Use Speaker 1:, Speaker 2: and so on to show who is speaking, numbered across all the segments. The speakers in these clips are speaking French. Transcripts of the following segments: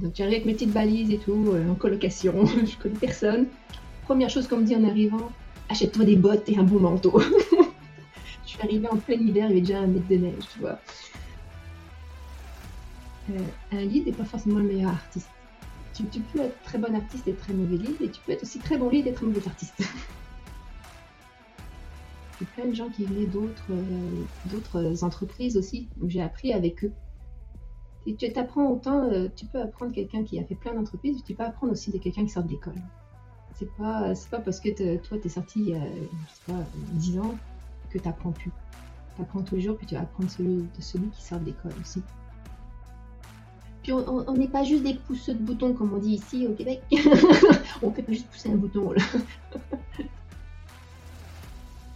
Speaker 1: donc j'arrive avec mes petites valises et tout, euh, en colocation, je connais personne. Première chose qu'on me dit en arrivant, achète-toi des bottes et un bon manteau. je suis arrivée en plein hiver, il y avait déjà un mètre de neige, tu vois. Euh, un lead n'est pas forcément le meilleur artiste. Tu, peux être très bon artiste et très mauvais lead, et tu peux être aussi très bon lead et très mauvais artiste. A plein de gens qui venaient d'autres euh, entreprises aussi, j'ai appris avec eux. Et tu apprends autant, euh, tu peux apprendre quelqu'un qui a fait plein d'entreprises, tu peux apprendre aussi de quelqu'un qui sort de l'école. C'est pas, c'est pas parce que toi, tu es sorti il y a, pas, 10 ans que tu apprends plus. Tu apprends tous les jours, puis tu vas apprendre celui, de celui qui sort de l'école aussi. Puis on n'est pas juste des pousseux de boutons comme on dit ici au Québec. on fait pas juste pousser un bouton.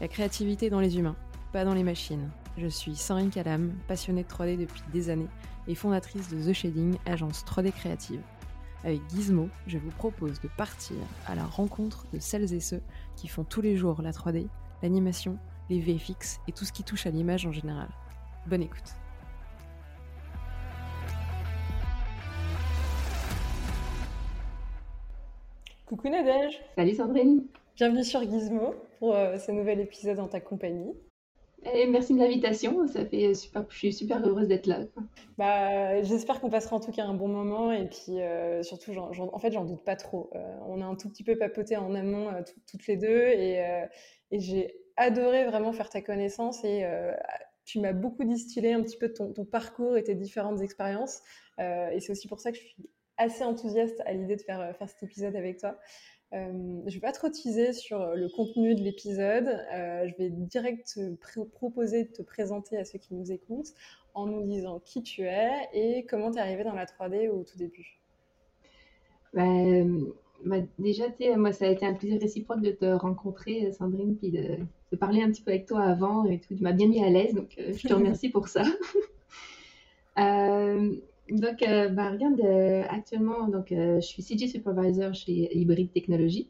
Speaker 2: La créativité dans les humains, pas dans les machines. Je suis Sandrine Calam, passionnée de 3D depuis des années et fondatrice de The Shading, agence 3D créative. Avec Gizmo, je vous propose de partir à la rencontre de celles et ceux qui font tous les jours la 3D, l'animation, les VFX et tout ce qui touche à l'image en général. Bonne écoute. Coucou Nadège
Speaker 1: Salut Sandrine
Speaker 2: Bienvenue sur Gizmo pour euh, ce nouvel épisode en ta compagnie.
Speaker 1: Merci de l'invitation, ça fait super, je suis super heureuse d'être là.
Speaker 2: Bah, j'espère qu'on passera en tout cas un bon moment et puis euh, surtout, en fait, j'en doute pas trop. Euh, on a un tout petit peu papoté en amont toutes les deux et, j'ai adoré vraiment faire ta connaissance et tu m'as beaucoup distillé un petit peu ton, ton parcours et tes différentes expériences et c'est aussi pour ça que je suis assez enthousiaste à l'idée de faire, faire cet épisode avec toi. Euh, je ne vais pas trop teaser sur euh, le contenu de l'épisode. Euh, je vais direct te proposer de te présenter à ceux qui nous écoutent en nous disant qui tu es et comment tu es arrivé dans la 3D au tout début.
Speaker 1: Bah, bah, déjà, moi, ça a été un plaisir réciproque de te rencontrer, Sandrine, puis de, parler un petit peu avec toi avant et tout. Tu m'as bien mis à l'aise, donc je te remercie pour ça. Donc, bah, regarde, euh, actuellement, donc, euh, je suis CG Supervisor chez Hybrid Technologies.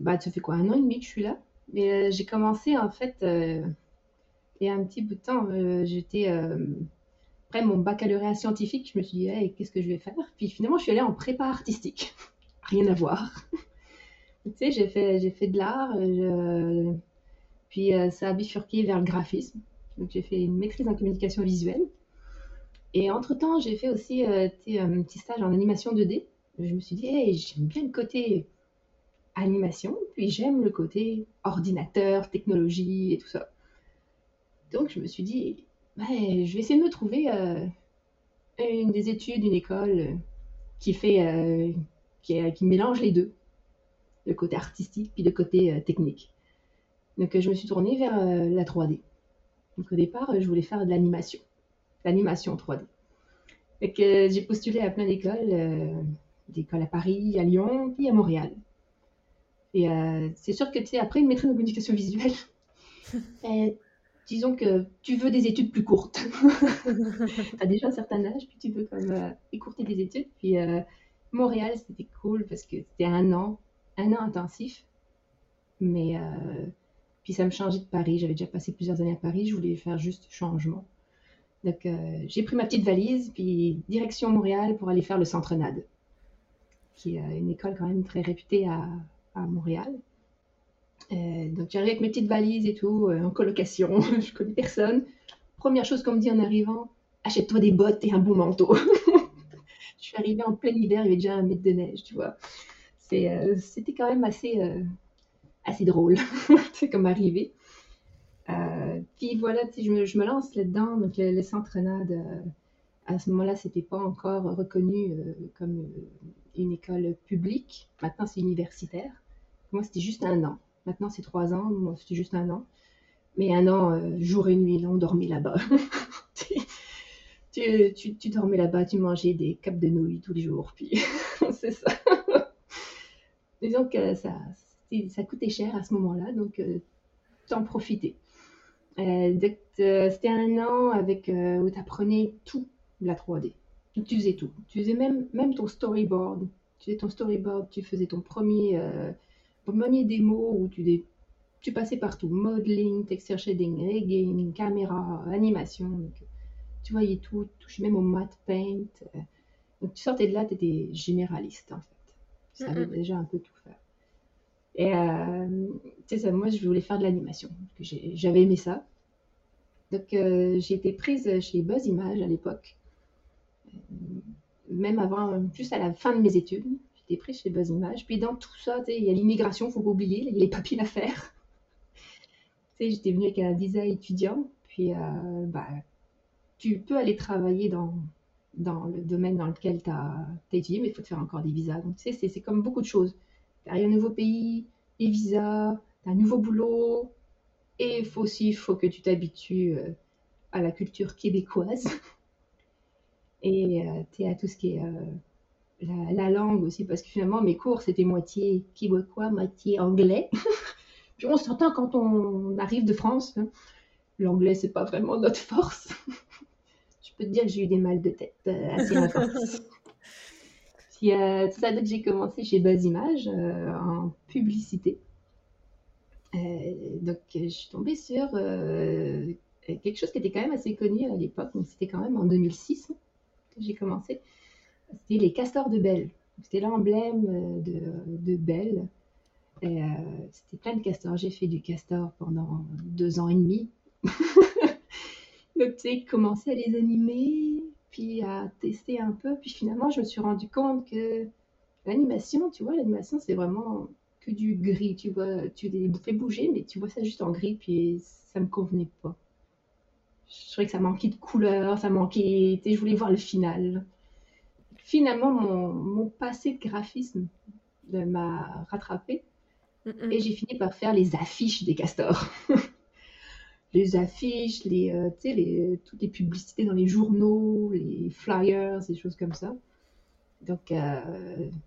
Speaker 1: bah, ça fait quoi, un an et demi que je suis là. Mais j'ai commencé, en fait, il y a un petit bout de temps, j'étais, après mon baccalauréat scientifique, je me suis dit, hey, qu'est-ce que je vais faire? Puis finalement, je suis allée en prépa artistique. Rien à voir. tu sais, j'ai fait, j'ai fait de l'art, puis ça a bifurqué vers le graphisme. J'ai fait une maîtrise en communication visuelle. Et entre-temps, j'ai fait aussi euh, un petit stage en animation 2D. Je me suis dit, hey, j'aime bien le côté animation, puis j'aime le côté ordinateur, technologie et tout ça. Donc je me suis dit, je vais essayer de me trouver euh, une des études, une école qui fait, euh, qui, qui, mélange les deux, le côté artistique puis le côté technique. Donc je me suis tournée vers la 3D. Donc au départ, je voulais faire de l'animation, l'animation 3D. Et que j'ai postulé à plein d'écoles, euh, d'écoles à Paris, à Lyon, puis à Montréal. Et euh, c'est sûr que tu sais, après une maîtrise en communication visuelle, disons que tu veux des études plus courtes. tu as déjà un certain âge, puis tu veux quand même euh, écourter des études. Puis Montréal, c'était cool parce que c'était un an, un an intensif. Mais puis ça me changeait de Paris. J'avais déjà passé plusieurs années à Paris. Je voulais faire juste changement. Donc euh, j'ai pris ma petite valise, puis direction Montréal pour aller faire le Centre NAD, qui est une école quand même très réputée à, Montréal. Euh, donc j'arrive avec mes petites valises et tout, euh, en colocation. je connais personne. Première chose qu'on me dit en arrivant, achète-toi des bottes et un bon manteau. je suis arrivée en plein hiver, il y avait déjà un mètre de neige, tu vois. C'était quand même assez assez drôle, c'est comme arrivé. Euh, puis voilà, je me, je me lance là-dedans. Donc, le euh, à ce moment-là, c'était pas encore reconnu euh, comme une école publique. Maintenant, c'est universitaire. Moi, c'était juste un an. Maintenant, c'est trois ans. Moi, c'était juste un an. Mais un an, jour et nuit, on dormait là-bas. tu, tu, tu, dormais là-bas, tu mangeais des capes de nouilles tous les jours. Puis, c'est ça. Disons que ça, ça coûtait cher à ce moment-là, donc euh, t'en profitais. Euh, euh, c'était un an avec, où tu apprenais tout de la 3D. tu faisais tout. Tu faisais même, même ton storyboard. Tu faisais ton storyboard, tu faisais ton premier, premier démo où tu, tu passais partout. Modeling, texture shading, rigging, caméra, animation. tu voyais tout, touchais même au matte paint. Donc tu sortais de là, tu étais généraliste en fait. Tu savais déjà un peu tout faire. Et euh, tu sais, moi, je voulais faire de l'animation. J'avais aimé ça. Donc euh, j'ai été prise chez Buzz Image à l'époque. Euh, même avant, juste à la fin de mes études, j'étais prise chez Buzz Image. Puis dans tout ça, il y a l'immigration, faut pas oublier, il y a les papiers à faire. j'étais venue avec un visa étudiant. Puis, bah, tu peux aller travailler dans, dans le domaine dans lequel tu as, étudié, mais il faut te faire encore des visas. Donc, tu sais, c'est comme beaucoup de choses. Tu arrives un nouveau pays, les visas, tu as un nouveau boulot, et il faut aussi faut que tu t'habitues euh, à la culture québécoise. Et euh, tu es à tout ce qui est euh, la, langue aussi, parce que finalement, mes cours, c'était moitié québécois, moitié anglais. Puis on s'entend quand on arrive de France. Hein. L'anglais, c'est pas vraiment notre force. je peux te dire que j'ai eu des mal de tête euh, assez intenses. C'est euh, ça que j'ai commencé chez Buzz Images euh, en publicité. donc, je suis tombée sur quelque chose qui était quand même assez connu à l'époque. Donc, c'était quand même en 2006 que j'ai commencé. C'était les castors de Belle. C'était l'emblème de, de Belle. c'était plein de castors. J'ai fait du castor pendant deux ans et demi. Donc, tu sais, commencer à les animer, puis à tester un peu. Puis finalement, je me suis rendu compte que l'animation, tu vois, l'animation, c'est vraiment que du gris. Tu vois, tu les fais bouger, mais tu vois ça juste en gris, puis ça me convenait pas. Je trouvais que ça manquait de couleur, ça manquait. Sais, je voulais voir le final. Finalement, mon, mon passé de graphisme m'a rattrapé. Et j'ai fini par faire les affiches des castors. les affiches, les, euh, les, toutes les publicités dans les journaux, les flyers, des choses comme ça. Donc, euh,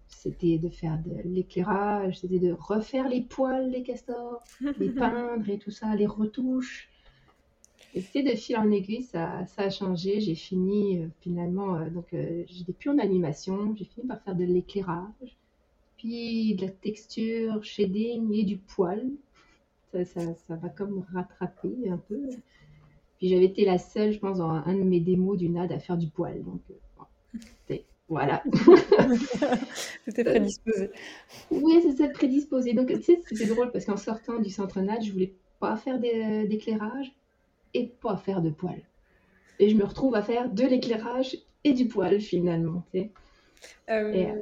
Speaker 1: c'était de faire de l'éclairage, c'était de refaire les poils des castors, les peindre et tout ça, les retouches. Et c'était de fil en aiguille, ça, ça a changé. J'ai fini euh, finalement, donc j'étais plus en animation, j'ai fini par faire de l'éclairage, puis de la texture, shading et du poil ça, va comme rattraper un peu. Puis j'avais été la seule, je pense, dans un de mes démos du NAD à faire du poil. Donc, euh, voilà.
Speaker 2: C'était prédisposé.
Speaker 1: Oui, c'est ça, prédisposé. Donc, tu sais, c'était drôle parce qu'en sortant du centre NAD, je voulais pas faire d'éclairage et pas faire de poil. Et je me retrouve à faire de l'éclairage et du poil finalement. Tu sais.
Speaker 2: Euh, et, euh,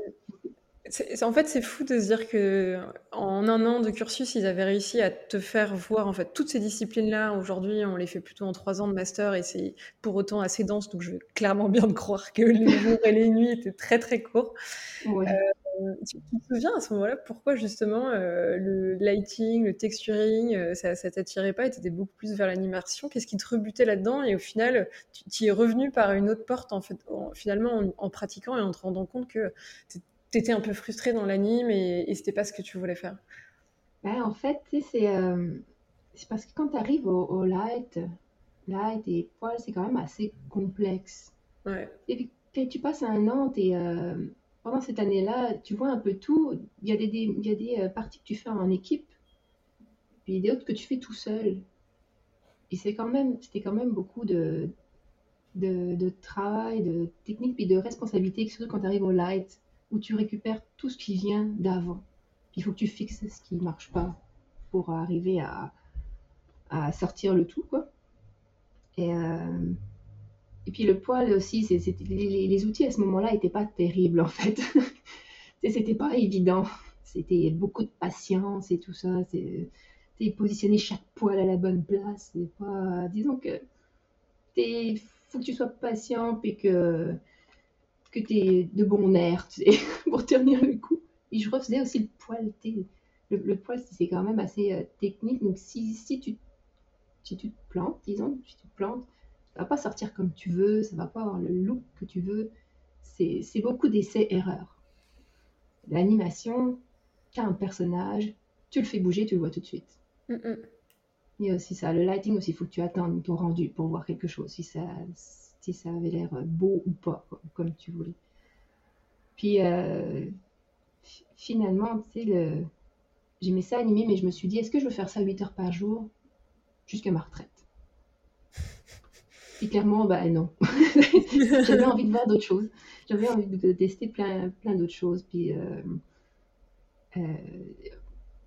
Speaker 2: en fait, c'est fou de se dire que en un an de cursus, ils avaient réussi à te faire voir en fait toutes ces disciplines-là. Aujourd'hui, on les fait plutôt en trois ans de master et c'est pour autant assez dense. Donc, je veux clairement bien te croire que les jours et les nuits étaient très très courts. Euh, tu, te souviens à ce moment-là pourquoi justement euh, le lighting, le texturing, euh, ça, ça t'attirait pas et tu étais beaucoup plus vers l'animation? Qu'est-ce qui te rebutait là-dedans? Et au final, tu y es revenu par une autre porte en fait, finalement en, en, pratiquant et en te rendant compte que tu étais un peu frustrée dans l'anime et, et c'était pas ce que tu voulais faire
Speaker 1: ben, En fait, euh, c'est parce que quand tu arrives au, light, light et poil, c'est quand même assez complexe.
Speaker 2: Ouais.
Speaker 1: Et puis, tu passes un an, et euh, pendant cette année-là, tu vois un peu tout. Il y a des, il y a des euh, parties que tu fais en équipe, puis des autres que tu fais tout seul. Et c'est quand même, c'était quand même beaucoup de, de, de, travail, de technique, puis de responsabilité, surtout quand tu arrives au light où tu récupères tout ce qui vient d'avant. Il faut que tu fixes ce qui ne marche pas pour arriver à, sortir le tout. Quoi. Et, euh, puis le poil aussi, les, outils à ce moment-là n'étaient pas terribles en fait. c'était pas évident. C'était beaucoup de patience et tout ça. C'est, positionner chaque poil à la bonne place. Disons que il faut que tu sois patient et que que tu es de bon air, tu sais, pour tenir le coup. Et je refaisais aussi le poil. Le, le poil, c'est quand même assez euh, technique. Donc, si, si, tu, si tu te plantes, disons, si tu te plantes, ça va pas sortir comme tu veux, ça va pas avoir le look que tu veux. C'est beaucoup d'essais-erreurs. L'animation, tu as un personnage, tu le fais bouger, tu le vois tout de suite. Il y a aussi ça. Le lighting aussi, il faut que tu attendes ton rendu pour voir quelque chose. Si ça, ça avait l'air beau ou pas, comme, tu voulais. Puis euh, finalement, tu sais, le... j'aimais ça animer, mais je me suis dit, est-ce que je veux faire ça 8 heures par jour jusqu'à ma retraite? Puis clairement, bah non. J'avais envie de voir d'autres choses. J'avais envie de tester plein, plein d'autres choses. Puis euh, euh,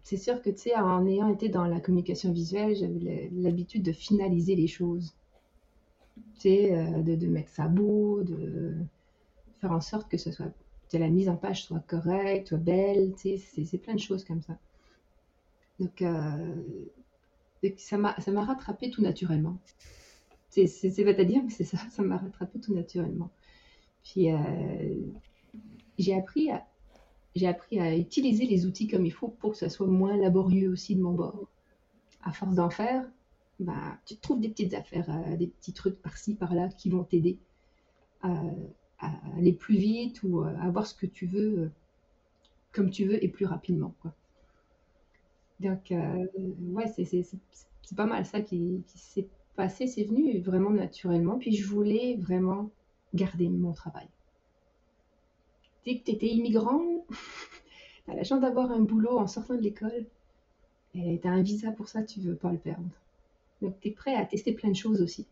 Speaker 1: c'est sûr que, tu sais, en ayant été dans la communication visuelle, j'avais l'habitude de finaliser les choses. Euh, de, mettre ça beau, de faire en sorte que ce soit, que la mise en page soit correcte, soit belle, c'est plein de choses comme ça. Donc, ça m'a rattrapé tout naturellement. C'est pas à dire, mais c'est ça, ça m'a rattrapé tout naturellement. Puis euh, j'ai appris appris à utiliser les outils comme il faut pour que ça soit moins laborieux aussi de mon bord. À force d'en faire, bah, tu trouves des petites affaires, euh, des petits trucs par-ci, par-là qui vont t'aider à, aller plus vite ou à avoir ce que tu veux euh, comme tu veux et plus rapidement. Quoi. Donc, ouais, c'est pas mal ça qui, qui s'est passé, c'est venu vraiment naturellement. Puis je voulais vraiment garder mon travail. Dès que tu étais immigrant, tu as la chance d'avoir un boulot en sortant de l'école. Et tu as un visa pour ça, tu veux pas le perdre. Donc tu es prêt à tester plein de choses aussi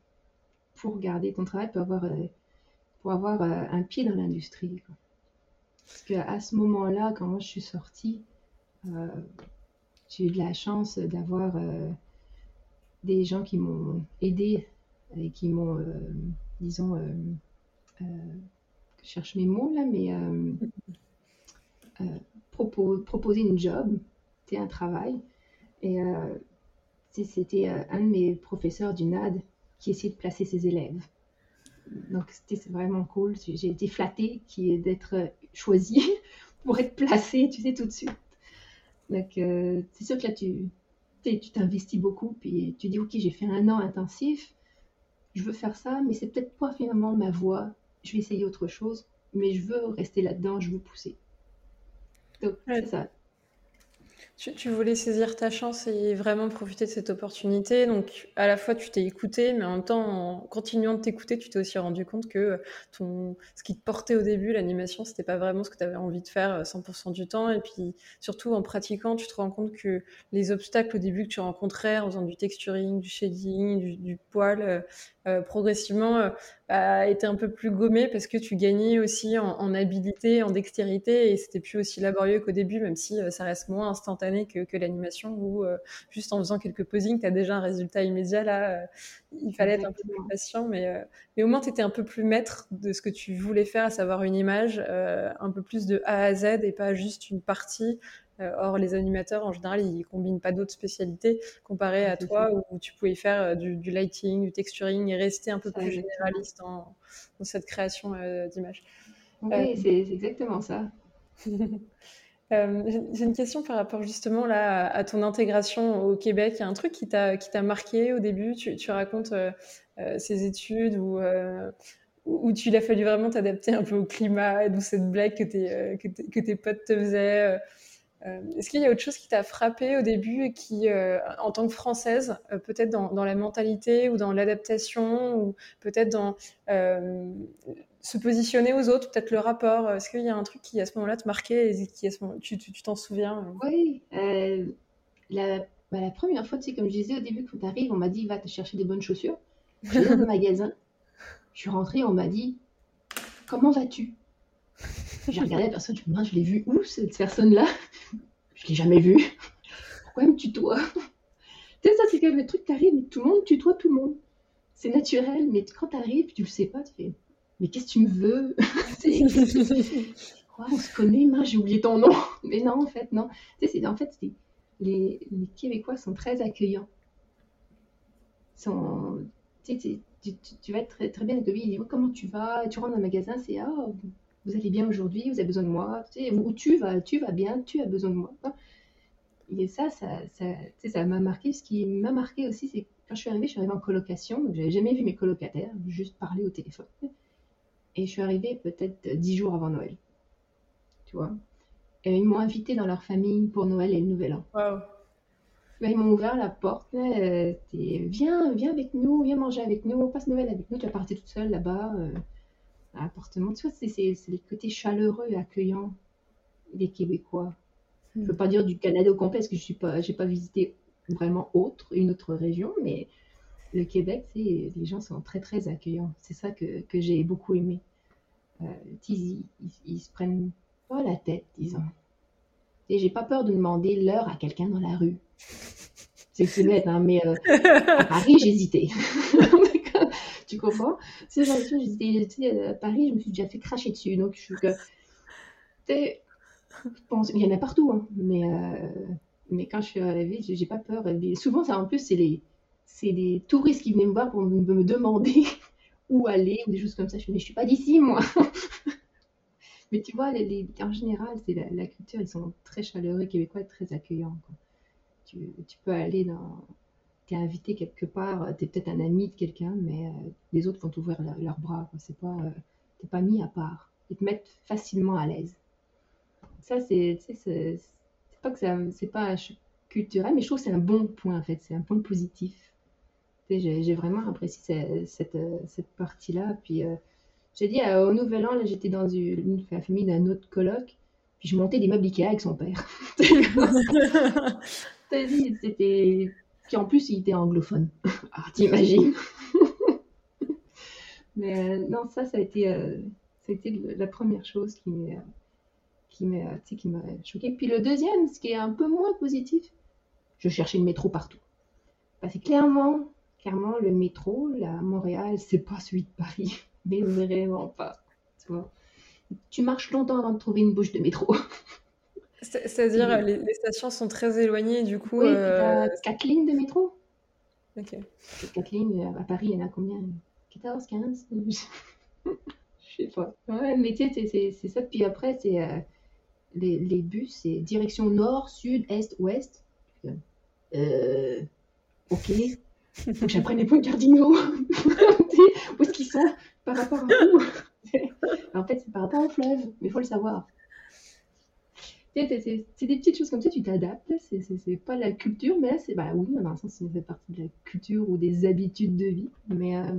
Speaker 1: pour garder ton travail, pour avoir, euh, pour avoir euh, un pied dans l'industrie. Parce qu'à ce moment-là, quand moi je suis sortie, euh, j'ai eu de la chance d'avoir des gens qui m'ont aidé et qui m'ont, disons, je cherche mes mots là, mais proposer une job, un travail. Et c'était un de mes professeurs du NAD qui essayait de placer ses élèves. Donc c'était vraiment cool. J'ai été flattée d'être choisie pour être placée, tu sais, tout de suite. Donc c'est sûr que là, tu, tu t'investis beaucoup, puis tu dis, ok, j'ai fait un an intensif, je veux faire ça, mais c'est peut-être pas finalement ma voie, je vais essayer autre chose, mais je veux rester là-dedans, je veux pousser. Donc, c'est ça.
Speaker 2: Tu, voulais saisir ta chance et vraiment profiter de cette opportunité. Donc, à la fois, tu t'es écouté, mais en même temps, en continuant de t'écouter, tu t'es aussi rendu compte que ce qui te portait au début, l'animation, c'était pas vraiment ce que tu avais envie de faire 100% euh, du temps. Et puis, surtout, en pratiquant, tu te rends compte que les obstacles au début que tu rencontrais en faisant du texturing, du shading, du, poil, euh, euh, progressivement euh, a été un peu plus gommé parce que tu gagnais aussi en, en habileté, en dextérité et c'était plus aussi laborieux qu'au début, même si ça reste moins instantané que, que l'animation où juste en faisant quelques posings, tu as déjà un résultat immédiat. Là, il fallait être un peu plus patient, mais, mais au moins tu étais un peu plus maître de ce que tu voulais faire, à savoir une image un peu plus de A à Z et pas juste une partie euh, or, les animateurs, en général, ils combinent pas d'autres spécialités comparé à toi où tu pouvais faire euh, du, lighting, du texturing et rester un peu plus généraliste dans, cette création euh, d'images.
Speaker 1: Oui, c'est exactement ça.
Speaker 2: J'ai une question par rapport justement là à ton intégration au Québec. Il y a un truc qui t'a marqué au début. Tu, racontes ces études où, où tu a fallu vraiment t'adapter un peu au climat, d'où cette blague que, tes, que, tes potes te faisaient. Euh, est-ce qu'il y a autre chose qui t'a frappé au début et qui, euh, en tant que Française, euh, peut-être dans, la mentalité ou dans l'adaptation ou peut-être dans se positionner aux autres, peut-être le rapport Est-ce qu'il y a un truc qui à ce moment-là te marquait et qui à ce moment tu t'en souviens
Speaker 1: Oui, la, bah, la, première fois, tu sais, comme je disais au début, quand tu arrives, on m'a dit va te chercher des bonnes chaussures. Dans le magasin, je suis rentrée, on m'a dit comment vas-tu? J'ai regardé la personne, je me dis, je l'ai vue où cette personne-là? Je l'ai jamais vue. Pourquoi elle me tutoie Tu sais, ça, c'est quand même le truc qui arrive, mais tout le monde tutoie tout le monde. C'est naturel, mais quand tu arrives, tu le sais pas, tu fais, mais qu'est-ce que tu me veux On se connaît, moi, j'ai oublié ton nom. Mais non, en fait, non. Tu sais, en fait, les, les, Québécois sont très accueillants. Sont, tu, sais, tu, vas être très, très bien accueilli. Ils disent, comment tu vas? Tu rentres dans le magasin, c'est, ah, vous allez bien aujourd'hui, vous avez besoin de moi, tu sais, ou tu vas, tu vas bien, tu as besoin de moi. Et ça, ça, ça, ça m'a marqué. Ce qui m'a marqué aussi, c'est quand je suis arrivée, je suis arrivée en colocation, donc j'avais jamais vu mes colocataires, juste parler au téléphone. Et je suis arrivée peut-être dix jours avant Noël, tu vois. Et ils m'ont invitée dans leur famille pour Noël et le Nouvel An. Wow. ils m'ont ouvert la porte. Euh, viens, viens avec nous, viens manger avec nous, passe Noël avec nous. Tu vas partir toute seule là-bas. Euh, appartement. Tu vois, c'est le côté chaleureux et accueillant des Québécois. Je ne veux pas dire du Canada au complet, parce que je n'ai pas, pas visité vraiment autre, une autre région, mais le Québec, les gens sont très, très accueillants. C'est ça que, que j'ai beaucoup aimé. Euh, ils, ils, se prennent pas la tête, disons. Et j'ai pas peur de demander l'heure à quelqu'un dans la rue. C'est net, hein, mais euh, à Paris, j'hésitais. tu comprends? C'est genre j'hésitais. À Paris, je me suis déjà fait cracher dessus. Donc, je suis. Pense, il y en a partout, hein, mais, euh, mais quand je suis à la ville, j'ai pas peur. souvent, ça en plus, c'est les, c'est des touristes qui venaient me voir pour me, demander où aller ou des choses comme ça. Je me mais je suis pas d'ici, moi. mais tu vois, les, en général, c'est la, culture, ils sont très chaleureux, québécois, très accueillants. Tu, tu, peux aller dans. Tu es invité quelque part, tu es peut-être un ami de quelqu'un, mais euh, les autres vont t'ouvrir leurs bras. C'est pas, euh, t'es pas mis à part. Ils te mettent facilement à l'aise. Ça, c'est, c'est pas que c'est pas culturel, mais je trouve que c'est un bon point en fait, c'est un point positif j'ai vraiment apprécié cette, cette, partie-là. Puis euh, j'ai dit euh, au Nouvel An, j'étais dans une, famille d'un autre coloc, puis je montais des meubles Ikea avec son père. C'était. Puis en plus, il était anglophone. Ah, t'imagines? Mais euh, non, ça, ça a été, ça a été la première chose qui qui m'a choqué. Puis le deuxième, ce qui est un peu moins positif, je cherchais le métro partout. Parce que clairement, clairement, le métro, là, à Montréal, c'est pas celui de Paris. Mais vraiment pas. Tu, vois. tu marches longtemps avant de trouver une bouche de métro.
Speaker 2: C'est-à-dire, les, les, stations sont très éloignées, du coup.
Speaker 1: Oui, euh... quatre lignes de métro.
Speaker 2: Ok.
Speaker 1: Quatre lignes, euh, à Paris, il y en a combien? 14, 15 Je sais pas. Ouais, mais tu sais, c'est ça. Puis après, c'est euh, les, les, bus, c'est direction nord, sud, est, ouest. Euh, ok. Faut que j'apprenne les points cardinaux. où est-ce qu'ils sont par rapport à où En fait, c'est par rapport au fleuve, mais il faut le savoir. C'est des petites choses comme ça, tu t'adaptes. C'est pas la culture, mais là, c'est. Bah oui, dans un sens, ça fait partie de la culture ou des habitudes de vie. Mais euh,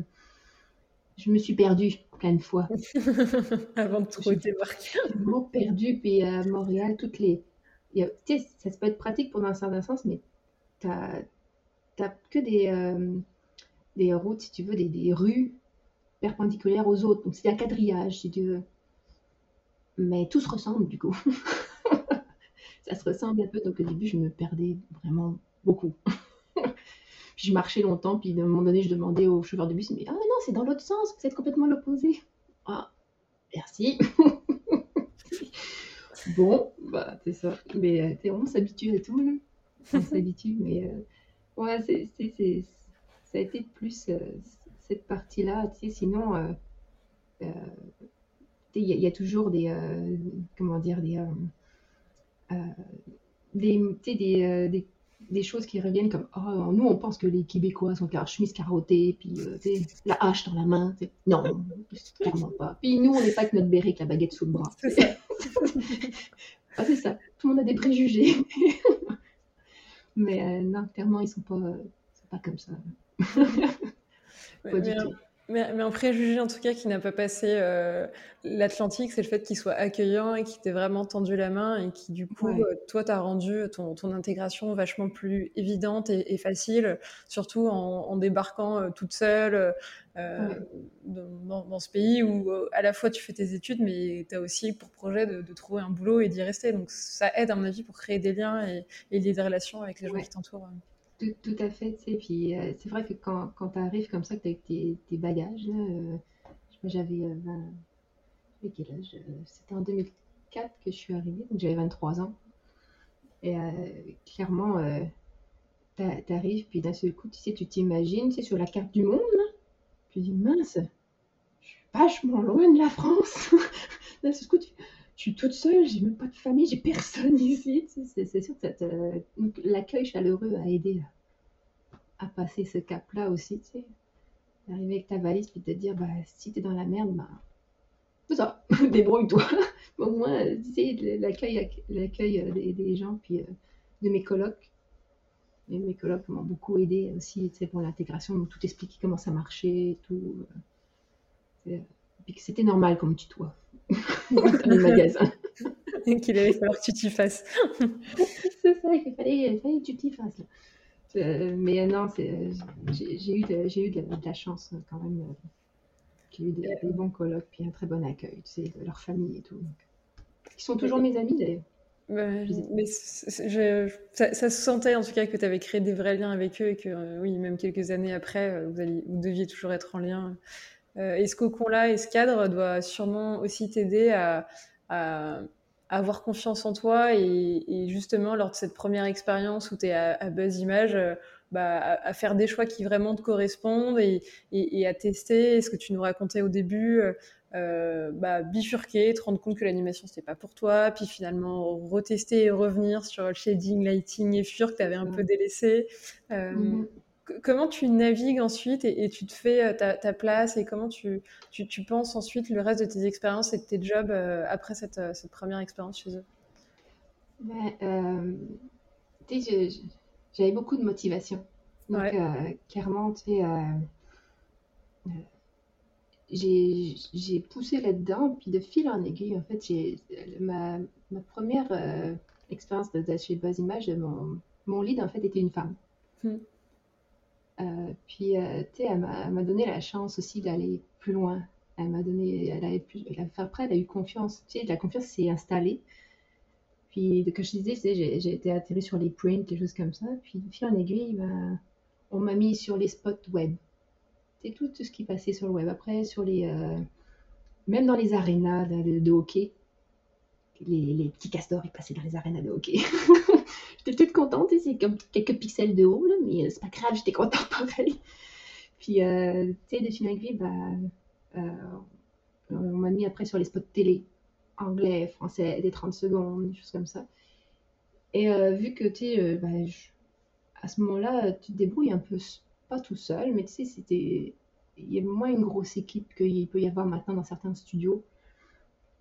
Speaker 1: je me suis perdue plein de fois.
Speaker 2: Avant de trouver tes marques.
Speaker 1: vraiment perdue. Puis à Montréal, toutes les. Tu sais, ça peut être pratique pour un certain sens, mais tu as t'as que des, euh, des routes, si tu veux, des, rues perpendiculaires aux autres. Donc c'est un quadrillage, si tu veux. Mais tout se ressemble, du coup. ça se ressemble un peu. Donc au début, je me perdais vraiment beaucoup. puis je marchais longtemps, puis à un moment donné, je demandais au chauffeur de bus, mais ah non, c'est dans l'autre sens, vous êtes complètement l'opposé. Ah, merci. bon, bah c'est ça. Mais euh, on s'habitue à tout. On s'habitue, mais euh, Ouais, c'est, c'est, ça a été plus euh, cette partie-là. Tu sais, sinon, euh, euh, il y, y, a toujours des, comment dire, des, des, des, des, des, choses qui reviennent comme, oh, nous, on pense que les Québécois sont la chemise carottée, puis la hache dans la main. Non, clairement pas. Puis nous, on n'est pas avec notre béret avec la baguette sous le bras. C'est ça. ah, c'est ça. Tout le monde a des préjugés. Mais euh, non, clairement, ils sont pas, euh, sont pas comme ça.
Speaker 2: pas du tout. Mais, un préjugé en tout cas qui n'a pas passé euh, l'Atlantique, c'est le fait qu'il soit accueillant et qu'il t'ait vraiment tendu la main et qui du coup, euh, toi, t'as rendu ton, ton, intégration vachement plus évidente et, facile, surtout en, débarquant euh, toute seule dans, dans, ce pays où à la fois tu fais tes études, mais tu as aussi pour projet de, de, trouver un boulot et d'y rester. Donc ça aide à mon avis pour créer des liens et, et des relations avec les gens qui t'entourent.
Speaker 1: Tout, à fait, tu sais. Puis euh, c'est vrai que quand, quand tu arrives comme ça, que avec tes, tes, bagages, là, euh, j'avais euh, 20... quel âge euh, C'était en 2004 que je suis arrivée, donc j'avais 23 ans. Et clairement, tu arrives, puis d'un seul coup, tu sais, tu t'imagines, tu sais, sur la carte du monde, là, tu dis, mince, je suis vachement loin de la France. d'un seul coup, tu je suis toute seule, j'ai même pas de famille, j'ai personne ici. c'est sûr que l'accueil chaleureux a aidé à, passer ce cap-là aussi. D'arriver avec ta valise puis te dire, bah, si t'es dans la merde, bah, ça, débrouille-toi. Au moins, sais, l'accueil, euh, des, gens, puis euh, de mes colocs. Mes colocs m'ont beaucoup aidé aussi, pour l'intégration, tout expliquer comment ça marchait, tout. Euh, puis que c'était normal comme tutoie dans les magasins.
Speaker 2: Qu'il allait falloir que tu t'y fasses.
Speaker 1: c'est ça, qu'il fallait, fallait que tu t'y fasses. mais non, j'ai eu, de, eu de, la chance quand même. J'ai eu des, bons colloques, puis un très bon accueil, tu sais, de leur famille et tout. Ils sont toujours mes amis d'ailleurs.
Speaker 2: mais ça, se sentait en tout cas que tu avais créé des vrais liens avec eux et que, oui, même quelques années après, vous, alliez, vous deviez toujours être en lien. Et ce cocon-là et ce cadre doit sûrement aussi t'aider à, avoir confiance en toi et, justement lors de cette première expérience où tu es à, Buzz Image, euh, bah, à, faire des choix qui vraiment te correspondent et, à tester. Ce que tu nous racontais au début, euh, euh, bah, bifurquer, te rendre compte que l'animation c'était pas pour toi, puis finalement retester et revenir sur le shading, lighting et fur que tu avais un peu délaissé. Mm-hmm comment tu navigues ensuite et, tu te fais euh, ta, place et comment tu, tu, penses ensuite le reste de tes expériences et de tes jobs euh, après cette, euh, cette, première expérience chez eux?
Speaker 1: Ben, J'avais beaucoup de motivation. Donc, clairement, tu sais, j'ai poussé là-dedans, puis de fil en aiguille, en fait, j'ai ma, ma, première expérience de, chez Buzz Image, mon, mon lead, en fait, était une femme. Hmm. Euh, puis, euh, tu sais, elle m'a donné la chance aussi d'aller plus loin. Elle m'a donné, elle avait plus, après, elle a eu confiance. Tu sais, la confiance s'est installée. Puis, comme je disais, j'ai été atterri sur les prints, des choses comme ça. Puis, fil en aiguille, ben, on m'a mis sur les spots web. C'est tout, ce qui passait sur le web. Après, sur les, euh, même dans les arénas de, hockey, les, les, petits castors, ils passaient dans les arénas de hockey. J'étais toute contente, c'est comme quelques pixels de haut, là, mais euh, c'est pas grave, j'étais contente pareil. Puis, euh, tu sais, de fil en bah, euh, on m'a mis après sur les spots télé, anglais, français, des 30 secondes, des choses comme ça. Et vu que, tu sais, bah, à ce moment-là, tu te débrouilles un peu, pas tout seul, mais tu sais, c'était. Il y a moins une grosse équipe qu'il peut y avoir maintenant dans certains studios.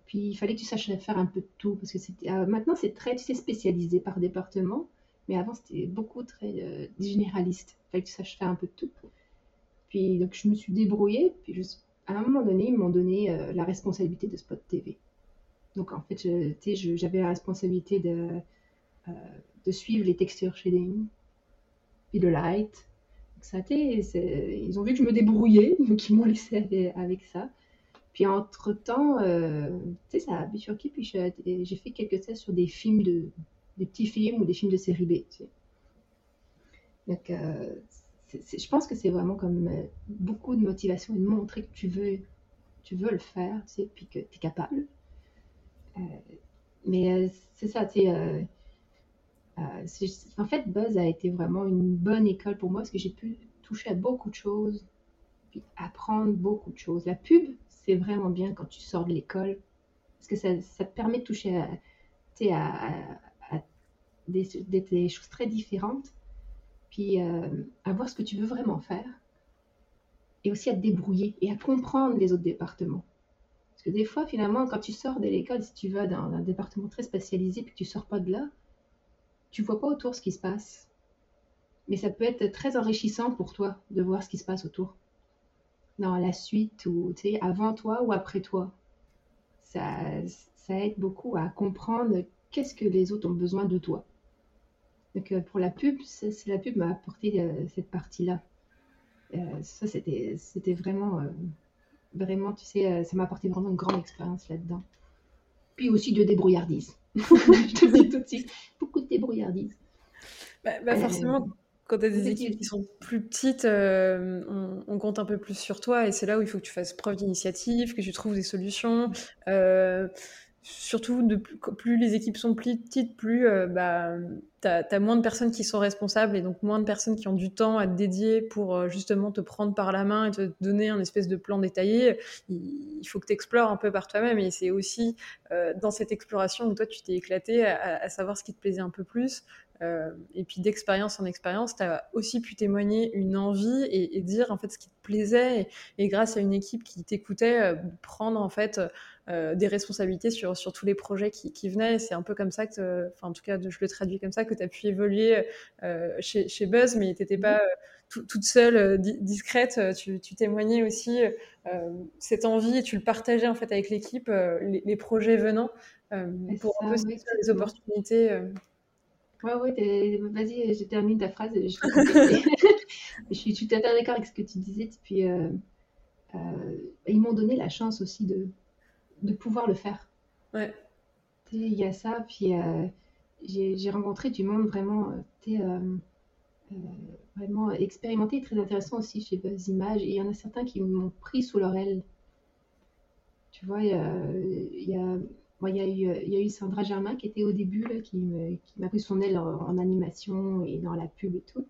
Speaker 1: Puis il fallait que tu saches faire un peu de tout, parce que c'était, euh, maintenant c'est très spécialisé par département, mais avant c'était beaucoup très euh, généraliste. Il fallait que tu saches faire un peu de tout. Puis donc je me suis débrouillée, puis à un moment donné, ils m'ont donné euh, la responsabilité de Spot TV. Donc en fait, j'avais la responsabilité de, de suivre les textures shading, puis le light. Ça été, ils ont vu que je me débrouillais, donc ils m'ont laissé avec ça. Puis entre-temps, euh, tu sais, ça a bifurqué, puis j'ai fait quelques tests sur des films de, des petits films ou des films de série B, tu sais. Donc, euh, je pense que c'est vraiment comme euh, beaucoup de motivation et de montrer que tu veux, tu veux le faire, tu sais, puis que tu es capable. mais c'est ça, tu sais. en fait, Buzz a été vraiment une bonne école pour moi parce que j'ai pu toucher à beaucoup de choses, puis apprendre beaucoup de choses. La pub, c'est vraiment bien quand tu sors de l'école, parce que ça, ça, te permet de toucher à, des, choses très différentes, puis euh, à voir ce que tu veux vraiment faire, et aussi à te débrouiller et à comprendre les autres départements. Parce que des fois, finalement, quand tu sors de l'école, si tu vas dans un département très spécialisé, puis que tu sors pas de là, tu vois pas autour ce qui se passe. Mais ça peut être très enrichissant pour toi de voir ce qui se passe autour dans la suite ou tu sais, avant toi ou après toi. Ça, ça aide beaucoup à comprendre qu'est-ce que les autres ont besoin de toi. Donc euh, pour la pub, c'est la pub m'a apporté euh, cette partie-là. Euh, ça, c'était, c'était vraiment, vraiment, tu sais, ça m'a apporté vraiment une grande expérience là-dedans. Puis aussi de débrouillardise. Je te dis tout de suite, beaucoup de débrouillardise.
Speaker 2: Bah, bah forcément, quand tu as des équipes qui sont plus petites, euh, on, compte un peu plus sur toi et c'est là où il faut que tu fasses preuve d'initiative, que tu trouves des solutions. Euh, surtout, de plus, les équipes sont petites, plus euh, bah, tu as, moins de personnes qui sont responsables et donc moins de personnes qui ont du temps à te dédier pour justement te prendre par la main et te donner un espèce de plan détaillé. Il, faut que tu explores un peu par toi-même et c'est aussi dans cette exploration où toi tu t'es éclaté à, à, savoir ce qui te plaisait un peu plus, euh, et puis d'expérience en expérience, tu as aussi pu témoigner une envie et, dire en fait ce qui te plaisait et, grâce à une équipe qui t'écoutait, euh, prendre en fait euh, des responsabilités sur, sur tous les projets qui, qui venaient. C'est un peu comme ça que, enfin en tout cas je le traduis comme ça, que tu as pu évoluer chez, chez, Buzz, mais tu n'étais pas toute seule, discrète. Tu, tu, témoignais aussi cette envie et tu le partageais en fait avec l'équipe, les, projets venant pour un peu les opportunités.
Speaker 1: Ouais, ouais, vas-y, je termine ta phrase. Je, suis tout à fait d'accord avec ce que tu disais. Puis, euh, euh, ils m'ont donné la chance aussi de, de pouvoir le faire.
Speaker 2: Ouais.
Speaker 1: Il y a ça, puis euh, j'ai rencontré du monde vraiment, vraiment expérimenté, très intéressant aussi chez Buzz Images. Et il y en a certains qui m'ont pris sous leur aile. Tu vois, il y a il y, a eu, il y a eu Sandra Germain qui était au début, là, qui m'a pris son aile en, animation et dans la pub et tout.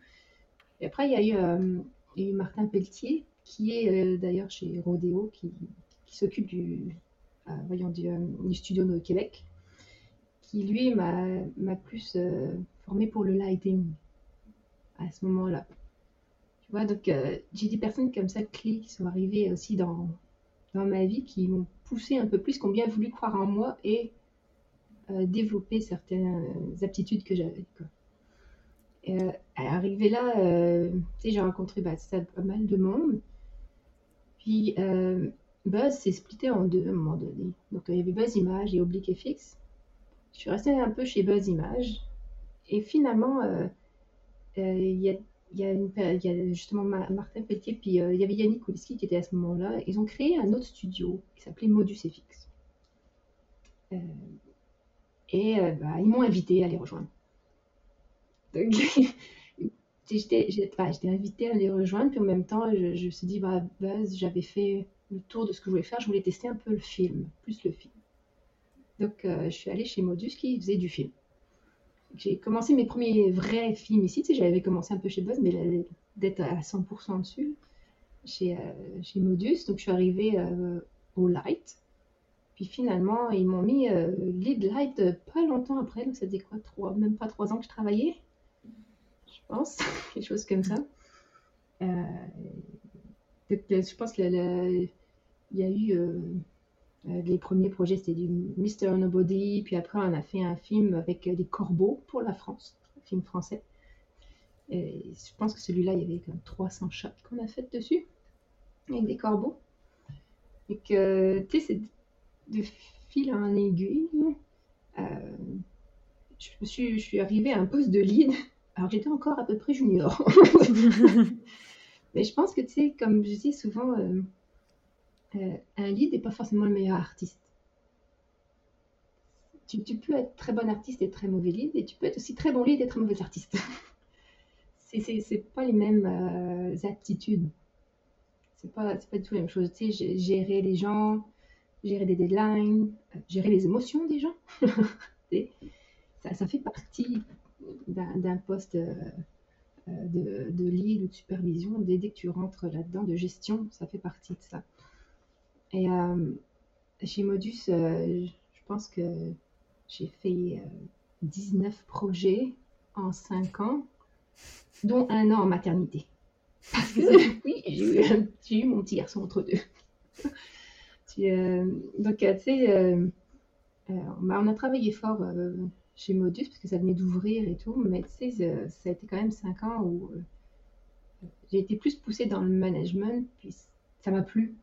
Speaker 1: Et après, il y a eu, euh, eu Martin Pelletier, qui est euh, d'ailleurs chez Rodeo, qui, s'occupe du, euh, voyons, du, studio de Québec, qui lui m'a plus formé pour le lighting à ce moment-là. Tu vois, donc j'ai des personnes comme ça clés qui sont arrivées aussi dans, dans ma vie qui m'ont poussé un peu plus, qui ont bien voulu croire en moi et euh, développer certaines aptitudes que j'avais. Euh, arrivé là, euh, j'ai rencontré bah, pas mal de monde. Puis euh, Buzz s'est splitté en deux à un moment donné. Donc il y avait Buzz Image et Oblique FX. Je suis restée un peu chez Buzz Image. Et finalement, il y a il y, a justement Martin Pelletier, puis euh, il y avait Yannick Kuliski qui était à ce moment-là. Ils ont créé un autre studio qui s'appelait Modus FX. Euh, et euh, bah, ils m'ont invité à les rejoindre. Donc, j'étais invitée à les rejoindre, puis en même temps, je, je me suis dit, bah, buzz, j'avais fait le tour de ce que je voulais faire. Je voulais tester un peu le film, plus le film. Donc, je suis allée chez Modus qui faisait du film j'ai commencé mes premiers vrais films ici. J'avais commencé un peu chez Buzz, mais d'être à 100% dessus, chez, euh, chez Modus. Donc, je suis arrivée euh, au Light. Puis finalement, ils m'ont mis euh, lead Light pas longtemps après. Donc, ça faisait quoi, trois, même pas trois ans que je travaillais, je pense, quelque chose comme ça. je pense qu'il y a eu euh, les premiers projets, c'était du Mr. Nobody. Puis après, on a fait un film avec euh, des corbeaux pour la France, un film français. Et je pense que celui-là, il y avait comme 300 shots qu'on a fait dessus, avec des corbeaux. Et que, tu sais, c'est de fil en aiguille. Euh, je, suis, je suis arrivée à un poste de lead. Alors, j'étais encore à peu près junior. Mais je pense que, tu sais, comme je dis souvent, euh, un lead n'est pas forcément le meilleur artiste. Tu, peux être très bon artiste et très mauvais lead, et tu peux être aussi très bon lead et très mauvais artiste. c'est pas les mêmes euh, aptitudes. C'est pas, pas du tout la même chose. Gérer les gens, gérer des deadlines, euh, gérer les émotions des gens. ça, fait partie d'un poste de, de, lead ou de supervision. Dès que tu rentres là-dedans, de gestion, ça fait partie de ça. Et euh, chez Modus, euh, je pense que j'ai fait 19 euh, projets en 5 ans, dont un an en maternité. Parce que oui, j'ai eu, mon petit garçon entre deux. donc, tu sais, bah, on a travaillé fort chez Modus parce que ça venait d'ouvrir et tout, mais tu sais, ça a été quand même 5 ans où j'ai été plus poussée dans le management, puis ça m'a plu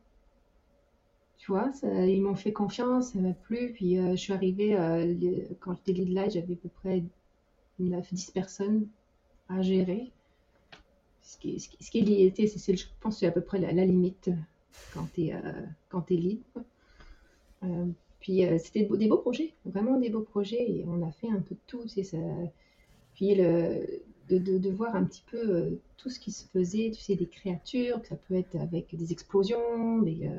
Speaker 1: tu vois, ils m'ont fait confiance, ça m'a plu. Puis euh, je suis arrivée, euh, quand j'étais lead light, j'avais à peu près 9-10 personnes à gérer. Ce qui, ce qui, est, c'est, je pense c'est à peu près la, limite quand tu es, euh, es lead. puis c'était des beaux projets, vraiment des beaux projets. Et on a fait un peu de tout. Ça... Puis de, voir un petit peu tout ce qui se faisait, tu sais, des créatures, ça peut être avec des explosions, des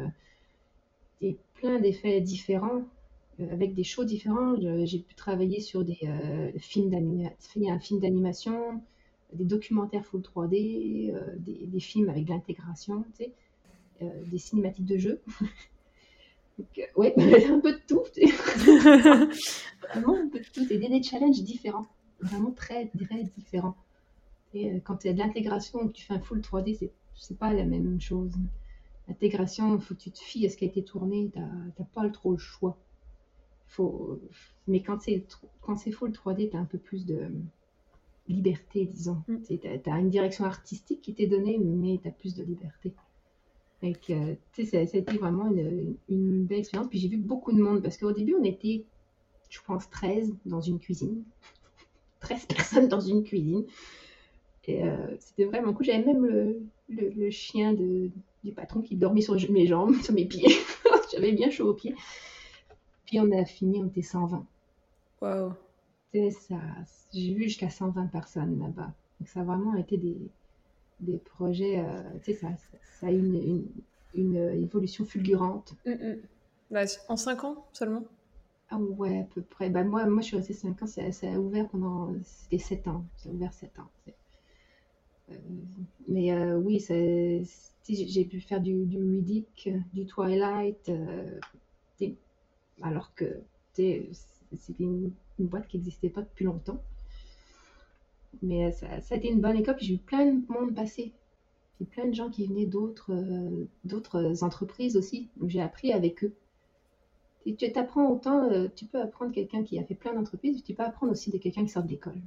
Speaker 1: plein d'effets différents, euh, avec des shows différents. J'ai pu travailler sur des euh, films d'animation, un film d'animation, des documentaires full 3D, euh, des, films avec de l'intégration, tu sais, des cinématiques de jeu. Donc, ouais, un peu de tout. vraiment un peu de tout. Et des, des challenges différents, vraiment très, très différents. Et quand tu as de l'intégration, tu fais un full 3D, c'est pas la même chose. L'intégration, il faut que tu te fies à ce qui a été tourné, tu n'as pas trop le choix. Faut... Mais quand c'est quand c'est full 3D, tu as un peu plus de liberté, disons. Mm. Tu as, une direction artistique qui t'est donnée, mais tu as plus de liberté. Et que, ça, a été vraiment une, une belle expérience. Puis j'ai vu beaucoup de monde, parce qu'au début, on était, je pense, 13 dans une cuisine. 13 personnes dans une cuisine. Et euh, c'était vraiment cool. J'avais même le, le, chien de, du patron qui dormait sur mes jambes, sur mes pieds. J'avais bien chaud aux pieds. Puis on a fini, on était 120.
Speaker 2: Waouh!
Speaker 1: ça. J'ai vu jusqu'à 120 personnes là-bas. Donc ça a vraiment été des, des projets, euh, tu sais, ça, ça, a une, une, une, évolution fulgurante.
Speaker 2: Mm, mm. Bah, en 5 ans seulement?
Speaker 1: Ah ouais, à peu près. Bah, moi, moi, je suis restée 5 ans, ça, ça a ouvert pendant... C'était 7 ans, ça a ouvert 7 ans. Euh, mais euh, oui, j'ai pu faire du, du Riddick, du Twilight, alors que c'était une, une, boîte qui n'existait pas depuis longtemps. Mais euh, ça, a été une bonne école, puis j'ai eu plein de monde passer. J'ai plein de gens qui venaient d'autres euh, entreprises aussi. J'ai appris avec eux. Tu apprends autant, euh, tu peux apprendre quelqu'un qui a fait plein d'entreprises, tu peux apprendre aussi de quelqu'un qui sort de l'école.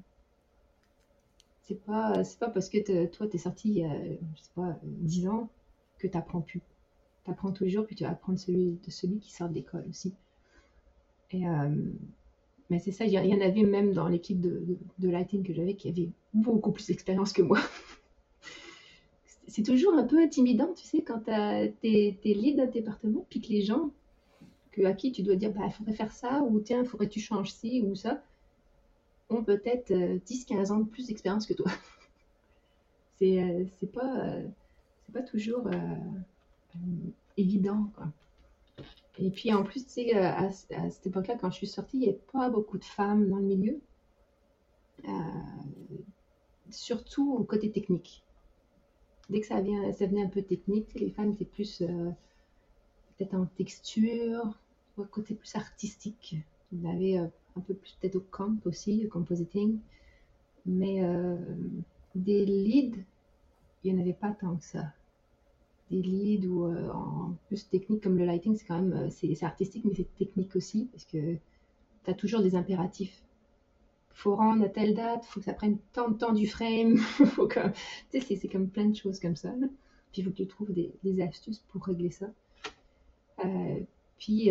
Speaker 1: C'est pas, c'est pas parce que toi, tu es sorti il y a, je sais pas, 10 ans que tu apprends plus. Tu apprends toujours, puis tu vas apprendre celui, de celui qui sort de l'école aussi. Et, mais c'est ça, il y, en avait même dans l'équipe de, de, lighting que j'avais qui avait beaucoup plus d'expérience que moi. c'est toujours un peu intimidant, tu sais, quand tu es, lead d'un département, puis que les gens que, à qui tu dois dire, bah, faudrait faire ça, ou tiens, faudrait que tu changes ci ou ça, ont peut-être 10-15 euh, ans de plus d'expérience que toi. c'est euh, pas, euh, pas toujours évident, quoi. Et puis en plus, tu à, cette époque-là, quand je suis sortie, il n'y avait pas beaucoup de femmes dans le milieu. Surtout au côté technique. Dès que ça, vient, ça venait un peu technique, les femmes étaient plus peut-être en texture, côté plus artistique. Avait un peu plus peut-être au camp aussi, au compositing. Mais des leads, il n'y en avait pas tant que ça des leads ou euh, en plus technique comme le lighting, c'est quand même euh, c'est artistique, mais c'est technique aussi parce que tu as toujours des impératifs. Faut rendre à telle date, faut que ça prenne tant de temps du frame, faut que, c'est comme plein de choses comme ça. Puis il faut que tu trouves des, astuces pour régler ça. Euh, puis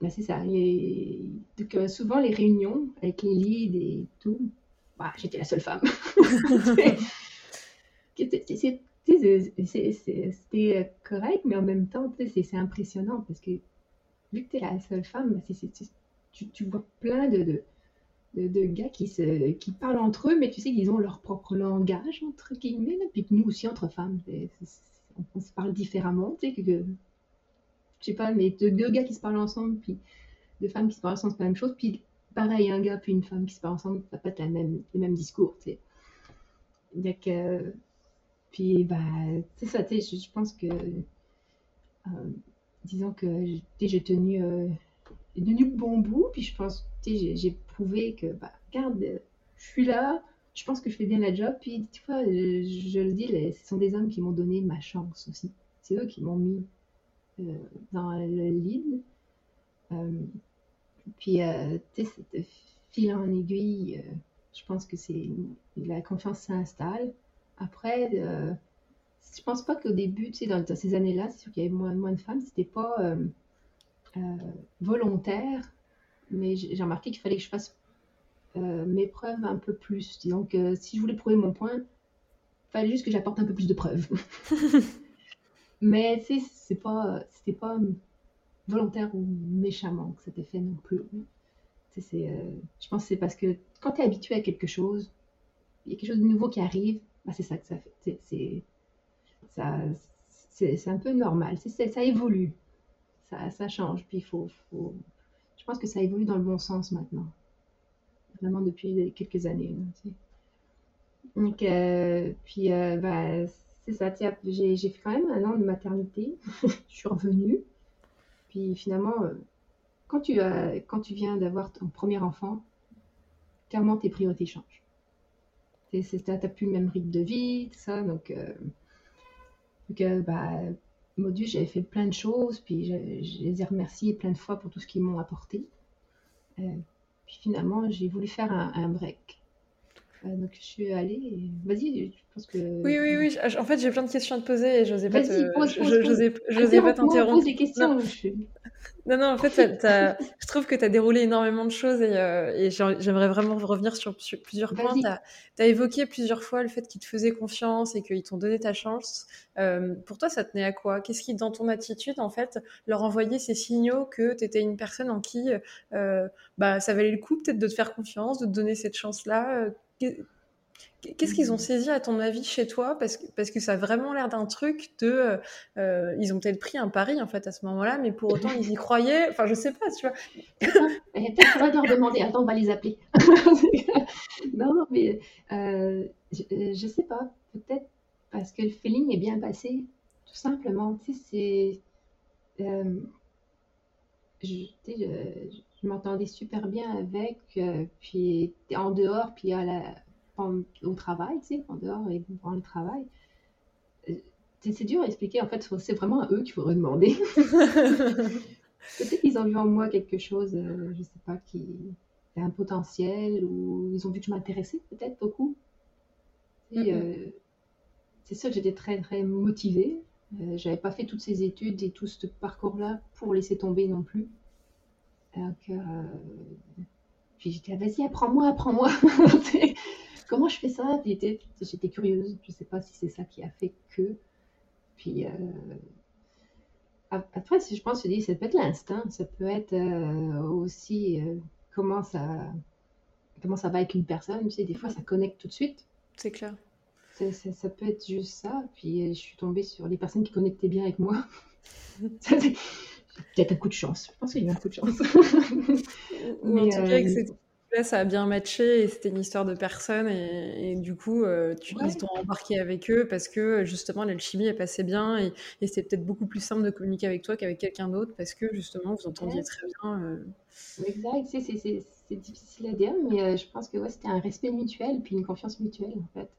Speaker 1: bah, c'est ça. donc, souvent les réunions avec les leads et tout, bah, j'étais la seule femme. c'était euh, correct, mais en même temps, c'est impressionnant parce que vu que tu es la seule femme, bah, tu, tu, vois plein de, de, de, gars qui, se, qui parlent entre eux, mais tu sais qu'ils ont leur propre langage, entre guillemets, puis que nous aussi, entre femmes, on, se parle différemment, tu sais, que, je sais pas, mais deux, gars qui se parlent ensemble, puis deux femmes qui se parlent ensemble, c'est pas la même chose, puis pareil, un gars puis une femme qui se parlent ensemble, ça pas être la même, le même discours, tu sais. Donc, euh, puis, bah, c'est ça, tu sais, je, pense que, euh, disons que j'ai tenu, euh, tenu bon bout, puis je pense, tu sais, j'ai prouvé que, bah, regarde, je suis là, je pense que je fais bien la job, puis tu vois, je, le dis, ce sont des hommes qui m'ont donné ma chance aussi. C'est eux qui m'ont mis dans le lead. puis, tu sais, cette fil en aiguille, je pense que c'est la confiance s'installe. Après, euh, je pense pas qu'au début, tu sais, dans, ces années-là, c'est sûr qu'il y avait moins, de femmes, c'était pas euh, euh, volontaire, mais j'ai remarqué qu'il fallait que je fasse mes preuves un peu plus. Donc, si je voulais prouver mon point, il fallait juste que j'apporte un peu plus de preuves. mais c'est pas, c'était pas volontaire ou méchamment que c'était fait non plus. C'est, je pense que c'est parce que quand tu es habitué à quelque chose, il y a quelque chose de nouveau qui arrive, bah, c'est ça que ça fait. C'est, ça, c'est, un peu normal. C'est, ça évolue. Ça, ça change. Puis faut, faut, Je pense que ça évolue dans le bon sens maintenant. Vraiment depuis quelques années. Donc, euh, puis, euh, bah, c'est ça. J'ai, fait quand même un an de maternité. je suis revenue. Puis finalement, euh, quand tu, tu viens d'avoir ton premier enfant, clairement tes priorités changent t'as plus le même rythme de vie, tout ça. Donc, euh, donc bah, Dieu, j'avais fait plein de choses, puis je, les ai remerciés plein de fois pour tout ce qu'ils m'ont apporté. Euh, puis finalement, j'ai voulu faire un, break. Donc je suis allée. Vas-y, je pense que.
Speaker 2: Oui, oui, oui. En fait, j'ai plein de questions à te poser et je n'osais pas je- t'interrompre.
Speaker 1: Des questions. je suis-
Speaker 2: Non, non, en fait, je trouve que tu as déroulé énormément de choses et, euh, et j'aimerais vraiment revenir sur, plusieurs points. Tu as, évoqué plusieurs fois le fait qu'ils te faisaient confiance et qu'ils t'ont donné ta chance. Euh, pour toi, ça tenait à quoi? Qu'est-ce qui, dans ton attitude, en fait, leur envoyait ces signaux que tu étais une personne en qui euh, bah, ça valait le coup peut-être de te faire confiance, de te donner cette chance-là Euh, Qu'est-ce qu'ils ont saisi à ton avis chez toi? Parce que, parce que ça a vraiment l'air d'un truc de... euh, euh, ils ont peut-être pris un pari en fait à ce moment-là, mais pour autant ils y croyaient. Enfin je sais pas, tu vois.
Speaker 1: Peut-être qu'on va leur demander. Attends, on va les appeler. non, non, mais euh, je, je sais pas. Peut-être parce que le feeling est bien passé. Tout simplement. Tu sais, c'est. euh, je, tu sais, je- je m'entendais super bien avec. euh, puis en dehors, puis à la, en- au travail, tu sais, en dehors et pendant le travail. Euh, C'est dur à expliquer. En fait, c'est vraiment à eux qu'il faudrait demander. Peut-être qu'ils ont vu en moi quelque chose, euh, je sais pas, qui a un potentiel, ou ils ont vu que je m'intéressais peut-être beaucoup. Euh, c'est sûr que j'étais très très motivée. Euh, j'avais pas fait toutes ces études et tout ce parcours-là pour laisser tomber non plus. Donc, euh, puis j'étais, vas-y, apprends-moi, apprends-moi. Comment je fais ça? J'étais j'étais curieuse. Je sais pas si c'est ça qui a fait que. Puis euh, ap- après, si je pense, je dis, ça peut être l'instinct, ça peut être euh, aussi euh, comment ça, comment ça va avec une personne. Tu sais, des fois, ça connecte tout de suite.
Speaker 2: C'est clair.
Speaker 1: Ça peut être juste ça. Puis euh, je suis tombée sur les personnes qui connectaient bien avec moi. Ça, Peut-être un coup de chance. Je pense qu'il y a eu un coup de chance.
Speaker 2: Ou en
Speaker 1: Mais,
Speaker 2: tout cas, que
Speaker 1: euh,
Speaker 2: là, ça a bien matché et c'était une histoire de personne et, et du coup, euh, tu,
Speaker 1: Ouais.
Speaker 2: ils t'ont embarqué avec eux parce que justement l'alchimie elle passait bien et, et c'était peut-être beaucoup plus simple de communiquer avec toi qu'avec quelqu'un d'autre parce que justement vous entendiez
Speaker 1: Ouais.
Speaker 2: très bien. euh,
Speaker 1: Exact, c'est difficile à dire, mais euh, je pense que ouais, c'était un respect mutuel, puis une confiance mutuelle, en fait.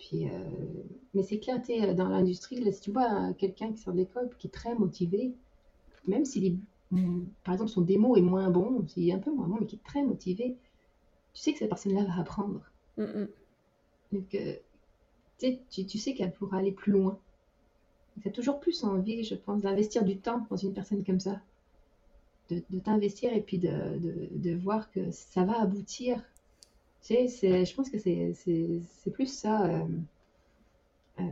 Speaker 1: Euh, puis, euh, mais c'est clair, tu sais, dans l'industrie, là, si tu vois euh, quelqu'un qui sort de l'école, qui est très motivé, même si, les- mm, par exemple, son démo est moins bon, s'il est un peu moins bon, mais qui est très motivé, tu sais que cette personne-là va apprendre. Donc, euh, tu sais, tu, tu sais qu'elle pourra aller plus loin. Tu as toujours plus envie, je pense, d'investir du temps dans une personne comme ça. De, de t'investir et puis de, de- de voir que ça va aboutir. Je pense que c'est, plus ça euh, euh,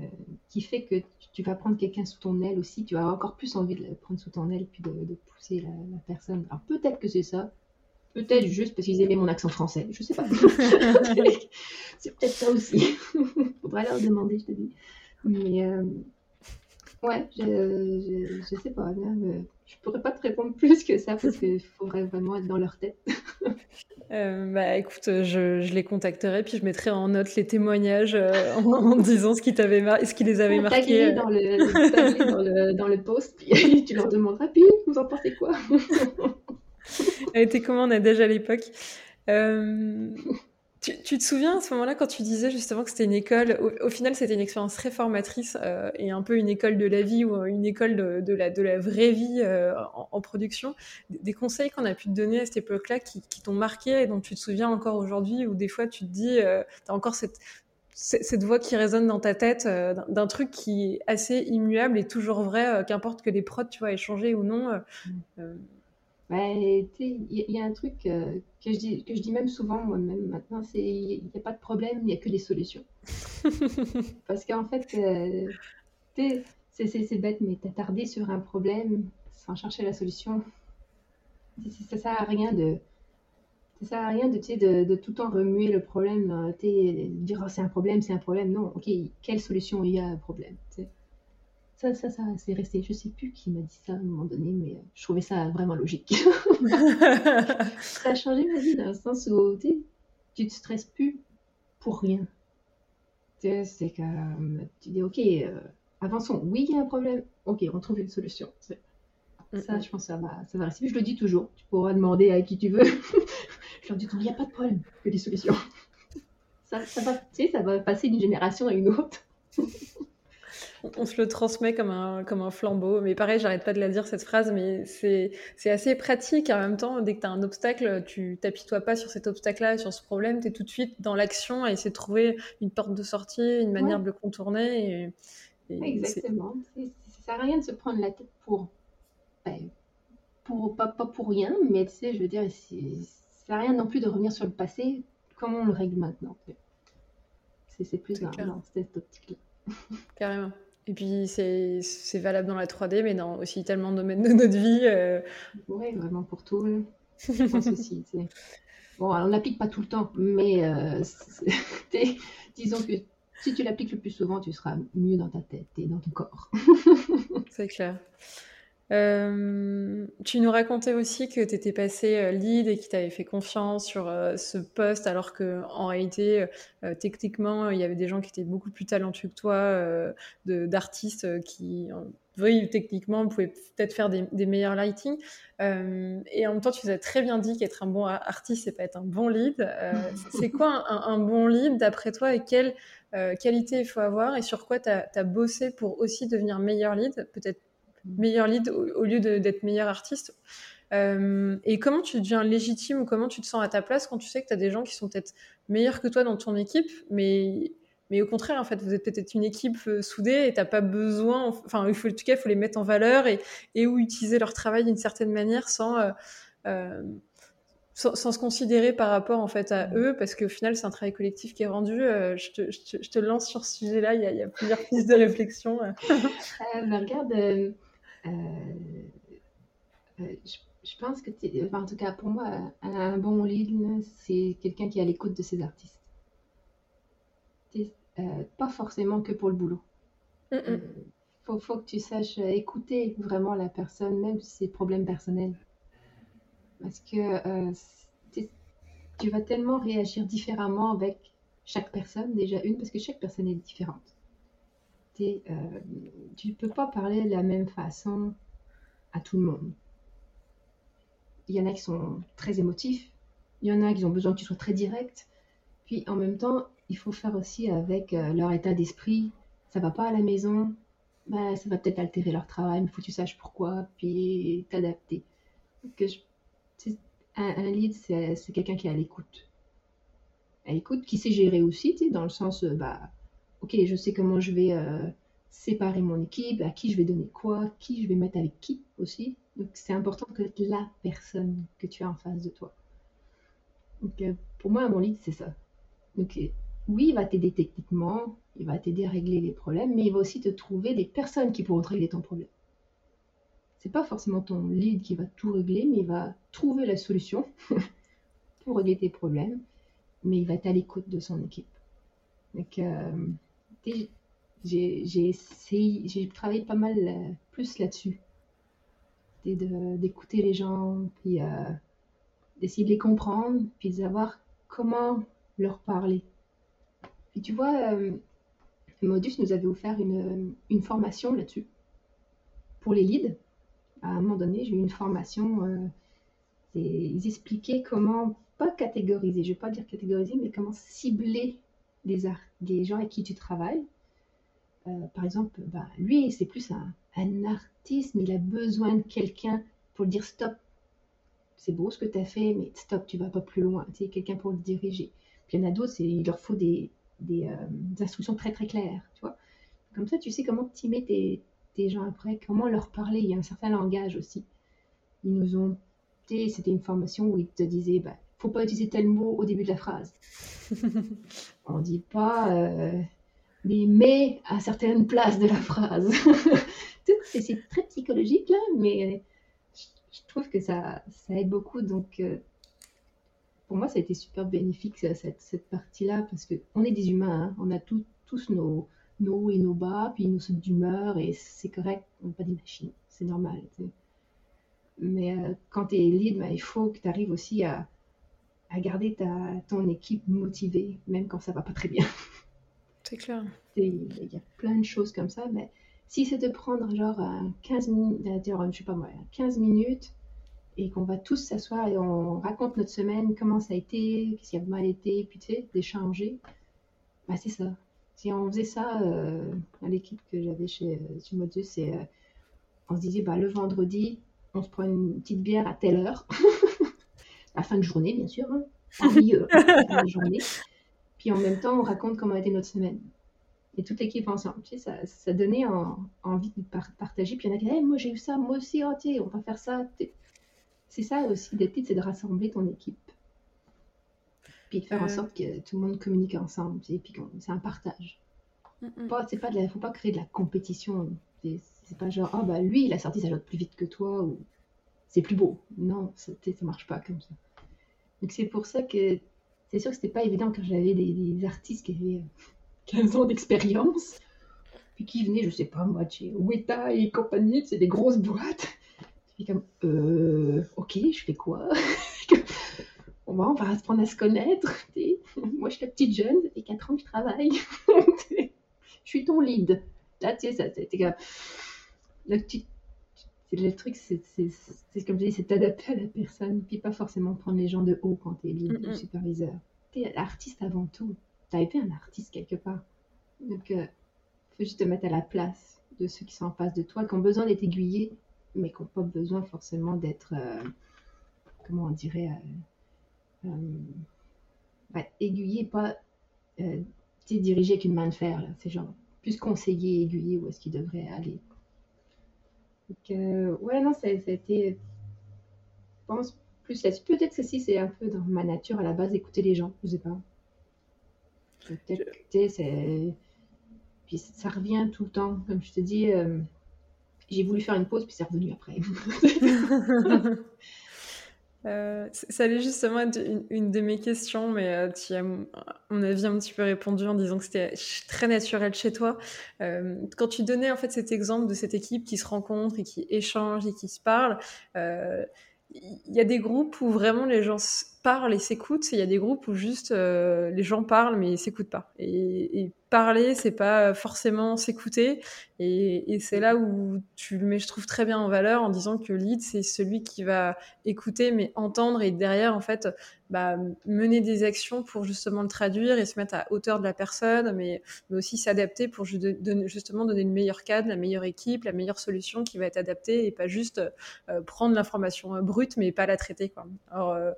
Speaker 1: qui fait que tu, tu vas prendre quelqu'un sous ton aile aussi. Tu as encore plus envie de le prendre sous ton aile puis de, de pousser la, la personne. Alors peut-être que c'est ça. Peut-être juste parce qu'ils aimaient mon accent français. Je sais pas. c'est peut-être ça aussi. Faudrait leur demander, je te dis. Mais euh, ouais, je, je, je sais pas. Là, je pourrais pas te répondre plus que ça parce qu'il faudrait vraiment être dans leur tête.
Speaker 2: Euh, bah écoute, je, je les contacterai puis je mettrai en note les témoignages euh, en, en disant ce qui t'avait mar- ce qui les avait marqués. Euh.
Speaker 1: dans le, dans le, dans le post, puis tu leur demanderas, puis vous en pensez quoi?
Speaker 2: Elle était comment Nadège à l'époque? Euh, tu, tu te souviens à ce moment-là quand tu disais justement que c'était une école, au, au final c'était une expérience très formatrice euh, et un peu une école de la vie ou une école de, de la, de la vraie vie euh, en, en production. Des, des conseils qu'on a pu te donner à cette époque-là qui, qui t'ont marqué et dont tu te souviens encore aujourd'hui ou des fois tu te dis, euh, tu as encore cette, voix qui résonne dans ta tête euh, d'un- truc qui est assez immuable et toujours vrai, euh, qu'importe que les prods tu vois aient changé ou non. euh,
Speaker 1: il y, il y a un truc euh, que, je dis, que je dis même souvent moi-même maintenant, c'est il n'y a pas de problème, il n'y a que des solutions. Parce qu'en fait, euh, sais, c'est c'est- c'est bête, mais t'attarder sur un problème sans chercher la solution, ça sert à rien de, ça sert à rien de, de, de tout le temps remuer le problème, euh, dire oh, c'est un problème, c'est un problème. Non, ok, quelle solution il y a à un problème. Ça, ça, ça, c'est resté. Je sais plus qui m'a dit ça à un moment donné, mais euh, je trouvais ça vraiment logique. Ça a changé ma vie dans le sens où tu te stresses plus pour rien. C'est que euh, tu dis, ok, euh, avançons. Oui, il y a un problème. Ok, on trouve une solution. Ça, je pense que ça va, ça va rester. Je le dis toujours. Tu pourras demander à qui tu veux. je leur dis toujours, il n'y a pas de problème, que des solutions. Ça, ça va, tu sais, ça va passer d'une génération à une autre.
Speaker 2: On, se le transmet comme un, comme un flambeau. Mais pareil, j'arrête pas de la dire cette phrase, mais c'est assez pratique. En même temps, dès que tu as un obstacle, tu t'apitoies pas sur cet obstacle-là, sur ce problème, tu es tout de suite dans l'action à essayer de trouver une porte de sortie, une manière de le contourner.
Speaker 1: Exactement. Ça sert à rien de se prendre la tête pour. Ben, pour pas, pas, pour rien, mais tu sais, je veux dire, ça sert à rien non plus de revenir sur le passé. Comment on le règle maintenant C'est plus dans cette optique-là.
Speaker 2: Carrément. Et puis, c'est valable dans la 3D, mais dans aussi tellement de domaines de notre vie. Euh.
Speaker 1: Oui, vraiment pour tout. Je pense aussi. Bon, on l'applique pas tout le temps, mais euh, disons que si tu l'appliques le plus souvent, tu seras mieux dans ta tête et dans ton corps.
Speaker 2: c'est clair. Euh, tu nous racontais aussi que tu étais passé euh, lead et qu'il t'avait fait confiance sur euh, ce poste, alors qu'en réalité, techniquement, il y avait des gens qui étaient beaucoup plus talentueux que toi, d'artistes qui, oui, techniquement, pouvaient peut-être faire des, meilleurs lighting. et en même temps, tu nous as très bien dit qu'être un bon artiste, c'est pas être un bon lead. c'est quoi un, bon lead d'après toi et quelle qualité il faut avoir et sur quoi tu as, as, bossé pour aussi devenir meilleur lead Peut-être meilleur lead au, lieu d'être meilleur artiste. Euh, et comment tu deviens légitime ou comment tu te sens à ta place quand tu sais que tu as des gens qui sont peut-être meilleurs que toi dans ton équipe, mais, mais au contraire, en fait, vous êtes peut-être une équipe euh, soudée et tu pas besoin, enfin, il faut, en tout cas, il faut les mettre en valeur et, et ou utiliser leur travail d'une certaine manière sans, euh, sans, se considérer par rapport en fait à eux, parce qu'au final, c'est un travail collectif qui est rendu. je, te, je, te, lance sur ce sujet-là, il, y a plusieurs pistes de réflexion.
Speaker 1: regarde euh, euh, je, pense que, en tout cas pour moi, un, bon lead, c'est quelqu'un qui est à l'écoute de ses artistes. Euh, pas forcément que pour le boulot. Il faut, faut, que tu saches écouter vraiment la personne, même ses problèmes personnels. Parce que tu vas tellement réagir différemment avec chaque personne, déjà une, parce que chaque personne est différente. Euh, tu ne peux pas parler de la même façon à tout le monde. Il y en a qui sont très émotifs, il y en a qui ont besoin que tu sois très direct. Puis en même temps, il faut faire aussi avec euh, leur état d'esprit. Ça va pas à la maison, bah, ça va peut-être altérer leur travail, mais il faut que tu saches pourquoi, puis t'adapter. Un, lead, c'est quelqu'un qui est à l'écoute. À l'écoute, qui sait gérer aussi, dans le sens, euh, bah, ok, je sais comment je vais euh, séparer mon équipe, à qui je vais donner quoi, qui je vais mettre avec qui aussi. Donc c'est important que la personne que tu as en face de toi. Donc euh, pour moi, mon lead, c'est ça. Donc euh, oui, il va t'aider techniquement, il va t'aider à régler les problèmes, mais il va aussi te trouver des personnes qui pourront régler ton problème. C'est pas forcément ton lead qui va tout régler, mais il va trouver la solution pour régler tes problèmes, mais il va être à l'écoute de son équipe. Donc, j'ai essayé, j'ai travaillé pas mal euh, plus là-dessus. D'écouter les gens, puis euh, d'essayer de les comprendre, puis de savoir comment leur parler. Puis tu vois, euh, Modus nous avait offert une, une formation là-dessus pour les leads. À un moment donné, j'ai eu une formation. ils expliquaient comment, pas catégoriser, je vais pas dire catégoriser, mais comment cibler les, les gens avec qui tu travailles euh, par exemple, bah, lui, c'est plus un, artiste, mais il a besoin de quelqu'un pour dire stop. C'est beau ce que tu as fait, mais stop, tu vas pas plus loin. Tu quelqu'un pour le diriger. Il y en a d'autres, il leur faut des, des, euh, instructions très très claires. Tu vois Comme ça, tu sais comment timer tes, tes gens après, comment leur parler. Il y a un certain langage aussi. Ils nous ont. C'était une formation où ils te disaient bah, faut pas utiliser tel mot au début de la phrase. On dit pas. Euh, mais à certaines places de la phrase. c'est très psychologique là, mais je trouve que ça, ça aide beaucoup. Donc, euh, pour moi, ça a été super bénéfique cette, cette partie-là parce qu'on est des humains, hein. on a tous nos, nos hauts et nos bas, puis nos sautes d'humeur, et c'est correct, on n'est pas des machines, c'est normal. Mais euh, quand tu es lead, ben, il faut que tu arrives aussi à, à garder ta, ton équipe motivée, même quand ça va pas très bien.
Speaker 2: C'est clair.
Speaker 1: Il y a plein de choses comme ça, mais si c'est de prendre genre 15 minutes, je sais pas moi, 15 minutes et qu'on va tous s'asseoir et on raconte notre semaine, comment ça a été, qu'est-ce qui a mal été, puis tu sais, d'échanger, bah c'est ça. si on faisait ça euh, à l'équipe que j'avais chez, chez c'est on se disait bah, le vendredi, on se prend une petite bière à telle heure, à la fin de journée bien sûr, hein, de journée. Puis en même temps, on raconte comment a été notre semaine. Et toute l'équipe ensemble. Tu sais, ça, ça donnait envie de partager. Puis il y en a qui disent moi j'ai eu ça, moi aussi, oh, on va faire ça. C'est ça aussi, d'être c'est de rassembler ton équipe. Puis de faire en euh. sorte que tout le monde communique ensemble. Puis c'est un partage. Mm -mm. Pas, pas de faut pas créer de la compétition. C'est pas genre, ah bah lui, il a sorti sa note plus vite que toi, ou c'est plus beau. Non, ça, ça marche pas comme ça. Donc c'est pour ça que c'est sûr que c'était pas évident quand j'avais des, artistes qui avaient 15 ans d'expérience, puis qui venaient, je sais pas moi, chez Weta et compagnie, c'est des grosses boîtes. Puis comme, euh, ok, je fais quoi? On va, on va se prendre à se connaître. Moi, je suis la petite jeune, ça fait 4 ans que je travaille. je suis ton lead. Là, tu sais, ça, c'était comme le truc, c'est comme je dis, c'est t'adapter à la personne, puis pas forcément prendre les gens de haut quand t'es lead ou superviseur. T'es artiste avant tout. T'as été un artiste quelque part. Donc, il euh, faut juste te mettre à la place de ceux qui sont en face de toi, qui ont besoin d'être aiguillés, mais qui n'ont pas besoin forcément d'être, euh, comment on dirait, euh, aiguillés, pas dirigés avec une main de fer. C'est genre plus conseiller, aiguiller où est-ce qu'ils devraient aller. Donc, ouais, non, ça, a été, je pense, plus. Peut-être que si c'est un peu dans ma nature à la base d'écouter les gens, je sais pas. Peut-être que c'est. Puis ça revient tout le temps. Comme je te dis, euh, j'ai voulu faire une pause, puis c'est revenu après.
Speaker 2: Euh, ça allait justement être une, de mes questions, mais euh, tu as, à mon avis, un petit peu répondu en disant que c'était très naturel chez toi. Euh, quand tu donnais en fait cet exemple de cette équipe qui se rencontre et qui échange et qui se parle, il y a des groupes où vraiment les gens parlent et s'écoutent, il y a des groupes où juste les gens parlent mais s'écoutent pas. Et, parler, c'est pas forcément s'écouter. Et, c'est là où tu le mets, je trouve, très bien en valeur en disant que le lead, c'est celui qui va écouter mais entendre et derrière, en fait, bah, mener des actions pour justement le traduire et se mettre à hauteur de la personne, mais, aussi s'adapter pour justement donner le meilleur cadre, la meilleure équipe, la meilleure solution qui va être adaptée et pas juste euh, prendre l'information euh, brute mais pas la traiter. Euh,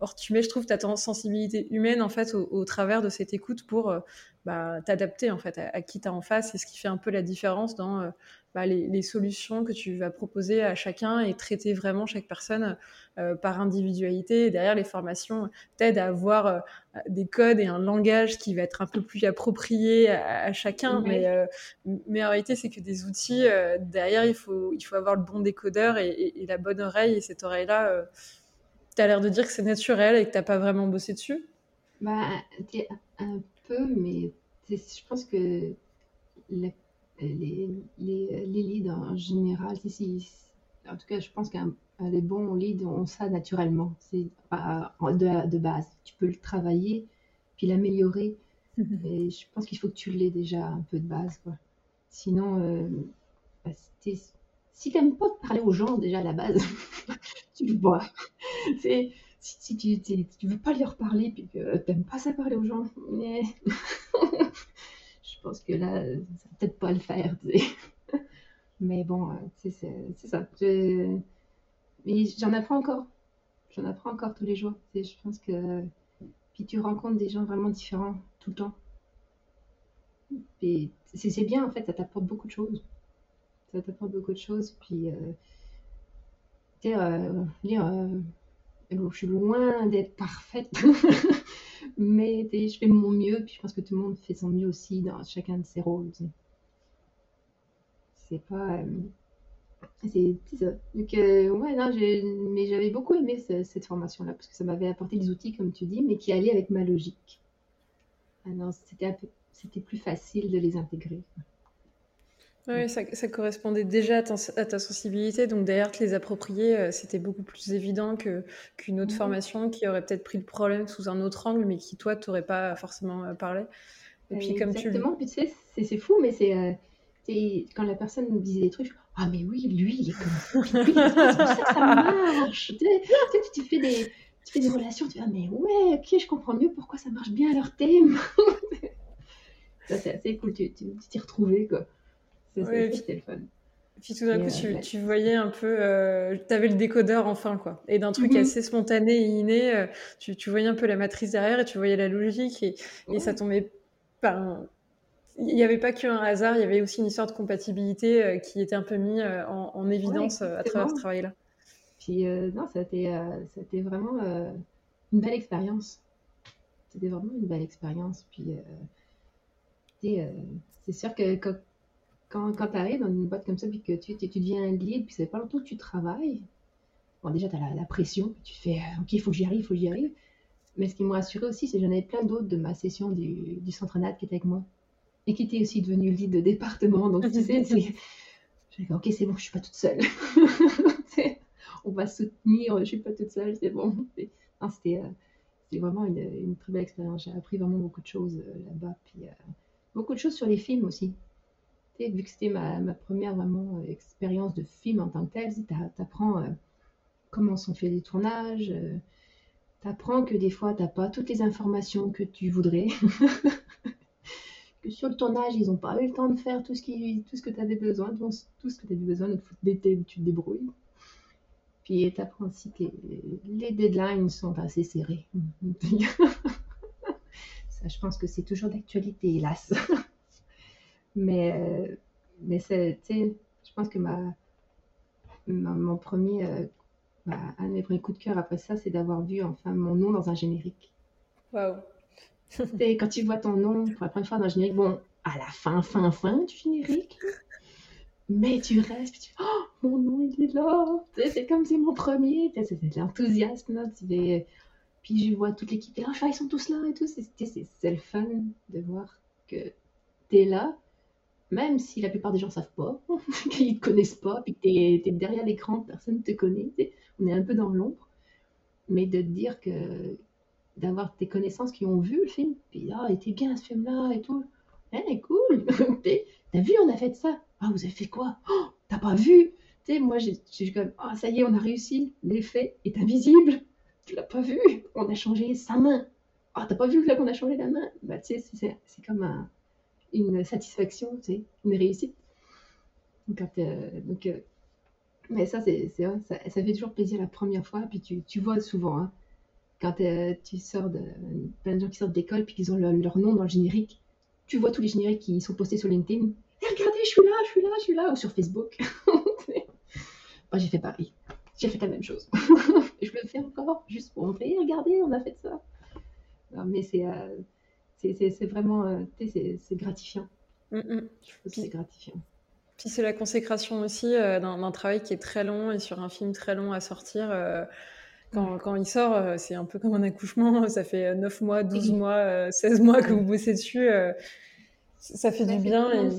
Speaker 2: Or, tu mets, je trouve, ta sensibilité humaine en fait au, travers de cette écoute pour euh, bah, t'adapter en fait à, qui tu as en face. C'est ce qui fait un peu la différence dans euh, bah, les, solutions que tu vas proposer à chacun et traiter vraiment chaque personne euh, par individualité. Et derrière, les formations t'aident à avoir des codes et un langage qui va être un peu plus approprié à, chacun. Mais, mais en réalité, c'est que des outils. derrière, il faut, il faut avoir le bon décodeur et, et la bonne oreille. Et cette oreille-là tu as l'air de dire que c'est naturel et que tu n'as pas vraiment bossé dessus?
Speaker 1: Bah, Un peu, mais je pense que les, les, les, leads en général, en tout cas, je pense qu'un les bons leads ont ça naturellement. C'est de, de, base. Tu peux le travailler, puis l'améliorer. Et je pense qu'il faut que tu l'aies déjà un peu de base. Quoi. Sinon, euh, bah, si tu n'aimes pas parler aux gens déjà à la base, tu le vois. si, si tu ne veux pas leur parler puis que tu n'aimes pas ça parler aux gens, mais je pense que là, ça peut-être pas le faire. Mais bon, c'est ça. Mais j'en apprends encore. J'en apprends encore tous les jours. Je pense que. Puis tu rencontres des gens vraiment différents tout le temps. C'est bien en fait, ça t'apporte beaucoup de choses. Ça t'apporte beaucoup de choses. Puis. Euh, euh, euh, je suis loin d'être parfaite, mais je fais mon mieux, puis je pense que tout le monde fait son mieux aussi dans chacun de ses rôles. C'est pas. Euh, c'est ça. Donc, ouais, non, mais j'avais beaucoup aimé cette formation-là, parce que ça m'avait apporté des outils, comme tu dis, mais qui allaient avec ma logique. Ah c'était c'était plus facile de les intégrer.
Speaker 2: Oui, ça, correspondait déjà à ta, sensibilité, donc derrière te les approprier, euh, c'était beaucoup plus évident que qu'une autre formation qui aurait peut-être pris le problème sous un autre angle, mais qui toi t'aurais pas forcément euh, parlé.
Speaker 1: Et puis comme Exactement, puis tu sais, c'est fou, mais c'est euh, quand la personne nous disait des trucs, ah mais oui, lui, il est comme ça, c'est pour ça marche. Tu, sais, tu, fais des, tu fais des relations, tu dis, ah mais ouais, ok, je comprends mieux pourquoi ça marche bien leur thème. ça, c'est assez cool. Tu t'y retrouvais, quoi. C'était.
Speaker 2: Puis tout d'un coup, tu, tu, voyais un peu, euh, tu avais le décodeur enfin, quoi. Et d'un truc mhm. assez spontané et inné, euh, tu, tu, voyais un peu la matrice derrière et tu voyais la logique et, et ça tombait pas. Il n'y avait pas qu'un hasard, il y avait aussi une histoire de compatibilité euh, qui était un peu mis en, en, évidence à travers ce travail-là.
Speaker 1: Puis non, ça a été, vraiment une belle expérience. C'était vraiment une belle expérience. Puis c'est sûr que quand, quand, quand tu arrives dans une boîte comme ça, puis que tu, tu, deviens un lead, puis ça fait pas longtemps que tu travailles, bon, déjà, tu as la, pression, puis tu fais euh, OK, il faut que j'y arrive, il faut que j'y arrive. Mais ce qui m'a rassuré aussi, c'est que j'en avais plein d'autres de ma session du, du centre NAD qui étaient avec moi et qui étaient aussi devenus lead de département. Donc, tu sais, c'est. OK, c'est bon, je suis pas toute seule. on va soutenir, je suis pas toute seule, c'est bon. C'était euh, vraiment une, une, très belle expérience. J'ai appris vraiment beaucoup de choses euh, là-bas. Puis beaucoup de choses sur les films aussi vu que c'était ma, première vraiment euh, expérience de film en tant que tel, tu apprends euh, comment sont faits les tournages, euh, tu apprends que des fois, tu n'as pas toutes les informations que tu voudrais. que sur le tournage, ils n'ont pas eu le temps de faire tout ce, qui, tout ce que tu avais besoin, tout ce que tu avais besoin, donc tu te débrouilles. Puis tu apprends aussi que les, deadlines sont assez serrés. Ça, je pense que c'est toujours d'actualité, hélas. Mais, euh, mais c'est, je pense que ma, mon premier, euh, bah, un de mes premiers coups de cœur après ça, c'est d'avoir vu enfin mon nom dans un générique.
Speaker 2: Waouh!
Speaker 1: quand tu vois ton nom pour la première fois dans un générique, bon, à la fin, fin, fin du générique, mais tu restes, puis tu oh, mon nom, il est là! C'est comme c'est mon premier, c'est l'enthousiasme, là. Puis je vois toute l'équipe, et là, ils sont tous là et tout. C'est le fun de voir que tu es là, même si la plupart des gens savent pas, qu'ils ne te connaissent pas, puis que tu es, derrière l'écran, personne ne te connaît, on est un peu dans l'ombre, mais de te dire que d'avoir tes connaissances qui ont vu le film, puis ah, était bien ce film-là et tout, eh, cool, t'as vu, on a fait ça, ah, vous avez fait quoi, oh, t'as pas vu, tu sais, moi j'ai comme, ah, ça y est, on a réussi, l'effet est invisible, tu l'as pas vu, on a changé sa main, ah, t'as pas vu là qu'on a changé la main, bah tu sais, c'est comme un une satisfaction, tu une réussite. donc, euh, mais ça, c'est ça, ça, fait toujours plaisir la première fois. Puis tu, tu vois souvent, hein, quand euh, tu sors de. plein de gens qui sortent d'école, puis qu'ils ont leur nom dans le générique, tu vois tous les génériques qui sont postés sur LinkedIn. Eh, regardez, je suis là, je suis là, je suis là, ou sur Facebook. Moi, j'ai fait pareil. J'ai fait la même chose. je le fais encore, juste pour montrer, regardez, on a fait ça. Mais c'est. Euh, c'est vraiment euh, c'est gratifiant. Mm, mm. c'est gratifiant.
Speaker 2: Puis c'est la consécration aussi euh, d'un travail qui est très long et sur un film très long à sortir. Euh, quand, quand, il sort, c'est un peu comme un accouchement. Ça fait 9 mois, 12 mois, 16 mois que vous bossez dessus. ça fait du bien. Et...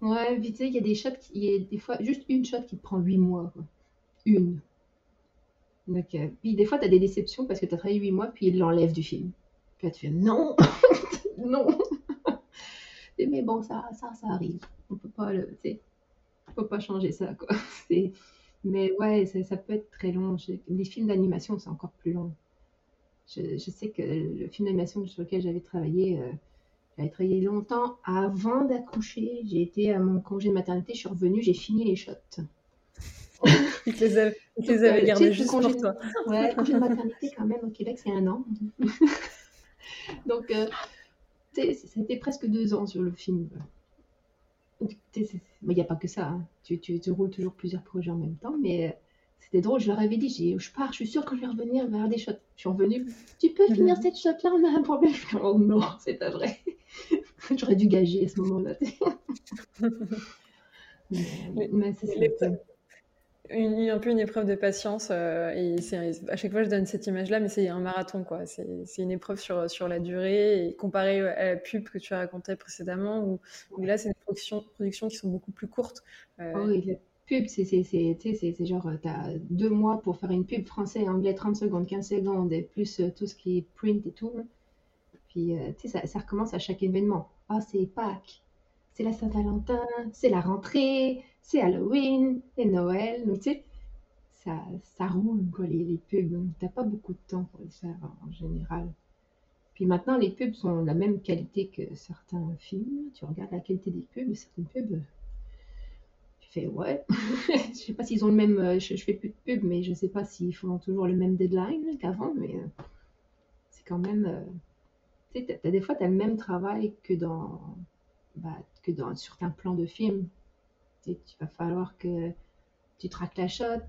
Speaker 1: Ouais, vite, il y a des shots, il y a des fois juste une shot qui te prend 8 mois. Une. Donc, puis des fois, tu as des déceptions parce que tu as travaillé 8 mois, puis ils l'enlèvent du film. Puis tu fais non, non. mais bon, ça, ça, ça arrive. On peut pas le, on peut pas changer ça, quoi. Mais ouais, ça, peut être très long. Les films d'animation, c'est encore plus long. Je, sais que le film d'animation sur lequel j'avais travaillé, euh, j'avais travaillé longtemps avant d'accoucher. J'ai été à mon congé de maternité, je suis revenue, j'ai fini les shots.
Speaker 2: ils te les avaient, les gardés juste pour toi.
Speaker 1: Ouais, congé de maternité quand même au Québec, c'est un an. Donc, euh, c'était presque deux ans sur le film. Il n'y a pas que ça. Hein. Tu, tu, tu, roules toujours plusieurs projets en même temps, mais euh, c'était drôle. Je leur avais dit, je pars, je suis sûre que je vais revenir vers des shots. Je suis revenue. Tu peux finir cette shot-là, on a un problème. Oh non, c'est pas vrai. J'aurais dû gager à ce moment-là.
Speaker 2: mais, mais c'est une, un peu une épreuve de patience. Euh, et à chaque fois, je donne cette image-là, mais c'est un marathon, quoi. C'est une épreuve sur, sur la durée. Et comparé à la pub que tu as raconté précédemment, où, là, c'est des productions, productions qui sont beaucoup plus courtes.
Speaker 1: Euh... Oh oui, la pub, c'est genre, tu as deux mois pour faire une pub français, anglais, 30 secondes, 15 secondes, et plus euh, tout ce qui est print et tout. Puis, euh, tu sais, ça, recommence à chaque événement. Ah, c'est Pâques, c'est la Saint-Valentin, c'est la rentrée, c'est Halloween, c'est Noël. Donc, tu sais, ça, ça roule, quoi, les, les pubs. T'as pas beaucoup de temps pour le faire en général. Puis maintenant, les pubs sont de la même qualité que certains films. Tu regardes la qualité des pubs, certaines pubs, tu fais ouais. je sais pas s'ils ont le même. euh, Je, je fais plus de pubs, mais je sais pas s'ils font toujours le même deadline qu'avant, mais euh, c'est quand même. euh, tu sais, des fois, tu le même travail que dans, bah, que dans certains plans de film. Tu sais, il va falloir que tu traques la shot,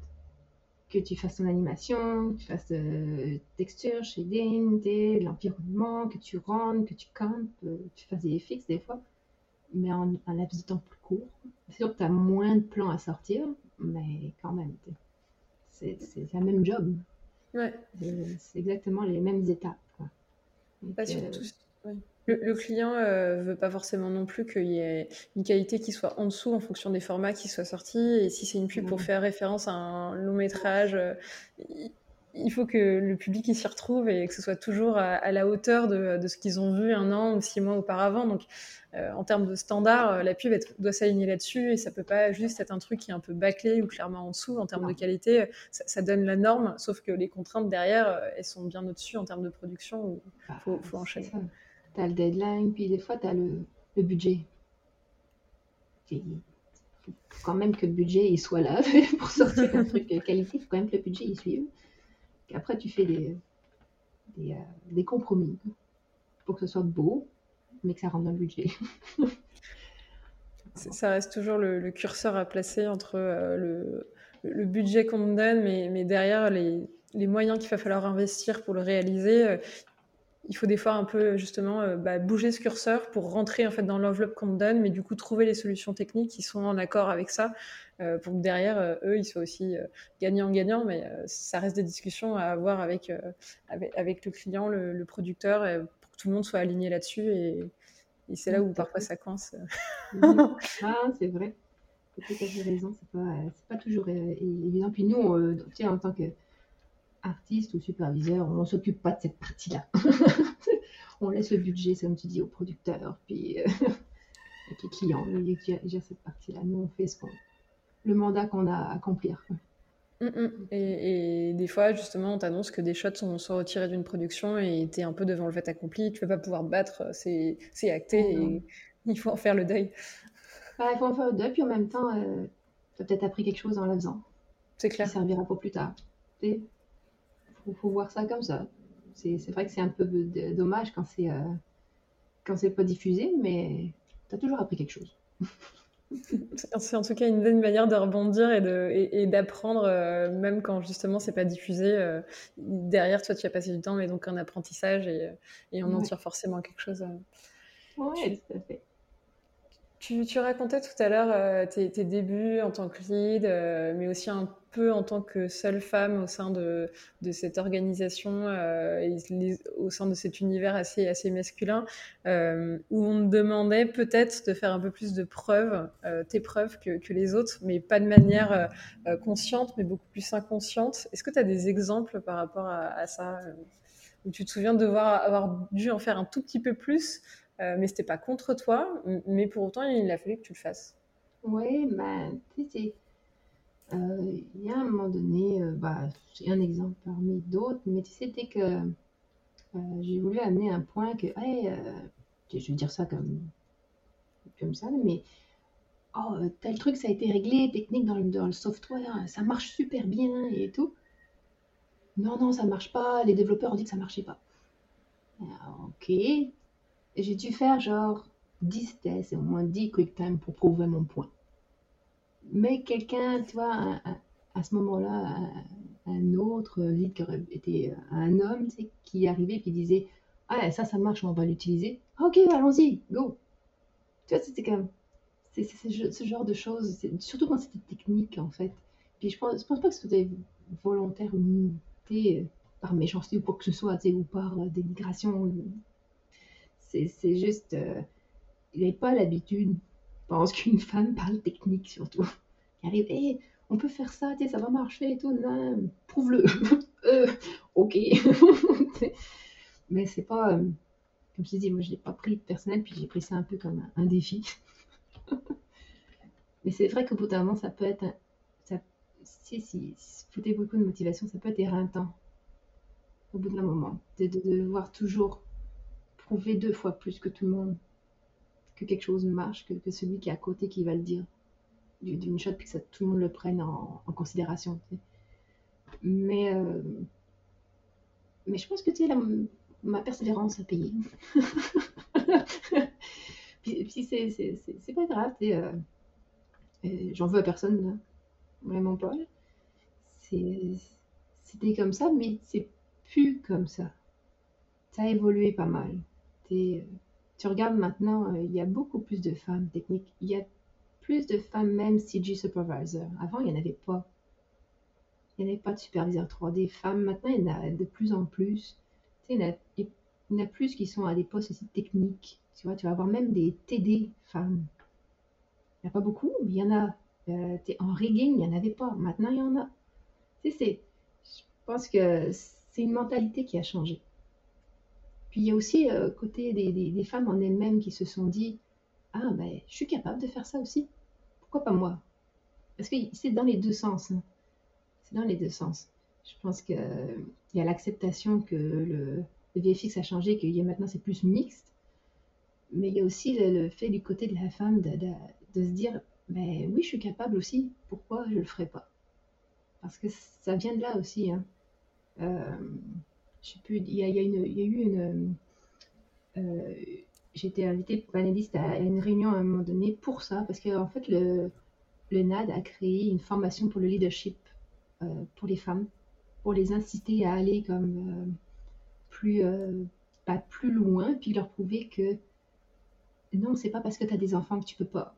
Speaker 1: que tu fasses ton animation, que tu fasses euh, texture, shading, l'environnement, que tu rendes, que tu campes, euh, tu fasses des FX des fois, mais en un laps de temps plus court. C'est sûr que tu as moins de plans à sortir, mais quand même, c'est la même job.
Speaker 2: Ouais.
Speaker 1: Euh, C'est exactement les mêmes étapes. quoi. Donc,
Speaker 2: Pas
Speaker 1: euh,
Speaker 2: ouais. Le, le client euh, veut pas forcément non plus qu'il y ait une qualité qui soit en dessous en fonction des formats qui soient sortis. Et si c'est une pub pour
Speaker 1: Ouais.
Speaker 2: faire référence à un long métrage, euh, il- il faut que le public il s'y retrouve et que ce soit toujours à, à la hauteur de, de ce qu'ils ont vu un an ou six mois auparavant. Donc, euh, en termes de standard, la pub doit s'aligner là-dessus et ça peut pas juste être un truc qui est un peu bâclé ou clairement en dessous. En termes de qualité, ça, ça donne la norme, sauf que les contraintes derrière, elles sont bien au-dessus en termes de production. où
Speaker 1: bah,
Speaker 2: faut- enchaîner.
Speaker 1: T'as le deadline, puis des fois, tu as le, le budget. Il faut quand même que le budget il soit là pour sortir un truc qualité. Il faut quand même que le budget il suive. Après, tu fais des, des, euh, des compromis pour que ce soit beau, mais que ça rentre dans le budget.
Speaker 2: Ça reste toujours le, curseur à placer entre euh, le, le budget qu'on te donne, mais, mais derrière les, les moyens qu'il va falloir investir pour le réaliser. euh, il faut des fois un peu justement euh, bah, bouger ce curseur pour rentrer en fait dans l'enveloppe qu'on te donne, mais du coup trouver les solutions techniques qui sont en accord avec ça, euh, pour que derrière euh, eux ils soient aussi gagnants-gagnants. Mais ça reste des discussions à avoir avec, avec, avec le client, le, le producteur, pour que tout le monde soit aligné là-dessus. Et, et c'est là où parfois ça coince.
Speaker 1: Ah, c'est vrai. Tu as tout à fait raison. C'est pas, c'est pas toujours évident. Puis nous, on, en tant qu'artiste ou superviseur, on s'occupe pas de cette partie-là. on laisse le budget, comme tu dis, au producteur, puis euh, avec les clients, ils gèrent cette partie-là. Nous, on fait ce qu'on, le mandat qu'on a à accomplir.
Speaker 2: Mm, mm. Et, et des fois, justement, on t'annonce que des shots sont, sont retirés d'une production et t'es un peu devant le fait accompli. Tu vas pas pouvoir battre, c'est acté et il faut en faire le deuil.
Speaker 1: Bah, il faut en faire deux, puis en même temps, tu as peut-être appris quelque chose en le faisant.
Speaker 2: C'est
Speaker 1: qui
Speaker 2: clair.
Speaker 1: servira pour plus tard. Faut, faut voir ça comme ça. C'est c'est vrai que c'est un peu de- dommage quand c'est euh, quand c'est pas diffusé, mais tu as toujours appris quelque chose.
Speaker 2: C'est en tout cas une bonne manière de rebondir et de- et- et d'apprendre, euh, même quand justement c'est pas diffusé. euh, derrière, toi, tu as passé du temps, mais donc un apprentissage et, et on en tire forcément quelque chose.
Speaker 1: Oui, tout à fait.
Speaker 2: Tu, racontais tout à l'heure euh, tes, débuts en tant que lead, euh, mais aussi un peu en tant que seule femme au sein de, cette organisation, euh, et au sein de cet univers assez, assez masculin, où on te demandait peut-être de faire un peu plus de preuves, tes preuves que, les autres, mais pas de manière consciente, mais beaucoup plus inconsciente. Est-ce que tu as des exemples par rapport à, ça, où tu te souviens de devoir avoir dû en faire un tout petit peu plus euh, mais c'était pas contre toi, mais pour autant, il a fallu que tu le fasses.
Speaker 1: Oui, ben, tu euh, il y a un moment donné, euh, bah, j'ai un exemple parmi d'autres, mais tu sais, dès que euh, j'ai voulu amener un point que, hey, je vais dire ça comme, comme ça, mais oh, tel truc, ça a été réglé, technique dans le, software, ça marche super bien et tout. Non, non, ça marche pas, les développeurs ont dit que ça marchait pas. Ok. J'ai dû faire genre 10 tests et au moins 10 quick time pour prouver mon point. Mais quelqu'un, tu vois, à, ce moment-là, un, autre lead qui aurait été un homme, tu sais, qui arrivait et qui disait Ah, ça, ça marche, on va l'utiliser. Ok, allons-y, go. Tu vois, c'était. C'est c'est ce, genre de choses, surtout quand c'était technique en fait. Puis je pense, je pense pas que c'était volontaire ou sais, par méchanceté ou quoi que ce soit, tu sais, ou par euh, dénigration. C'est juste. euh, il n'avait pas l'habitude, je pense, qu'une femme parle technique surtout. Il arrive, on peut faire ça, ça va marcher et tout, prouve-le. Euh, ok. Mais c'est pas. euh, comme je te dis, moi je l'ai pas pris personnel, puis j'ai pris ça un peu comme un, défi. Mais c'est vrai qu'au bout d'un moment, ça peut être. ça, si, si, vous avez beaucoup de motivation, ça peut être éreintant. Au bout d'un moment. De, de devoir toujours prouver deux fois plus que tout le monde que quelque chose marche que, celui qui est à côté qui va le dire d'une shot, puis que tout le monde le prenne en, considération. Mais, euh, mais je pense que tu sais, ma persévérance a payé. puis, puis c'est pas grave, sais, euh, j'en veux à personne, vraiment pas. C'était comme ça, mais c'est plus comme ça. Ça a évolué pas mal. Tu regardes maintenant, euh, il y a beaucoup plus de femmes techniques. Il y a plus de femmes même CG supervisor. Avant, il n'y en avait pas. Il n'y avait pas de superviseur 3D femmes. Maintenant, il y en a de plus en plus. Il y en a, plus qui sont à des postes aussi techniques. Tu vois, tu vas avoir même des TD femmes. Il n'y a pas beaucoup, mais il y en a. Euh, en rigging, il n'y en avait pas. Maintenant, il y en a. Je pense que c'est une mentalité qui a changé. Il y a aussi euh, côté des, femmes en elles-mêmes qui se sont dit Ah, ben, je suis capable de faire ça aussi pourquoi pas moi Parce que c'est dans les deux sens. Hein. C'est dans les deux sens. Je pense qu'il y a l'acceptation que le, VFX a changé, que maintenant c'est plus mixte. Mais il y a aussi le, fait du côté de la femme de, se dire ben oui, je suis capable aussi, pourquoi je ne le ferais pas Parce que ça vient de là aussi. Hein. Euh, je sais plus, il y a, eu une. Euh, j'ai été invitée panéliste à une réunion à un moment donné pour ça, parce qu'en en fait, le, le, NAD a créé une formation pour le leadership euh, pour les femmes, pour les inciter à aller comme euh, plus, euh, pas plus loin, puis leur prouver que non, c'est pas parce que tu as des enfants que tu peux pas.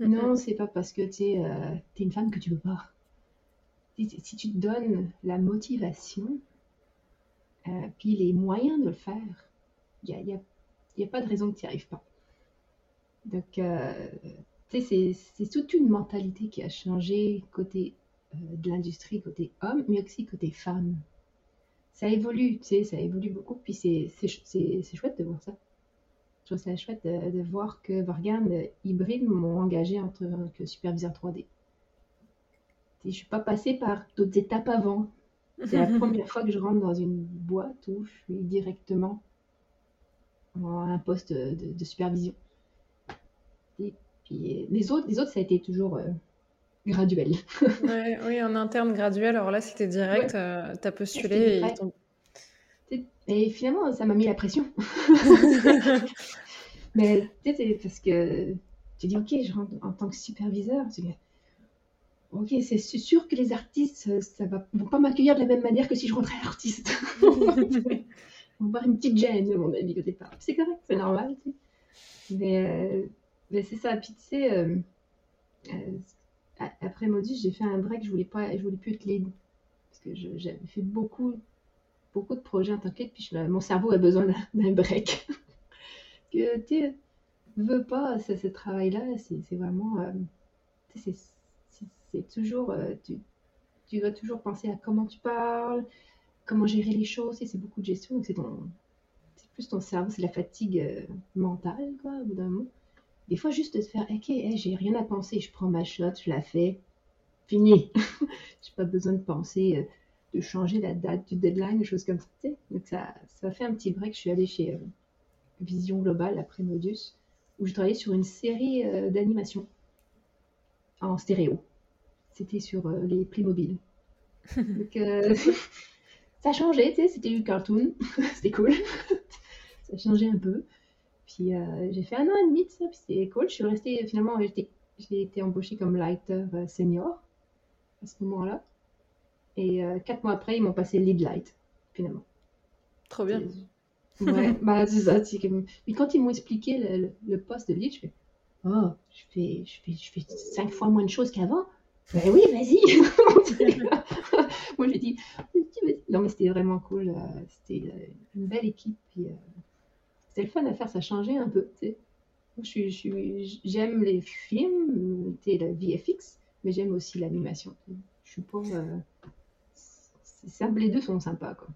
Speaker 1: Non, c'est pas parce que tu es, es, une femme que tu peux pas. Si, tu te donnes la motivation, puis les moyens de le faire, il y a, a n'y pas de raison que tu n'y arrives pas. Donc, euh, c'est toute une mentalité qui a changé côté euh, de l'industrie, côté homme, mais aussi côté femme. Ça évolue, tu sais, ça évolue beaucoup, puis c'est chouette de voir ça. Je trouve ça chouette de, voir que Vorgan Hybride m'ont engagé en tant que superviseur 3D. Je ne suis pas passée par d'autres étapes avant. C'est la première fois que je rentre dans une boîte où je suis directement un poste de, supervision. Et puis les autres, les autres, ça a été toujours euh, graduel.
Speaker 2: oui, en interne graduel. Alors là, c'était direct. Euh, tu as postulé
Speaker 1: et, et, finalement, ça m'a mis la pression. Mais sais, parce que tu dis, ok, je rentre en tant que superviseur. Ok, c'est sûr que les artistes, ça va, vont pas m'accueillir de la même manière que si je rentrais artiste. on va voir une petite gêne, mon avis, au départ. C'est correct, c'est normal, tu sais. Mais, euh, mais c'est ça. Puis tu sais, euh, euh, après Modus, j'ai fait un break, je voulais pas, je voulais plus être lead. Parce que j'avais fait beaucoup, beaucoup de projets en tant que lead, puis mon cerveau a besoin d'un break. que tu veux pas, ce, ce travail-là, c'est vraiment. c'est toujours. tu, tu dois toujours penser à comment tu parles, comment gérer les choses, c'est beaucoup de gestion, c'est plus ton cerveau, c'est la fatigue euh, mentale, d'un moment. Des fois, juste de se faire, ok, j'ai rien à penser, je prends ma shot, je la fais, fini. j'ai pas besoin de penser, euh, de changer la date du deadline, des choses comme ça. Donc ça, ça fait un petit break. Je suis allée chez euh, Vision Global après Modus, où je travaillais sur une série d'animations en stéréo. C'était sur les Playmobil. Donc, ça a changé, tu sais, c'était du cartoon, c'était cool. ça a changé un peu. Puis euh, j'ai fait un an et demi de ça, puis c'était cool. Je suis restée, finalement, j'ai été embauchée comme lighter euh, senior à ce moment-là. Et euh, quatre mois après, ils m'ont passé lead light, finalement.
Speaker 2: Trop bien.
Speaker 1: Ouais, bah c'est ça. Mais quand ils m'ont expliqué le, poste de lead, je fais Oh, je fais, je fais, je fais cinq fois moins de choses qu'avant. Ben oui, vas-y. Moi, j'ai dit, non, mais c'était vraiment cool. Euh, c'était euh, une belle équipe. Puis, euh, c'était le fun à faire, ça changeait un peu. Je suis, j'aime les films, le VFX, mais j'aime aussi l'animation. Je suis pas. les deux sont sympas. Quoi.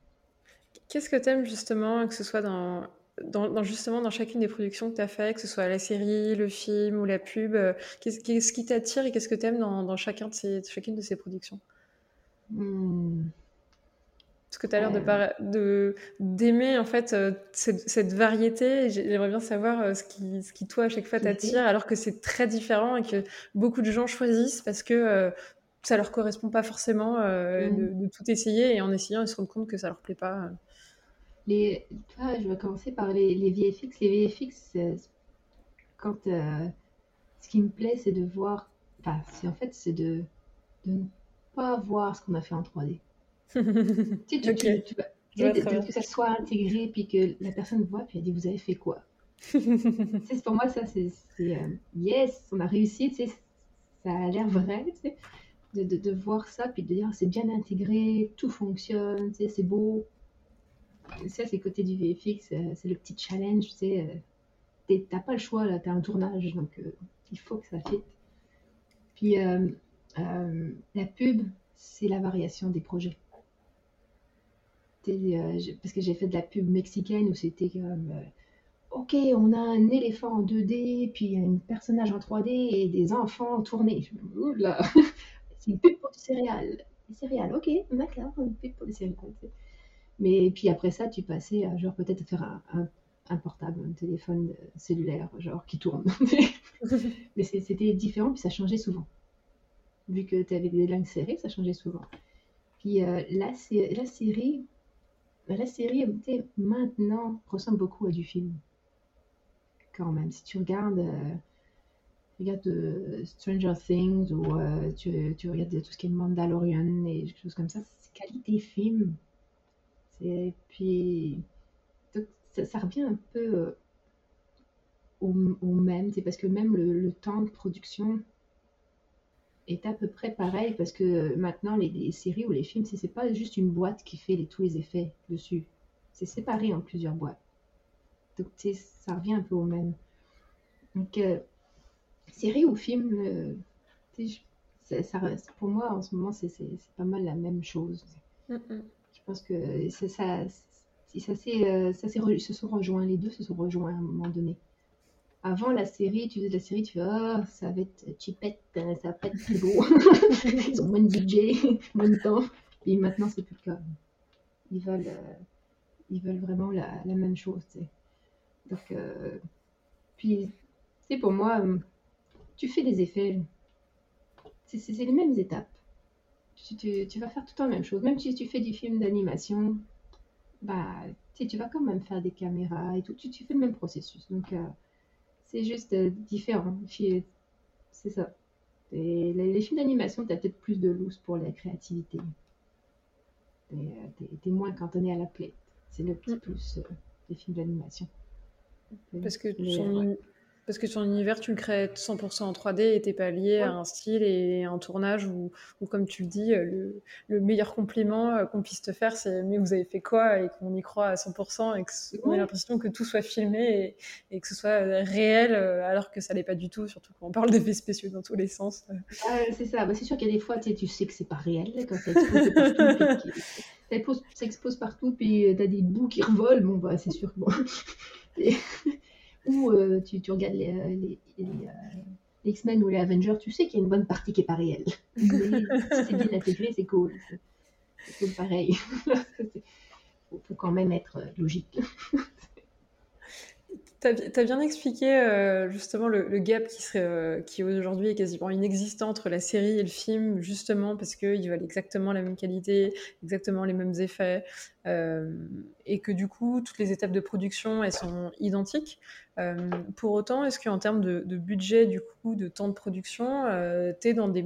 Speaker 2: Qu'est-ce que tu aimes justement, que ce soit dans, dans, justement dans chacune des productions que tu as fait, que ce soit la série, le film ou la pub, qu'est-ce, qui t'attire et qu'est-ce que tu aimes dans, dans chacun de ces, chacune de ces productions?
Speaker 1: Hmm.
Speaker 2: Parce que tu as l'air de d'aimer en fait cette, variété. J'aimerais bien savoir ce, qui, ce qui, toi, à chaque fois, t'attire, alors que c'est très différent et que beaucoup de gens choisissent parce que ça leur correspond pas forcément mmh. de, tout essayer et en essayant, ils se rendent compte que ça leur plaît pas.
Speaker 1: Les, je vais commencer par les, les VFX. Les VFX, quand ce qui me plaît, c'est de voir. Enfin, en fait, c'est de, de ne pas voir ce qu'on a fait en 3D. tu, tu, tu, que ça soit intégré, puis que la personne voit, puis elle dit Vous avez fait quoi Pour moi, ça, c'est euh, yes, on a réussi, ça a l'air vrai, de, de, de, voir ça, puis de dire C'est bien intégré, tout fonctionne, c'est beau. Ça, c'est côté du VFX, euh, c'est le petit challenge, tu sais. Euh, t'as pas le choix, là, t'as un tournage, donc il faut que ça fitte. Puis la pub, c'est la variation des projets. Euh, parce que j'ai fait de la pub mexicaine où c'était comme euh, Ok, on a un éléphant en 2D, puis un personnage en 3D et des enfants tournés. Oula, c'est une pub pour du céréales. Des céréales, ok, d'accord, une pub pour des céréales. Mais puis après ça, tu passais à genre peut-être faire un, portable, un téléphone cellulaire, genre qui tourne. Mais c'était différent, puis ça changeait souvent. Vu que tu avais des langues serrées, ça changeait souvent. Puis euh, la série, bah, la série, maintenant, ressemble beaucoup à du film. Quand même. Si tu regardes, euh, euh, Stranger Things ou euh, tu, tu, regardes tout ce qui est Mandalorian et des choses comme ça, c'est qualité film. Et puis, ça, revient un peu au, même, parce que même le temps de production est à peu près pareil parce que maintenant, les, séries ou les films, c'est pas juste une boîte qui fait tous les effets dessus. C'est séparé en plusieurs boîtes. Donc, ça revient un peu au même. Donc, euh, série ou film, euh, pour moi, en ce moment, c'est pas mal la même chose. Pense que ça, ça, ça, euh, ça se sont rejoints, les deux se sont rejoints à un moment donné avant la série, tu faisais la série, tu fais oh, ça va être chipette, euh, ça va pas être très beau. Ils ont moins de budget, moins de temps. Et maintenant, c'est plus le cas. Ils veulent, euh, ils veulent vraiment la, la même chose. Donc, euh, puis, c'est pour moi, tu fais des effets. C'est les mêmes étapes. Tu, tu, tu, vas faire tout le temps la même chose. Même si tu fais du film d'animation, bah, tu vas quand même faire des caméras et tout. Tu, tu fais le même processus. Donc, c'est juste euh, différent. C'est ça. Et les, films d'animation, tu as peut-être plus de loose pour la créativité. Tu es, moins cantonné à la plaie. C'est le petit mm. plus euh, des films d'animation.
Speaker 2: Parce que parce que ton univers, tu le crées 100% en 3D et t'es pas lié à un style et un tournage où, comme tu le dis, le, le meilleur compliment euh, qu'on puisse te faire, c'est mais vous avez fait quoi et qu'on y croit à 100% et qu'on ait l'impression que tout soit filmé et, que ce soit euh, réel euh, alors que ça l'est pas du tout, surtout quand on parle d'effets spéciaux dans tous les sens.
Speaker 1: Ah, c'est ça, bah, c'est sûr qu'il y a des fois, tu sais que c'est pas réel quand ça expose partout. ça expose partout, puis t'as des bouts qui revolent, bon, bah, c'est sûr que bon. ou euh, tu, tu, regardes les, euh, les, euh, les, X-Men ou les Avengers, tu sais qu'il y a une bonne partie qui n'est pas réelle. Mais c'est bien intégré, c'est cool. C'est pareil. Il faut, quand même être logique.
Speaker 2: Tu as, bien expliqué euh, justement le, gap qui, euh, aujourd'hui est quasiment inexistant entre la série et le film, justement parce qu'ils veulent exactement la même qualité, exactement les mêmes effets, euh, et que du coup, toutes les étapes de production, elles sont identiques. pour autant, est-ce qu'en termes de, budget, du coup, de temps de production, tu es dans les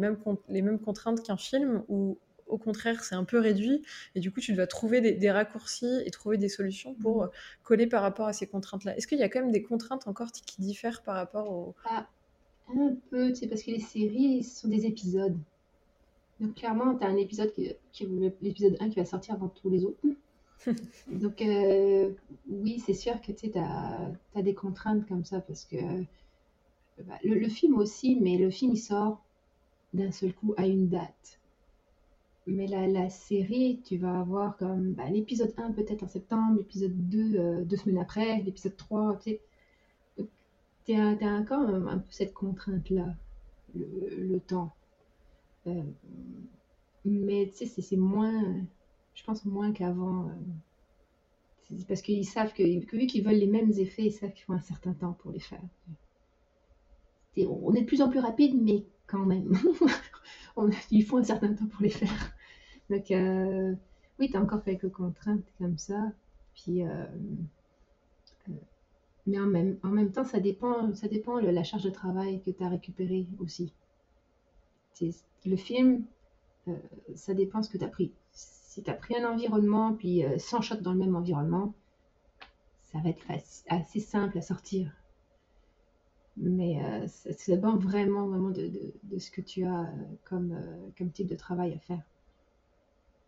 Speaker 2: mêmes contraintes qu'un film ou au contraire, c'est un peu réduit. Et du coup, tu dois trouver des, raccourcis et trouver des solutions pour mmh. coller par rapport à ces contraintes-là. Est-ce qu'il y a quand même des contraintes encore qui diffèrent par rapport au...
Speaker 1: Ah, un peu, c'est parce que les séries sont des épisodes. Donc clairement, tu as un épisode qui, qui l'épisode 1 qui va sortir avant tous les autres. Donc euh, oui, c'est sûr que tu as, as, des contraintes comme ça parce que bah, le, le, film aussi, mais le film il sort d'un seul coup à une date. Mais la, la, série, tu vas avoir comme bah, l'épisode 1 peut-être en septembre, l'épisode 2 euh, deux semaines après, l'épisode 3, tu sais. Tu as, encore un, peu cette contrainte-là, le, le, temps. Euh, mais tu sais, c'est moins, je pense moins qu'avant. parce qu'ils savent que, vu qu'ils veulent les mêmes effets, ils savent qu'il faut un certain temps pour les faire. on est de plus en plus rapide, mais quand même, il faut un certain temps pour les faire. Donc, oui, tu as encore quelques contraintes comme ça. Puis, mais en même, en même temps, ça dépend, ça dépend de la charge de travail que tu as récupérée aussi. Le film, euh, ça dépend ce que tu as pris. Si tu as pris un environnement, puis euh, 100 shots dans le même environnement, ça va être assez simple à sortir. Mais euh, ça, dépend vraiment, vraiment de, de, ce que tu as euh, comme, comme type de travail à faire.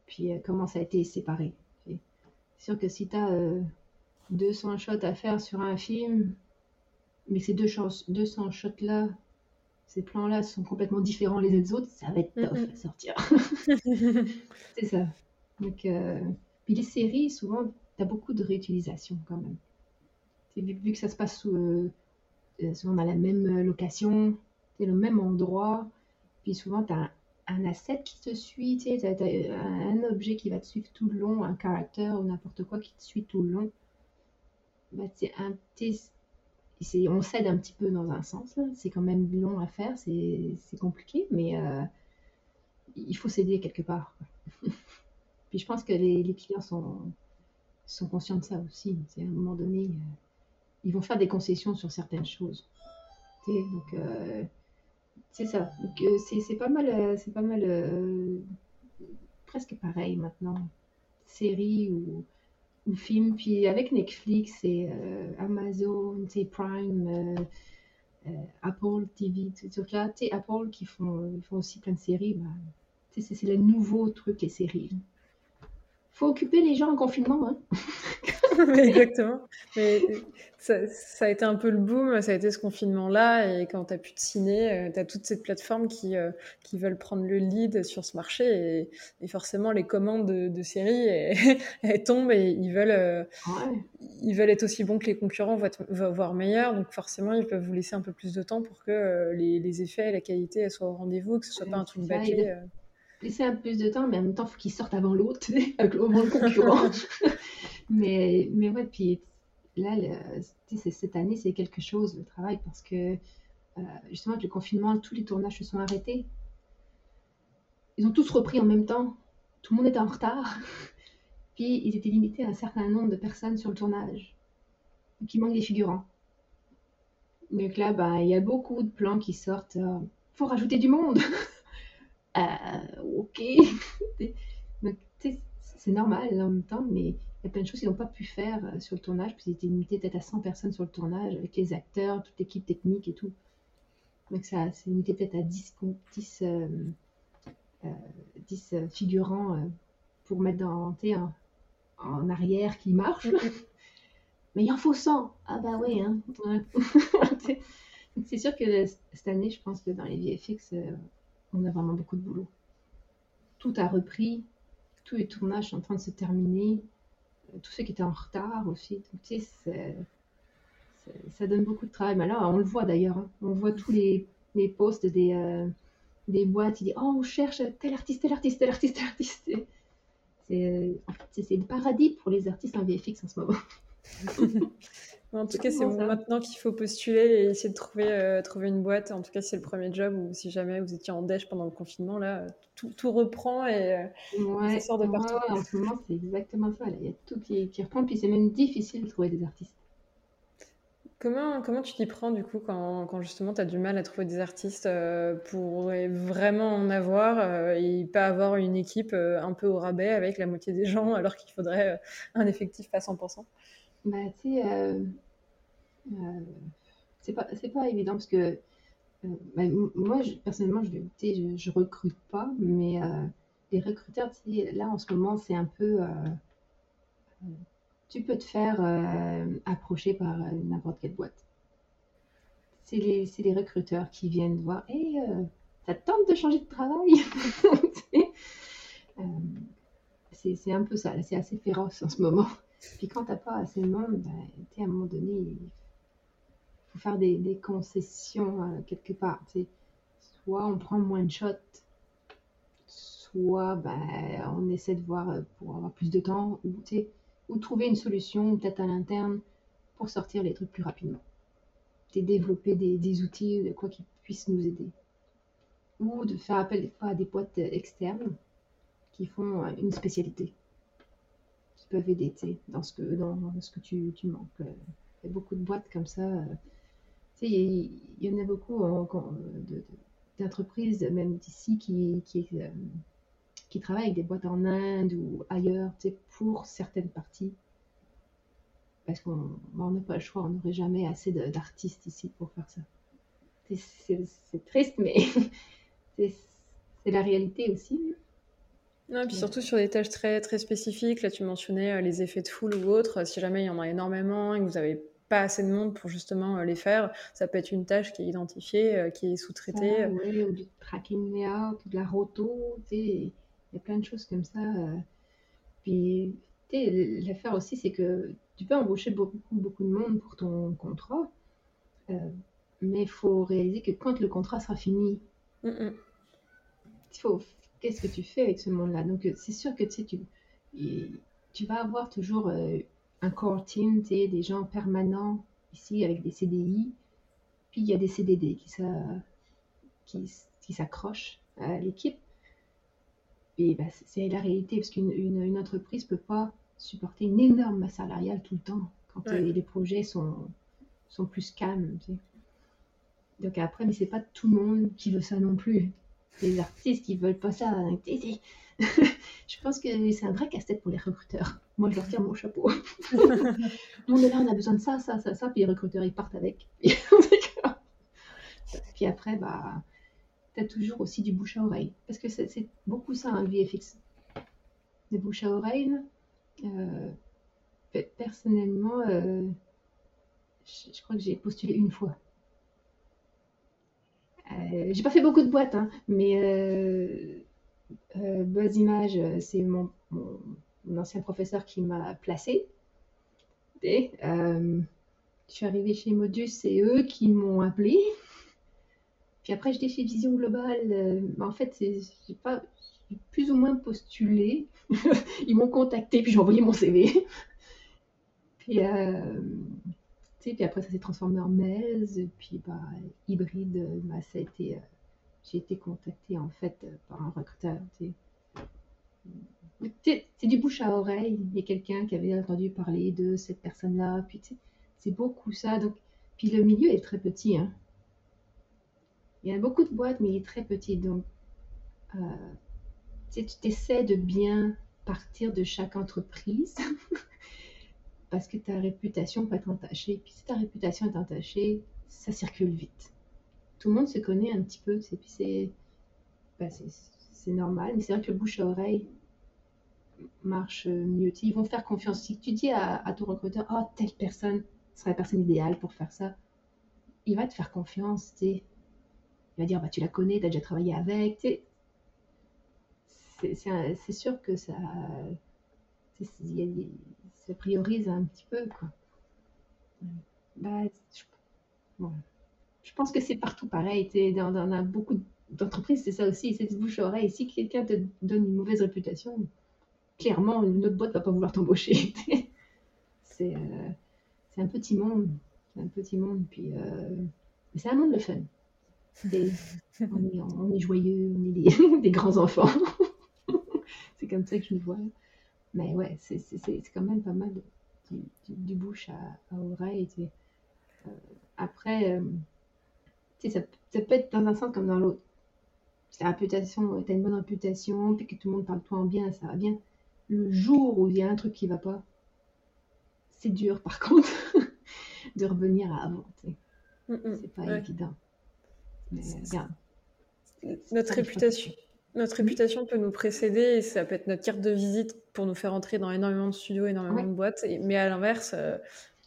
Speaker 1: Puis comment ça a été séparé. C'est sûr que si tu as 200 shots à faire sur un film, mais ces 200 shots-là, ces plans-là sont complètement différents les uns des autres, ça va être tough à sortir. c'est ça. Donc, euh, Puis les séries, souvent, tu as beaucoup de réutilisation quand même. Vu, vu, que ça se passe sous, euh, euh, souvent dans la même location, c'est le même endroit, puis souvent tu as un, asset qui te suit, tu as, un objet qui va te suivre tout le long, un caractère ou n'importe quoi qui te suit tout le long bah, un, on cède un petit peu dans un sens. C'est quand même long à faire, c'est compliqué, mais euh, il faut céder quelque part. Puis je pense que les, clients sont, sont conscients de ça aussi. À un moment donné, euh, ils vont faire des concessions sur certaines choses. donc, euh, c'est ça. c'est pas mal, c'est pas mal presque pareil maintenant. Série ou ou film. Puis avec Netflix et euh, Amazon, Prime, euh, euh, Apple TV, tout ça, Apple qui font, font aussi plein de séries, bah, c'est le nouveau truc, les séries faut occuper les gens en confinement. Hein.
Speaker 2: Exactement. Mais ça, a été un peu le boom, ça a été ce confinement-là. Et quand tu n'as plus de ciné, euh, tu as toutes ces plateformes qui, euh, qui veulent prendre le lead sur ce marché. Et, forcément, les commandes de, séries, elles, tombent et ils veulent, euh, ils veulent être aussi bons que les concurrents, voire meilleurs. Donc forcément, ils peuvent vous laisser un peu plus de temps pour que les, effets et la qualité soient au rendez-vous, que ce soit pas un truc bâclé
Speaker 1: laisser un peu plus de temps, mais en même temps, il faut qu'il sorte avant l'autre, avec le concurrent. mais, mais ouais, puis là, cette année, c'est quelque chose, le travail, parce que euh, justement, avec le confinement, tous les tournages se sont arrêtés. Ils ont tous repris en même temps. Tout le monde était en retard. Puis ils étaient limités à un certain nombre de personnes sur le tournage. Donc il manque des figurants. Donc là, bah, il y a beaucoup de plans qui sortent. Il euh, faut rajouter du monde. Euh, ok. c'est normal en même temps, mais il y a plein de choses qu'ils n'ont pas pu faire euh, sur le tournage, puis ils étaient limités peut-être à 100 personnes sur le tournage, avec les acteurs, toute l'équipe technique et tout. Donc ça, c'est limité peut-être à 10, 10, euh, 10 figurants pour mettre dans, en, en arrière qui marche. mais il en faut 100. Ah bah oui, hein. c'est sûr que cette année, je pense que dans les VFX, on a vraiment beaucoup de boulot. Tout a repris, tous les tournages sont en train de se terminer, euh, tous ceux qui étaient en retard aussi. tu sais, ça donne beaucoup de travail. Mais là, on le voit d'ailleurs. Hein. On voit tous les, les posts des, euh, boîtes. Ils disent Oh, on cherche tel artiste, tel artiste, tel artiste, tel artiste. C'est c'est le paradis pour les artistes en VFX en ce moment.
Speaker 2: En tout cas, c'est maintenant qu'il faut postuler et essayer de trouver, euh, trouver une boîte. En tout cas, si c'est le premier job ou si jamais vous étiez en déche pendant le confinement, là, tout, tout reprend et,
Speaker 1: euh, ça sort de partout. en ce moment, c'est exactement ça. Il y a tout qui, qui reprend, puis c'est même difficile de trouver des artistes.
Speaker 2: Comment, comment tu t'y prends du coup quand, quand justement tu as du mal à trouver des artistes euh, pour vraiment en avoir et pas avoir une équipe un peu au rabais avec la moitié des gens alors qu'il faudrait un effectif à 100%
Speaker 1: bah, tu sais, euh, c'est pas, pas évident parce que euh, bah, moi, personnellement, je, je, je recrute pas, mais euh, les recruteurs, là en ce moment, c'est un peu. tu peux te faire approcher par n'importe quelle boîte. C'est les, les recruteurs qui viennent voir. Et ça tente de changer de travail c'est un peu ça, c'est assez féroce en ce moment. Puis quand t'as pas assez de monde, bah, à un moment donné, il faut faire des, concessions euh, quelque part. Soit on prend moins de shots, soit ben, on essaie de voir euh, pour avoir plus de temps ou, ou trouver une solution peut-être à l'interne pour sortir les trucs plus rapidement. Et développer des, des outils, de quoi qui puissent nous aider. Ou de faire appel des fois à des boîtes externes qui font une spécialité, qui peuvent aider dans ce que, dans ce que tu, tu manques. Il y a beaucoup de boîtes comme ça. Il y, en a beaucoup d'entreprises, même d'ici, qui, qui, euh, qui travaillent avec des boîtes en Inde ou ailleurs pour certaines parties. Parce qu'on n'a pas le choix, on n'aurait jamais assez d'artistes ici pour faire ça. C'est triste, mais c'est la réalité aussi.
Speaker 2: Non, et puis surtout sur des tâches très, très spécifiques, là tu mentionnais euh, les effets de foule ou autres, si jamais il y en a énormément et que vous n'avez pas assez de monde pour justement euh, les faire, ça peut être une tâche qui est identifiée, euh, qui est sous-traitée.
Speaker 1: oui, ou du tracking layout, ou de la roto, il y a plein de choses comme ça. Puis l'affaire aussi, c'est que tu peux embaucher beaucoup, beaucoup de monde pour ton contrat, mais il faut réaliser que quand le contrat sera fini, il faut qu'est-ce que tu fais avec ce monde-là? Donc, euh, c'est sûr que tu, tu vas avoir toujours euh, un core team, des gens permanents ici avec des CDI, puis il y a des CDD qui, qui, s'accrochent à l'équipe. Et bah, c'est la réalité, parce qu'une une, entreprise ne peut pas supporter une énorme masse salariale tout le temps quand euh, les projets sont, sont plus calmes. Donc après, mais c'est pas tout le monde qui veut ça non plus les artistes qui veulent pas ça. je pense que c'est un vrai casse-tête pour les recruteurs. Moi, je leur tire mon chapeau. est là, on a besoin de ça, ça, ça, ça. Puis les recruteurs, ils partent avec. Puis après, bah, tu as toujours aussi du bouche à oreille. Parce que c'est beaucoup ça, un VFX. Des bouche à oreille. Euh, personnellement, euh, je crois que j'ai postulé une fois. Euh, j'ai pas fait beaucoup de boîtes, hein, mais euh, euh, Buzz Image, c'est mon, ancien professeur qui m'a placé. Je suis arrivée chez Modus, c'est eux qui m'ont appelé. Puis après, j'étais chez Vision Globale. en fait, j'ai pas plus ou moins postulé. Ils m'ont contacté, puis j'ai envoyé mon CV. puis puis après, ça s'est transformé en mails. Puis, bah, hybride, bah, ça a été. Euh, j'ai été contactée, en fait, euh, par un recruteur. C'est du bouche à oreille. Il y a quelqu'un qui avait entendu parler de cette personne-là. Puis, c'est beaucoup ça. Donc, puis, le milieu est très petit. Hein. Il y a beaucoup de boîtes, mais il est très petit. Donc, euh, tu essaies de bien partir de chaque entreprise. parce que ta réputation peut être entachée. Puis si ta réputation est entachée, ça circule vite. Tout le monde se connaît un petit peu, c'est ben, normal, mais c'est vrai que le bouche à oreille marche mieux. Ils vont faire confiance. Si tu dis à, ton recruteur, oh, telle personne serait la personne idéale pour faire ça, il va te faire confiance. Il va dire, bah, tu la connais, tu as déjà travaillé avec. C'est sûr que ça, se priorise un petit peu. Quoi. Bah, je, pense que c'est partout pareil. Dans, dans, beaucoup d'entreprises, c'est ça aussi, c'est bouche à oreille. Si quelqu'un te donne une mauvaise réputation, clairement, une autre boîte va pas vouloir t'embaucher. c'est euh, c'est un petit monde. C'est un petit monde. Puis, euh, c'est un monde de fun. on, est, on, est, joyeux, on est des, des grands enfants. c'est comme ça que je me vois. Mais ouais, c'est quand même pas mal du, bouche à, oreille. Euh, après, euh, ça, ça, peut être dans un sens comme dans l'autre. Si ta réputation, tu as une bonne réputation, puis que tout le monde parle de toi en bien, ça va bien. Le jour où il y a un truc qui va pas, c'est dur par contre de revenir à avant. Mm, mm. c'est pas évident.
Speaker 2: Mais, bien. Notre réputation, notre réputation peut nous précéder et ça peut être notre carte de visite pour nous faire entrer dans énormément de studios, énormément de boîtes. mais à l'inverse, euh,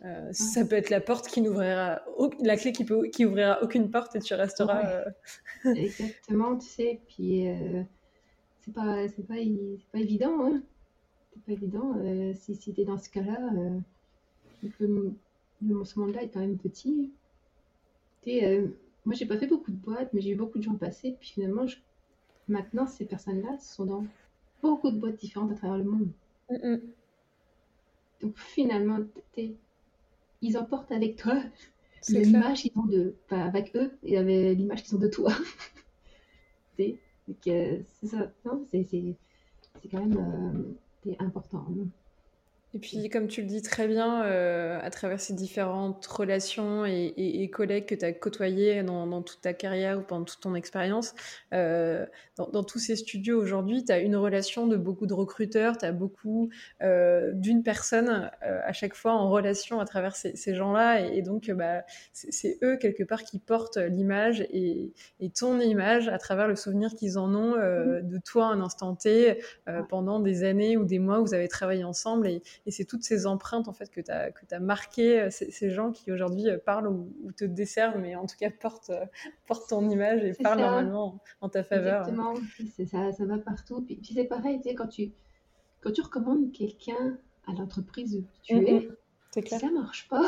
Speaker 2: euh, ça peut être la porte qui n'ouvrira, la clé qui, peut, qui ouvrira aucune porte et tu resteras.
Speaker 1: Euh, Exactement, tu sais. Puis c'est pas, c'est pas, pas évident. Hein. C'est pas évident. si si tu es dans ce cas-là, le, ce monde-là est quand même petit. moi, j'ai pas fait beaucoup de boîtes, mais j'ai eu beaucoup de gens passer. Puis finalement, je maintenant, ces personnes-là sont dans beaucoup de boîtes différentes à travers le monde. Donc finalement, ils emportent avec toi l'image qu'ils ont de, enfin, avec eux et avec l'image qu'ils ont de toi. c'est ça, c'est quand même euh, important.
Speaker 2: Et puis, comme tu le dis très bien, euh, à travers ces différentes relations et, collègues que tu as côtoyés dans, toute ta carrière ou pendant toute ton expérience, euh, dans, tous ces studios aujourd'hui, tu as une relation de beaucoup de recruteurs, tu as beaucoup euh, d'une personne à chaque fois en relation à travers ces, gens-là. Et, donc, bah, c'est eux, quelque part, qui portent l'image et, ton image à travers le souvenir qu'ils en ont mmh. de toi un instant T pendant des années ou des mois où vous avez travaillé ensemble. Et, et c'est toutes ces empreintes en fait que tu as, que as marquées, euh, ces, gens qui aujourd'hui euh, parlent ou, te desservent, mais en tout cas portent, euh, portent ton image et parlent normalement en ta faveur.
Speaker 1: Exactement, ça, ça va partout. Puis, c'est pareil, tu sais, quand tu, quand tu recommandes quelqu'un à l'entreprise où tu es, mm. clair. ça marche pas.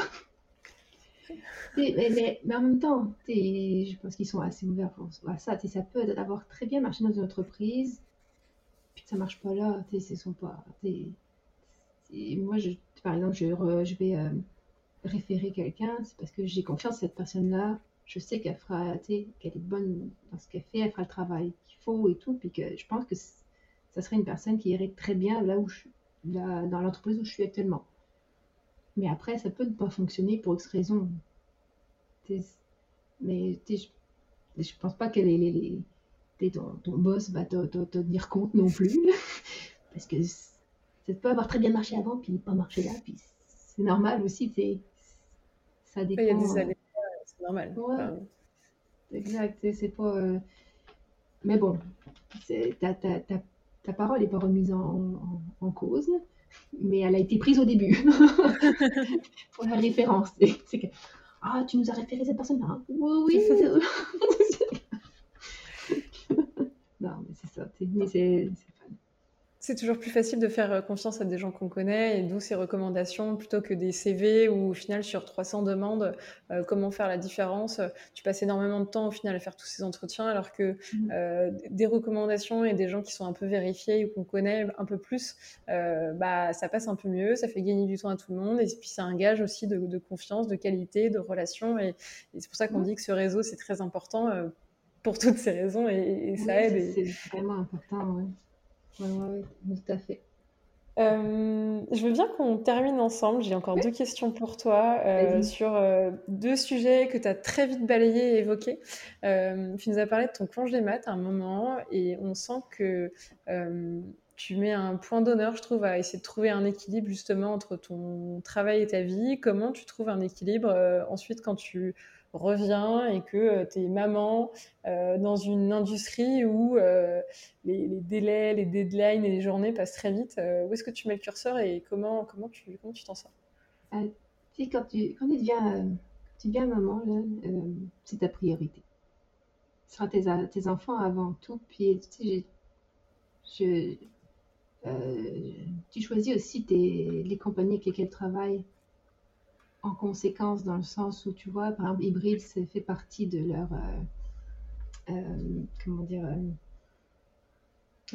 Speaker 1: mais, mais, en même temps, je pense qu'ils sont assez ouverts pour ça. Ça peut avoir très bien marché dans une entreprise, puis ça marche pas là. Ils sont pas moi, je, par exemple, je, je vais euh, référer quelqu'un, c'est parce que j'ai confiance en cette personne-là. Je sais qu'elle fera, qu'elle est bonne dans ce qu'elle fait, elle fera le travail qu'il faut et tout. Puis que je pense que ça serait une personne qui irait très bien là où je suis, dans l'entreprise où je suis actuellement. Mais après, ça peut ne pas fonctionner pour X raisons. Mais je, je pense pas que les, ton, boss va te, te, tenir compte non plus. parce que ça peut avoir très bien marché avant, puis pas marché là, puis c'est normal aussi, c'est ça dépend.
Speaker 2: Il y a des années, c'est normal.
Speaker 1: Exact, c'est pas. Euh, mais bon, ta, ta, ta, ta, parole n'est pas remise en, en, cause, mais elle a été prise au début pour la référence. C'est que ah, tu nous as référé cette personne-là. Hein? Oui, oui. non, mais c'est ça. Mais c'est
Speaker 2: c'est toujours plus facile de faire euh, confiance à des gens qu'on connaît et d'où ces recommandations plutôt que des CV où au final sur 300 demandes, euh, comment faire la différence. Tu passes énormément de temps au final à faire tous ces entretiens alors que mmh. euh, des recommandations et des gens qui sont un peu vérifiés ou qu'on connaît un peu plus, bah, ça passe un peu mieux, ça fait gagner du temps à tout le monde et puis c'est un gage aussi de, confiance, de qualité, de relation et, c'est pour ça qu'on mmh. dit que ce réseau c'est très important pour toutes ces raisons et, ça aide.
Speaker 1: C'est vraiment important, oui. Oui, tout à fait.
Speaker 2: Euh, je veux bien qu'on termine ensemble. J'ai encore deux questions pour toi euh, sur euh, deux sujets que tu as très vite balayés et évoqués. tu nous as parlé de ton congé mat à un moment et on sent que tu mets un point d'honneur, je trouve, à essayer de trouver un équilibre justement entre ton travail et ta vie. Comment tu trouves un équilibre ensuite quand tu revient et que euh, tu es maman euh, dans une industrie où euh, les, délais, les deadlines et les journées passent très vite. où est-ce que tu mets le curseur et comment, comment tu comment tu t'en sors?
Speaker 1: Quand tu, quand tu, deviens, tu deviens maman, c'est ta priorité. Ce sera tes, tes, enfants avant tout. Puis, tu tu choisis aussi tes, les compagnies avec lesquelles tu travailles en conséquence dans le sens où tu vois, par exemple, hybride, ça fait partie de leur, euh, euh, comment dire,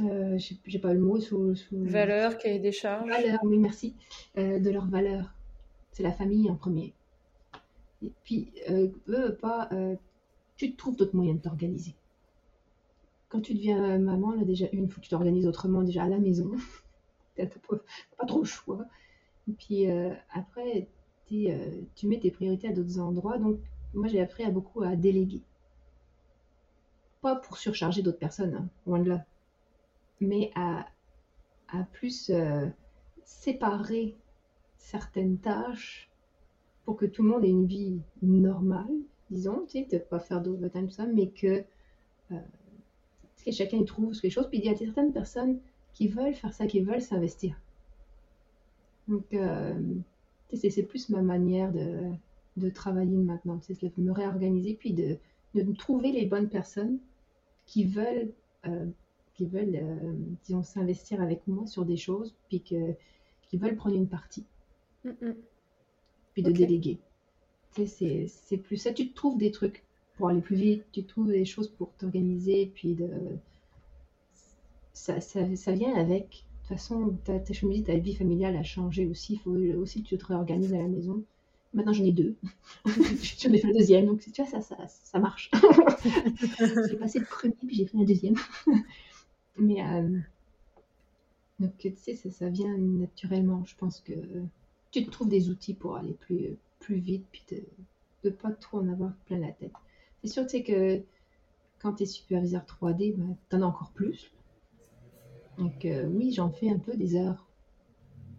Speaker 1: euh, j'ai pas le mot sous, sous...
Speaker 2: valeur, cahier des charges.
Speaker 1: Valeur, oui, merci, de leur valeur. C'est la famille en premier. Et puis, eux, pas, tu te trouves d'autres moyens de t'organiser. Quand tu deviens maman, là, déjà, une, faut que tu t'organises autrement, déjà à la maison. T'as pas, pas trop le choix. Et puis après, euh, tu mets tes priorités à d'autres endroits. Donc, moi, j'ai appris à beaucoup à déléguer. Pas pour surcharger d'autres personnes, hein, loin de là, mais à, plus euh, séparer certaines tâches pour que tout le monde ait une vie normale, disons, tu sais, pas faire d'overtime, tout ça, mais que, euh, chacun y trouve quelque chose. Puis il y a certaines personnes qui veulent faire ça, qui veulent s'investir. Donc, c'est plus ma manière de, de travailler maintenant, c'est de me réorganiser, puis de, de trouver les bonnes personnes qui veulent, euh, qui veulent euh, disons, s'investir avec moi sur des choses, puis que, qui veulent prendre une partie. Puis de déléguer. C'est plus ça. Tu te trouves des trucs pour aller plus vite, tu trouves des choses pour t'organiser, puis de, ça, ça, ça, vient avec. De toute façon, ta, ta, ta vie familiale a changé aussi. Il faut aussi que tu te réorganises à la maison. Maintenant, j'en ai deux. j'en ai fait le deuxième. Donc, tu vois, ça, ça, ça marche. j'ai passé le premier, puis j'ai fait un deuxième. Mais, euh, donc, tu sais, ça, ça, vient naturellement. Je pense que tu te trouves des outils pour aller plus, plus vite, puis de ne pas trop en avoir plein la tête. C'est sûr, tu sais, que quand tu es superviseur 3D, ben, tu en as encore plus. Donc, euh, oui, j'en fais un peu des heures.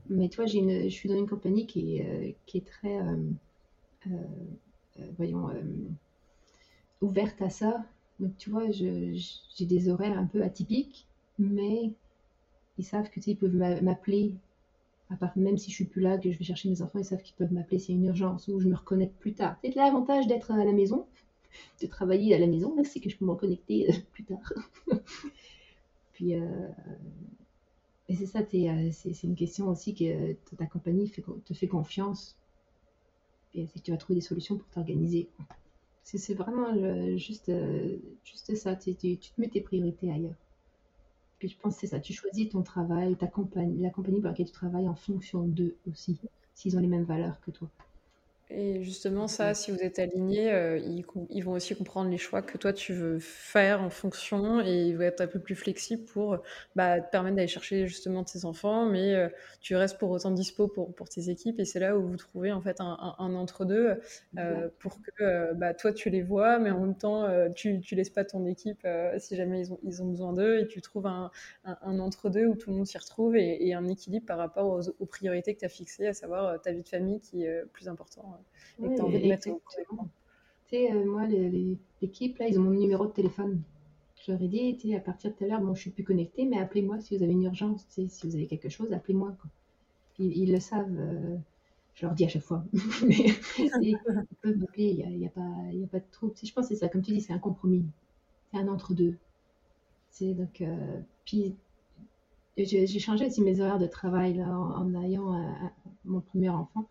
Speaker 1: Mais toi, je suis dans une compagnie qui est, euh, très, euh, voyons, ouverte à ça. Donc, tu vois, j'ai des horaires un peu atypiques, mais ils savent que tu sais, ils peuvent m'appeler, à part, même si je suis plus là, que je vais chercher mes enfants, ils savent qu'ils peuvent m'appeler s'il y a une urgence ou je me reconnecte plus tard. C'est l'avantage d'être à la maison, de travailler à la maison, c'est que je peux me reconnecter plus tard. Puis, et c'est ça, euh, c'est une question aussi que ta compagnie te fait confiance. Et que tu vas trouver des solutions pour t'organiser. C'est vraiment juste, euh, juste ça, tu, tu, te mets tes priorités ailleurs. Puis je pense que c'est ça, tu choisis ton travail, ta compagnie, la compagnie pour laquelle tu travailles en fonction d'eux aussi, s'ils ont les mêmes valeurs que toi.
Speaker 2: Et justement, ça, si vous êtes aligné, euh, ils, vont aussi comprendre les choix que toi tu veux faire en fonction et ils vont être un peu plus flexibles pour bah, te permettre d'aller chercher justement tes enfants, mais euh, tu restes pour autant dispo pour, pour tes équipes et c'est là où vous trouvez en fait un, entre-deux euh, pour que bah, toi tu les vois, mais en même temps tu, tu laisses pas ton équipe si jamais ils ont, ils ont besoin d'eux et tu trouves un, un, entre-deux où tout le monde s'y retrouve et, un équilibre par rapport aux, aux priorités que tu as fixées, à savoir ta vie de famille qui est plus important et que tu as envie de mettre Tu
Speaker 1: sais, euh, moi, l'équipe, là, ils ont mon numéro de téléphone. Je leur ai dit, tu sais, à partir de tout à l'heure, bon, je suis plus connectée, mais appelez-moi si vous avez une urgence, si vous avez quelque chose, appelez-moi. Ils, ils, le savent. Euh, je leur dis à chaque fois. mais ils peuvent m'appeler, il n'y a, y a, pas, y a pas de trouble. je pense que c'est ça, comme tu dis, c'est un compromis. C'est un entre-deux. Donc, euh, puis, j'ai changé aussi mes horaires de travail là, en, en ayant mon premier enfant.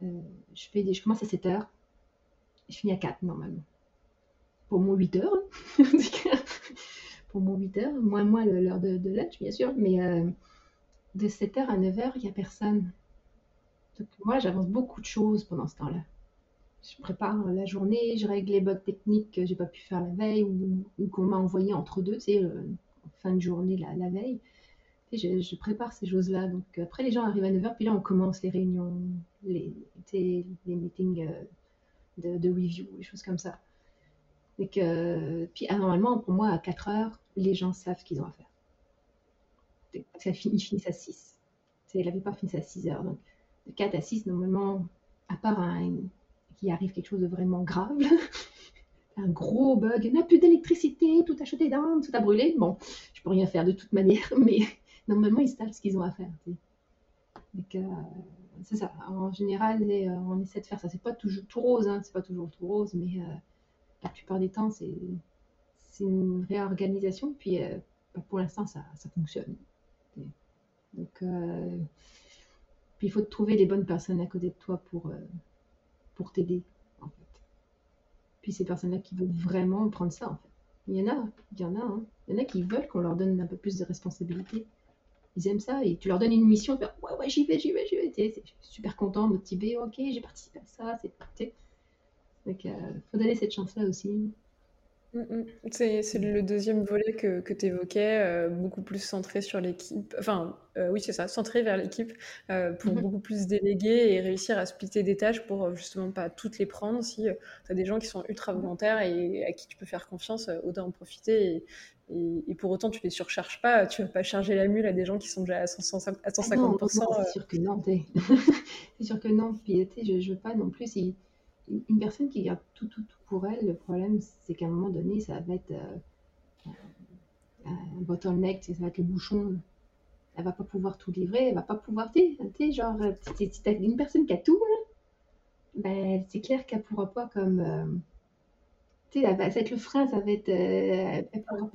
Speaker 1: Je, je commence à 7 heures. Je finis à 4 normalement. Pour mon 8 heures. Pour mon 8 heures. Moins, moins l'heure de, lunch, bien sûr. Mais euh, de 7 heures à 9 heures, il n'y a personne. Donc, moi, j'avance beaucoup de choses pendant ce temps-là. Je prépare la journée, je règle les bugs techniques que j'ai pas pu faire la veille ou, qu'on m'a envoyé entre deux, tu sais, euh, en fin de journée la, veille je, prépare ces choses-là. Donc après, les gens arrivent à 9h, puis là, on commence les réunions, les, les meetings euh, de, review, des choses comme ça. Et que, puis ah, normalement, pour moi, à 4h, les gens savent ce qu'ils ont à faire. Ils finissent à 6. C'est, la plupart finissent à 6 heures. Donc de 4 à 6, normalement, à part qu'il arrive quelque chose de vraiment grave, un gros bug, il n'y a plus d'électricité, tout a jeté down, tout a brûlé. Bon, je peux rien faire de toute manière, mais normalement, ils savent ce qu'ils ont à faire. Euh, c'est ça. En général, euh, on essaie de faire ça. C'est pas toujours tout rose, hein. c'est pas toujours tout rose, mais euh, la plupart des temps, c'est une réorganisation. Puis bah, pour l'instant, ça, ça, fonctionne. Donc, puis il faut trouver les bonnes personnes à côté de toi pour, pour t'aider. Puis ces personnes-là qui veulent vraiment prendre ça, en fait. Il y en a, il y en a, hein. il y en a qui veulent qu'on leur donne un peu plus de responsabilité ils aiment ça et tu leur donnes une mission, ouais, ouais, j'y vais, j'y vais, j'y vais. Suis super content, motivé, ok, j'ai participé à ça, c'est. Donc, il euh, faut donner cette chance-là aussi.
Speaker 2: Mm, mm. C'est le deuxième volet que, que tu évoquais, euh, beaucoup plus centré sur l'équipe. Enfin, euh, oui, c'est ça, centré vers l'équipe pour mm-hmm. beaucoup plus déléguer et réussir à splitter des tâches pour justement pas toutes les prendre. Si tu as des gens qui sont ultra volontaires et à qui tu peux faire confiance, autant en profiter et, et, pour autant, tu les surcharges pas. Tu vas pas charger la mule à des gens qui sont déjà à, 150%.
Speaker 1: Ah c'est sûr que non. c'est sûr que non. Puis, je, je veux pas non plus. une personne qui garde tout, tout, tout pour elle, le problème, c'est qu'à un moment donné, ça va être euh, un bottleneck, c'est avec le bouchon. Elle va pas pouvoir tout livrer, elle va pas pouvoir. Tu sais, genre, si tu as une personne qui a tout, ben, c'est clair qu'elle pourra pas comme. Euh, tu sais, ça va être le frein, ça va être. Euh,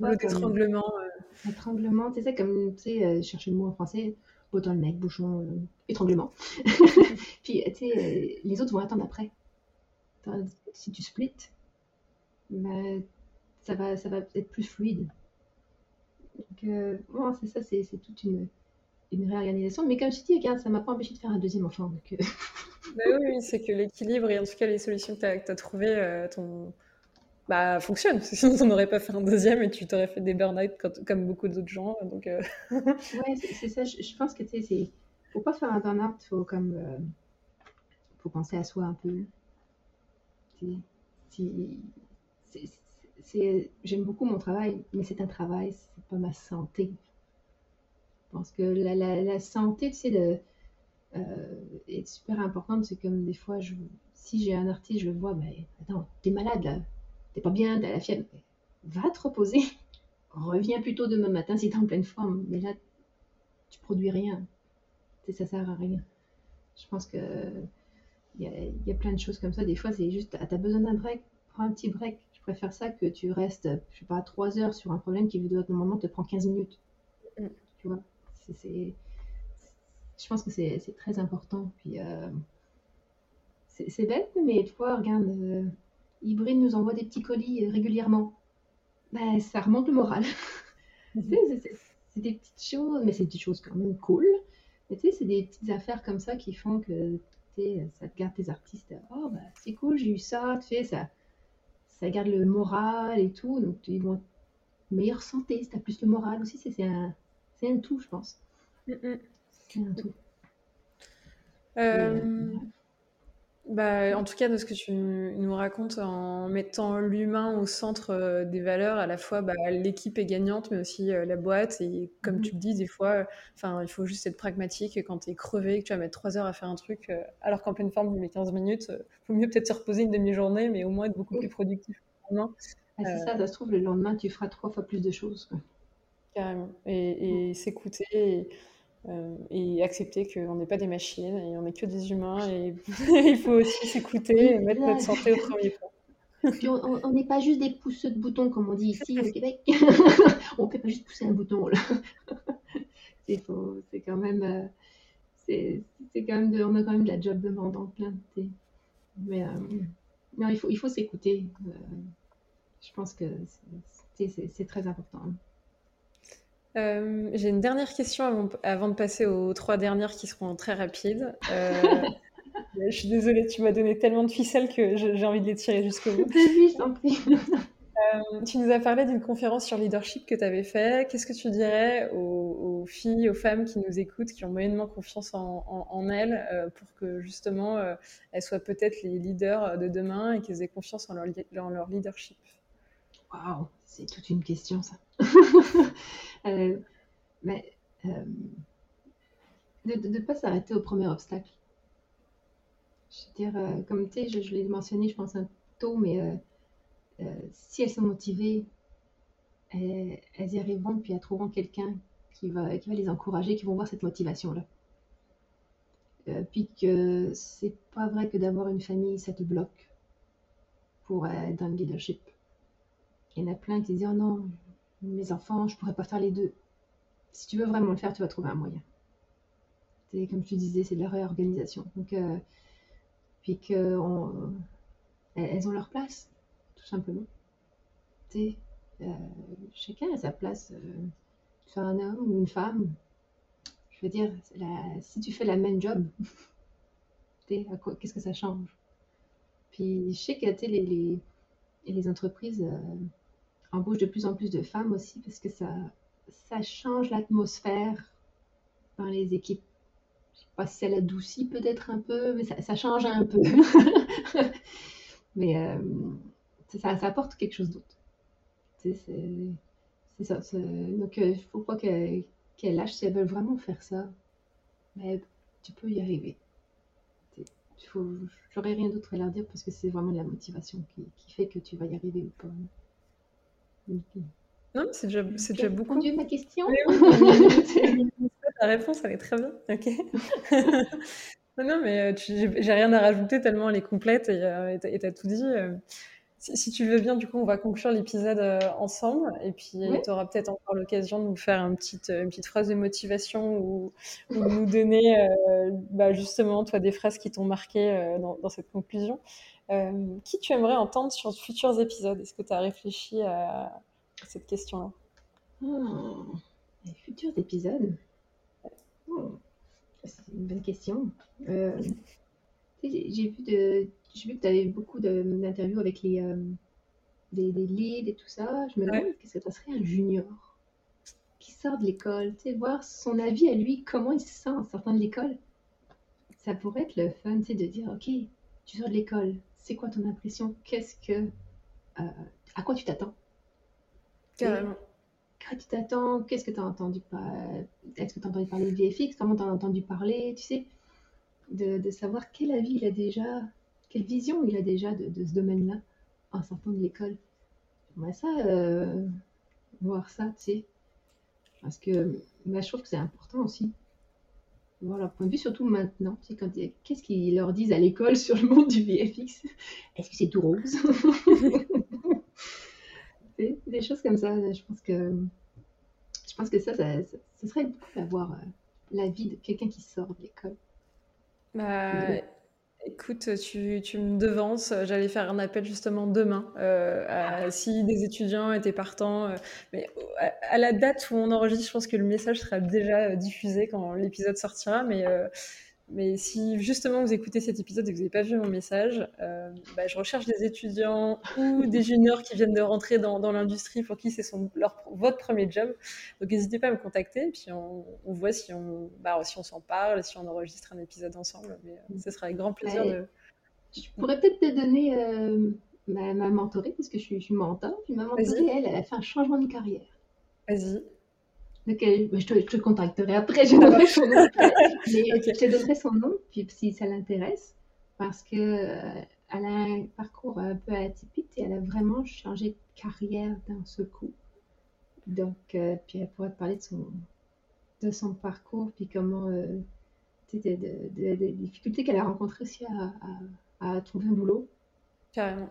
Speaker 2: le étranglement.
Speaker 1: Euh. Étranglement, tu sais, comme, tu sais, euh, chercher le mot en français, bottleneck, bouchon, euh, étranglement. Puis, tu sais, les autres vont attendre après. Si tu splits, bah, ça, va, ça va être plus fluide. Donc, bon, c'est ça, c'est toute une, une, réorganisation. Mais comme je dis, regarde, ça m'a pas empêché de faire un deuxième enfant. Donc,
Speaker 2: bah oui, c'est que l'équilibre et en tout cas les solutions que tu as, as trouvées ton, bah, fonctionnent. Sinon, on n'aurait pas fait un deuxième et tu t'aurais fait des burn-out comme beaucoup d'autres gens. Donc,
Speaker 1: ouais, c'est ça. Je, pense que tu sais, faut pas faire un burn-out, faut comme faut penser à soi un peu. J'aime beaucoup mon travail, mais c'est un travail, c'est pas ma santé. Je pense que la, la, santé, tu sais, de, euh, est super importante. C'est comme des fois, je, si j'ai un artiste, je le vois, ben, attends, t'es malade là, t'es pas bien, t'as la fièvre, va te reposer. Reviens plutôt demain matin si t'es en pleine forme. Mais là, tu produis rien. ça sert à rien. Je pense que il y, a, plein de choses comme ça. Des fois, c'est juste, tu as besoin d'un break, prends un petit break. Je préfère ça que tu restes, je sais pas, 3 heures sur un problème qui, normalement, te prend 15 minutes. Mm. Tu vois? C'est, Je pense que c'est très important. Puis, euh, c'est bête, mais toi, regarde, euh, nous envoie des petits colis régulièrement. Ben, ça remonte le moral. Mm-hmm. c'est des petites choses, mais c'est des choses quand même cool. Mais tu sais, c'est des petites affaires comme ça qui font que ça te garde tes artistes. Oh, bah, c'est cool, j'ai eu ça, tu sais, ça, ça garde le moral et tout. Donc, tu vont meilleure santé, si tu as plus le moral aussi, c'est un, un tout, je pense. Mm, mm. C'est un tout.
Speaker 2: Euh, euh, bah, en tout cas, de ce que tu nous racontes, en mettant l'humain au centre euh, des valeurs, à la fois bah, l'équipe est gagnante, mais aussi euh, la boîte. Et comme tu mhm. le dis, des fois, enfin, il faut juste être pragmatique. Quand tu es crevé, que tu vas mettre 3 heures à faire un truc, euh, alors qu'en pleine forme, tu mets 15 minutes, il faut mieux peut-être se reposer une demi-journée, mais au moins être beaucoup plus productif.
Speaker 1: Ah, c'est ça, ça se trouve, le lendemain, tu feras trois fois plus de choses.
Speaker 2: Carrément. Et, et s'écouter. Euh, et accepter qu'on n'est pas des machines et on n'est que des humains et il faut aussi s'écouter et mettre notre santé au premier plan.
Speaker 1: Puis on n'est pas juste des pousseux de boutons comme on dit ici au Québec. on ne peut pas juste pousser un bouton. c'est quand même, euh, c'est quand même, on a quand même de la job demandante plein. Mais euh, non, il faut, il faut s'écouter. je pense que c'est très important.
Speaker 2: Euh, j'ai une dernière question avant, de passer aux trois dernières qui seront très rapides. Euh, je suis désolée, tu m'as donné tellement de ficelles que j'ai envie de les tirer jusqu'au bout. Euh, tu nous as parlé d'une conférence sur leadership que tu avais fait. Qu'est-ce que tu dirais aux, filles, aux femmes qui nous écoutent, qui ont moyennement confiance en, elles, pour que justement elles soient peut-être les leaders de demain et qu'elles aient confiance en leur, en leur leadership?
Speaker 1: Waouh, c'est toute une question ça. Euh, mais euh, de ne pas s'arrêter au premier obstacle. Je veux dire, euh, comme tu sais, je, l'ai mentionné, je pense un tôt, mais si elles sont motivées, elles, y arriveront, puis elles trouveront quelqu'un qui va, qui va les encourager, qui vont voir cette motivation-là. puis que c'est pas vrai que d'avoir une famille, ça te bloque pour être dans le leadership. Il y en a plein qui disent Oh non, mes enfants, je pourrais pas faire les deux. Si tu veux vraiment le faire, tu vas trouver un moyen. C'est comme tu disais, c'est de la réorganisation. Donc, euh, puis que elles ont leur place, tout simplement. Euh, chacun a sa place. Euh, tu sois un homme ou une femme. Je veux dire, si tu fais la même job, qu'est-ce que ça change? Puis je sais que les, les, les entreprises embauche de plus en plus de femmes aussi parce que ça, ça change l'atmosphère dans les équipes. Je sais pas si ça l'adoucit peut-être un peu, mais ça, change un peu. mais euh, ça, apporte quelque chose d'autre. C'est ça. Donc, il euh, ne faut pas qu'elles lâchent si elles veulent vraiment faire ça. Mais tu peux y arriver. J'aurais rien d'autre à leur dire parce que c'est vraiment la motivation qui, qui, fait que tu vas y arriver ou pas.
Speaker 2: Non, c'est déjà, c'est déjà beaucoup.
Speaker 1: répondu ma question
Speaker 2: Ta réponse, elle est très bien. Ok. non, mais euh, j'ai rien à rajouter tellement elle est complète et euh, tu as tout dit. Euh. Si, tu veux bien, du coup, on va conclure l'épisode ensemble et puis tu auras peut-être encore l'occasion de nous faire une petite, une petite phrase de motivation ou, nous donner bah, justement, toi, des phrases qui t'ont marqué dans, dans, cette conclusion. Euh, qui tu aimerais entendre sur de futurs épisodes? Est-ce que tu as réfléchi à, cette question-là?
Speaker 1: Oh, les futurs épisodes? Oh, c'est une bonne question. Euh, j'ai vu, de, vu que tu avais beaucoup d'interviews avec les, euh, des, leads et tout ça. Je me demande qu'est-ce que ça serait un junior qui sort de l'école, tu sais, voir son avis à lui, comment il se sent en sortant de l'école. Ça pourrait être le fun, tu sais, de dire, ok, tu sors de l'école, c'est quoi ton impression? Qu'est-ce que, euh, à quoi tu t'attends?
Speaker 2: Carrément.
Speaker 1: Quand tu t'attends, qu'est-ce que tu as entendu Est-ce que tu as entendu parler de VFX Comment tu as entendu parler? Tu sais, de, savoir quel avis il a déjà, quelle vision il a déjà de, ce domaine-là en sortant de l'école. Ça, euh, voir ça, tu sais. Parce que bah, je trouve que c'est important aussi. Voir leur point de vue, surtout maintenant. Sais, quand qu'est-ce qu'ils leur disent à l'école sur le monde du VFX Est-ce que c'est tout rose? Des choses comme ça. Je pense que, je pense que ça, ça, serait beaucoup d'avoir euh, la vie de quelqu'un qui sort de l'école.
Speaker 2: Bah, écoute, tu, tu, me devances. J'allais faire un appel justement demain. Euh, si des étudiants étaient partants. Euh, mais à, la date où on enregistre, je pense que le message sera déjà diffusé quand l'épisode sortira. Mais mais si justement vous écoutez cet épisode et que vous n'avez pas vu mon message, euh, bah, je recherche des étudiants ou des juniors qui viennent de rentrer dans, l'industrie pour qui c'est leur, votre premier job. Donc n'hésitez pas à me contacter, puis on, voit si on, bah, si on s'en parle, si on enregistre un épisode ensemble. Mais euh, ce sera avec grand plaisir de.
Speaker 1: Je pourrais peut-être te donner euh, ma, mentorée, parce que je suis, je suis mentor. Puis ma mentorée, elle, elle a fait un changement de carrière.
Speaker 2: Vas-y.
Speaker 1: Je te, je te contacterai après, je donnerai son nom. Je te donnerai son nom, puis si ça l'intéresse, parce que euh, elle a un parcours un peu atypique et elle a vraiment changé de carrière d'un seul coup. Donc, euh, puis elle pourrait te parler de son, de son parcours, puis comment, euh, des de, difficultés qu'elle a rencontrées aussi à, à, trouver un boulot.
Speaker 2: Carrément.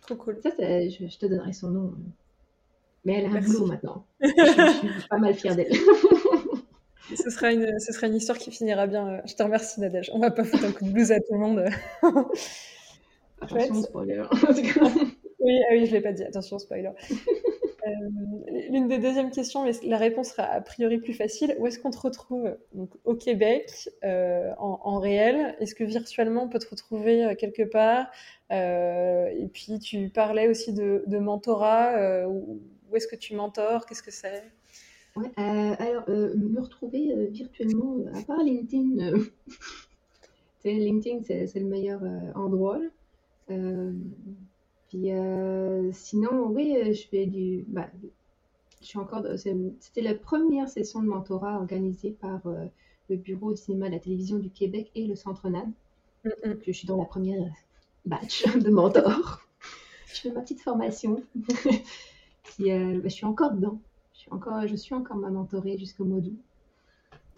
Speaker 2: Trop cool.
Speaker 1: Ça, je, je, te donnerai son nom. Mais elle a un boulot maintenant. je, suis pas mal fière d'elle.
Speaker 2: ce, sera une, ce sera une histoire qui finira bien. Je te remercie, Nadège. On va pas foutre un coup de blues à tout le monde.
Speaker 1: Attention, spoiler.
Speaker 2: oui, ah oui, je l'ai pas dit. Attention, spoiler. Euh, l'une des deuxièmes questions, mais la réponse sera a priori plus facile. Où est-ce qu'on te retrouve Donc, Au Québec, euh, en, réel? Est-ce que virtuellement on peut te retrouver euh, quelque part? Et puis tu parlais aussi de, de mentorat. Où est-ce que tu mentors? Qu'est-ce que c'est?
Speaker 1: Ouais, euh, Alors, euh, me retrouver euh, virtuellement, à part LinkedIn, LinkedIn, c'est le meilleur endroit. puis sinon, oui, je fais du. Bah, je suis encore. C'était la première session de mentorat organisée par le Bureau du cinéma et de la télévision du Québec et le Centre NAD. Mm. Je suis dans la première batch de mentors. je fais ma petite formation. Euh, je suis encore dedans. Je suis encore, je suis encore ma mentorée jusqu'au mois d'août.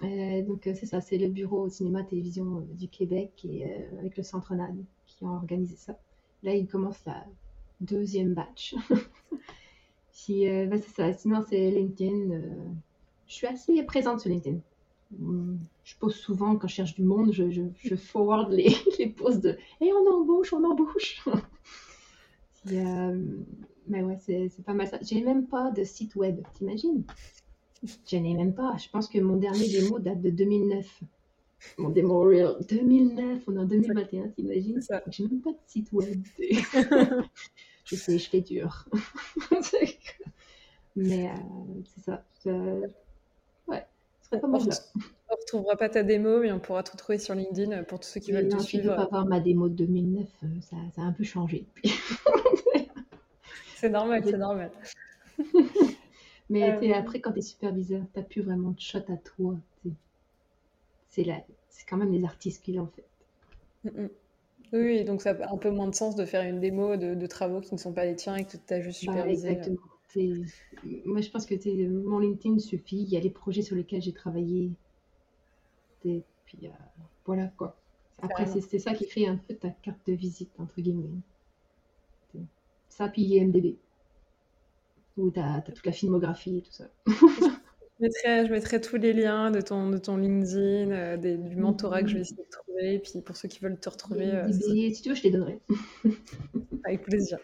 Speaker 1: Euh, donc euh, c'est ça, c'est le bureau cinéma télévision du Québec et avec le Centre NAD qui ont organisé ça. Là, il commence la deuxième batch. Ça. Sinon, c'est LinkedIn. je suis assez présente sur LinkedIn. Hum, je pose souvent quand je cherche du monde, je, forward les, les de Et hey, on embauche, on embauche. mais ouais, c'est pas mal ça. J'ai même pas de site web, t'imagines? Je n'ai même pas. Je pense que mon dernier démo date de 2009. Mon démo real, 2009, on est en 2021, t'imagines? J'ai même pas de site web. je sais, je fais dur. Mais euh, c'est ça. Ouais, ce serait pas mal là.
Speaker 2: On ne retrouvera pas ta démo, mais on pourra te retrouver sur LinkedIn pour tous ceux qui veulent te suivre.
Speaker 1: Non, tu peux pas voir ma démo de 2009, euh, ça, ça a un peu changé.
Speaker 2: C'est normal, c'est normal.
Speaker 1: Mais euh, après, quand tu es superviseur, tu n'as plus vraiment de shot à toi. C'est quand même les artistes qui l'ont fait.
Speaker 2: Mm, mm. Oui, donc ça a un peu moins de sens de faire une démo de, travaux qui ne sont pas les tiens et que tu as juste bah, supervisé.
Speaker 1: exactement. Moi, je pense que mon LinkedIn suffit. Il y a les projets sur lesquels j'ai travaillé. Et puis euh, voilà quoi. Après, c'est ça qui crée un peu ta carte de visite, entre guillemets ça, puis IMDB, où tu as, toute la filmographie et tout ça.
Speaker 2: je, mettrai, tous les liens de ton, de ton LinkedIn, euh, du mentorat que je vais essayer de trouver, et puis pour ceux qui veulent te retrouver.
Speaker 1: Euh, si tu veux, je les donnerai.
Speaker 2: Avec plaisir.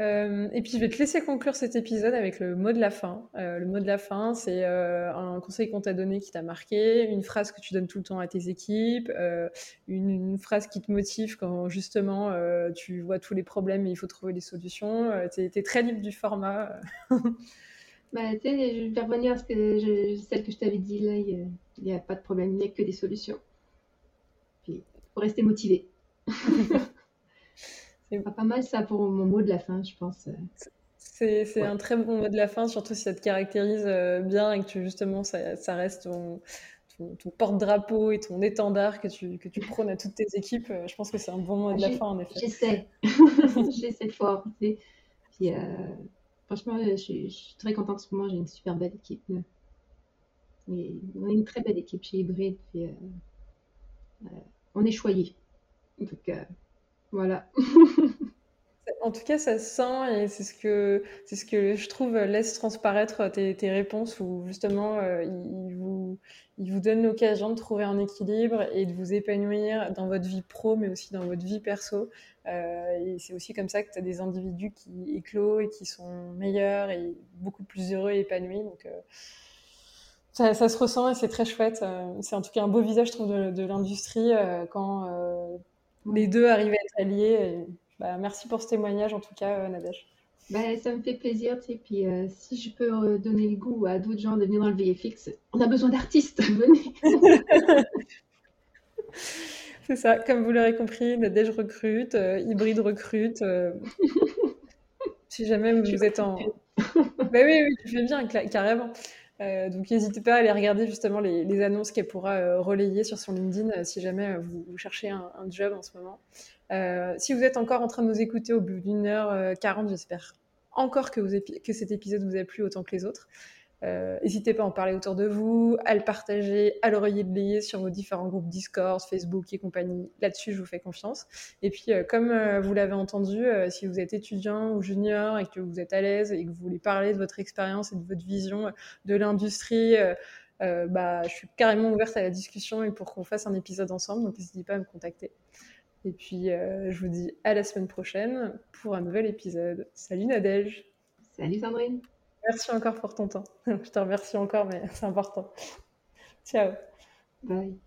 Speaker 2: Euh, et puis je vais te laisser conclure cet épisode avec le mot de la fin. Euh, le mot de la fin, c'est euh, un conseil qu'on t'a donné qui t'a marqué, une phrase que tu donnes tout le temps à tes équipes, une, une, phrase qui te motive quand justement tu vois tous les problèmes et il faut trouver des solutions. tu es, très libre du format.
Speaker 1: bah, tu sais, je vais revenir à ce que je, celle que je t'avais dit là, il n'y a, a, pas de problème, il n'y a que des solutions. Puis, faut rester motivé. C'est pas mal ça pour mon mot de la fin, je pense.
Speaker 2: C'est un très bon mot de la fin, surtout si ça te caractérise euh, bien et que tu, justement ça, ça reste ton, ton, porte-drapeau et ton étendard que tu, que tu prônes à toutes tes équipes. Euh, je pense que c'est un bon mot de la fin, en effet.
Speaker 1: J'essaie. J'essaie fort. Puis, euh, franchement, je suis, je suis, très contente en ce moment. J'ai une super belle équipe. Et on a une très belle équipe chez Hybrid. Puis, on est choyés. Donc, voilà.
Speaker 2: En tout cas, ça sent et c'est ce que c'est ce que je trouve laisse transparaître tes, tes réponses où justement euh, il, vous il vous donne l'occasion de trouver un équilibre et de vous épanouir dans votre vie pro, mais aussi dans votre vie perso. Euh, et c'est aussi comme ça que tu as des individus qui éclosent et qui sont meilleurs et beaucoup plus heureux et épanouis. Donc euh, ça, ça, se ressent et c'est très chouette. c'est en tout cas un beau visage, je trouve, de, de l'industrie quand les deux arrivent à être alliés. bah, merci pour ce témoignage, en tout cas, euh, Nadège.
Speaker 1: Bah, ça me fait plaisir, tu sais. Puis euh, si je peux euh, donner le goût à d'autres gens de venir dans le VFX, on a besoin d'artistes, venez.
Speaker 2: C'est ça, comme vous l'aurez compris, Nadège recrute, Hybride recrute. si jamais vous êtes en. bah oui, oui, tu fais bien, carrément. Euh, donc n'hésitez pas à aller regarder justement les, annonces qu'elle pourra euh, relayer sur son LinkedIn euh, si jamais vous, cherchez un, job en ce moment. si vous êtes encore en train de nous écouter au bout d'une heure quarante, j'espère encore que, vous que cet épisode vous a plu autant que les autres. Euh, n'hésitez pas à en parler autour de vous, à le partager, à le relayer sur vos différents groupes Discord, Facebook et compagnie. Là-dessus, je vous fais confiance. Et puis, euh, comme euh, vous l'avez entendu, si vous êtes étudiant ou junior et que vous êtes à l'aise et que vous voulez parler de votre expérience et de votre vision de l'industrie, bah, je suis carrément ouverte à la discussion et pour qu'on fasse un épisode ensemble. Donc, n'hésitez pas à me contacter. Et puis, je vous dis à la semaine prochaine pour un nouvel épisode. Salut Nadège.
Speaker 1: Salut Sandrine.
Speaker 2: Merci encore pour ton temps. Je te remercie encore, mais c'est important. Ciao.
Speaker 1: Bye.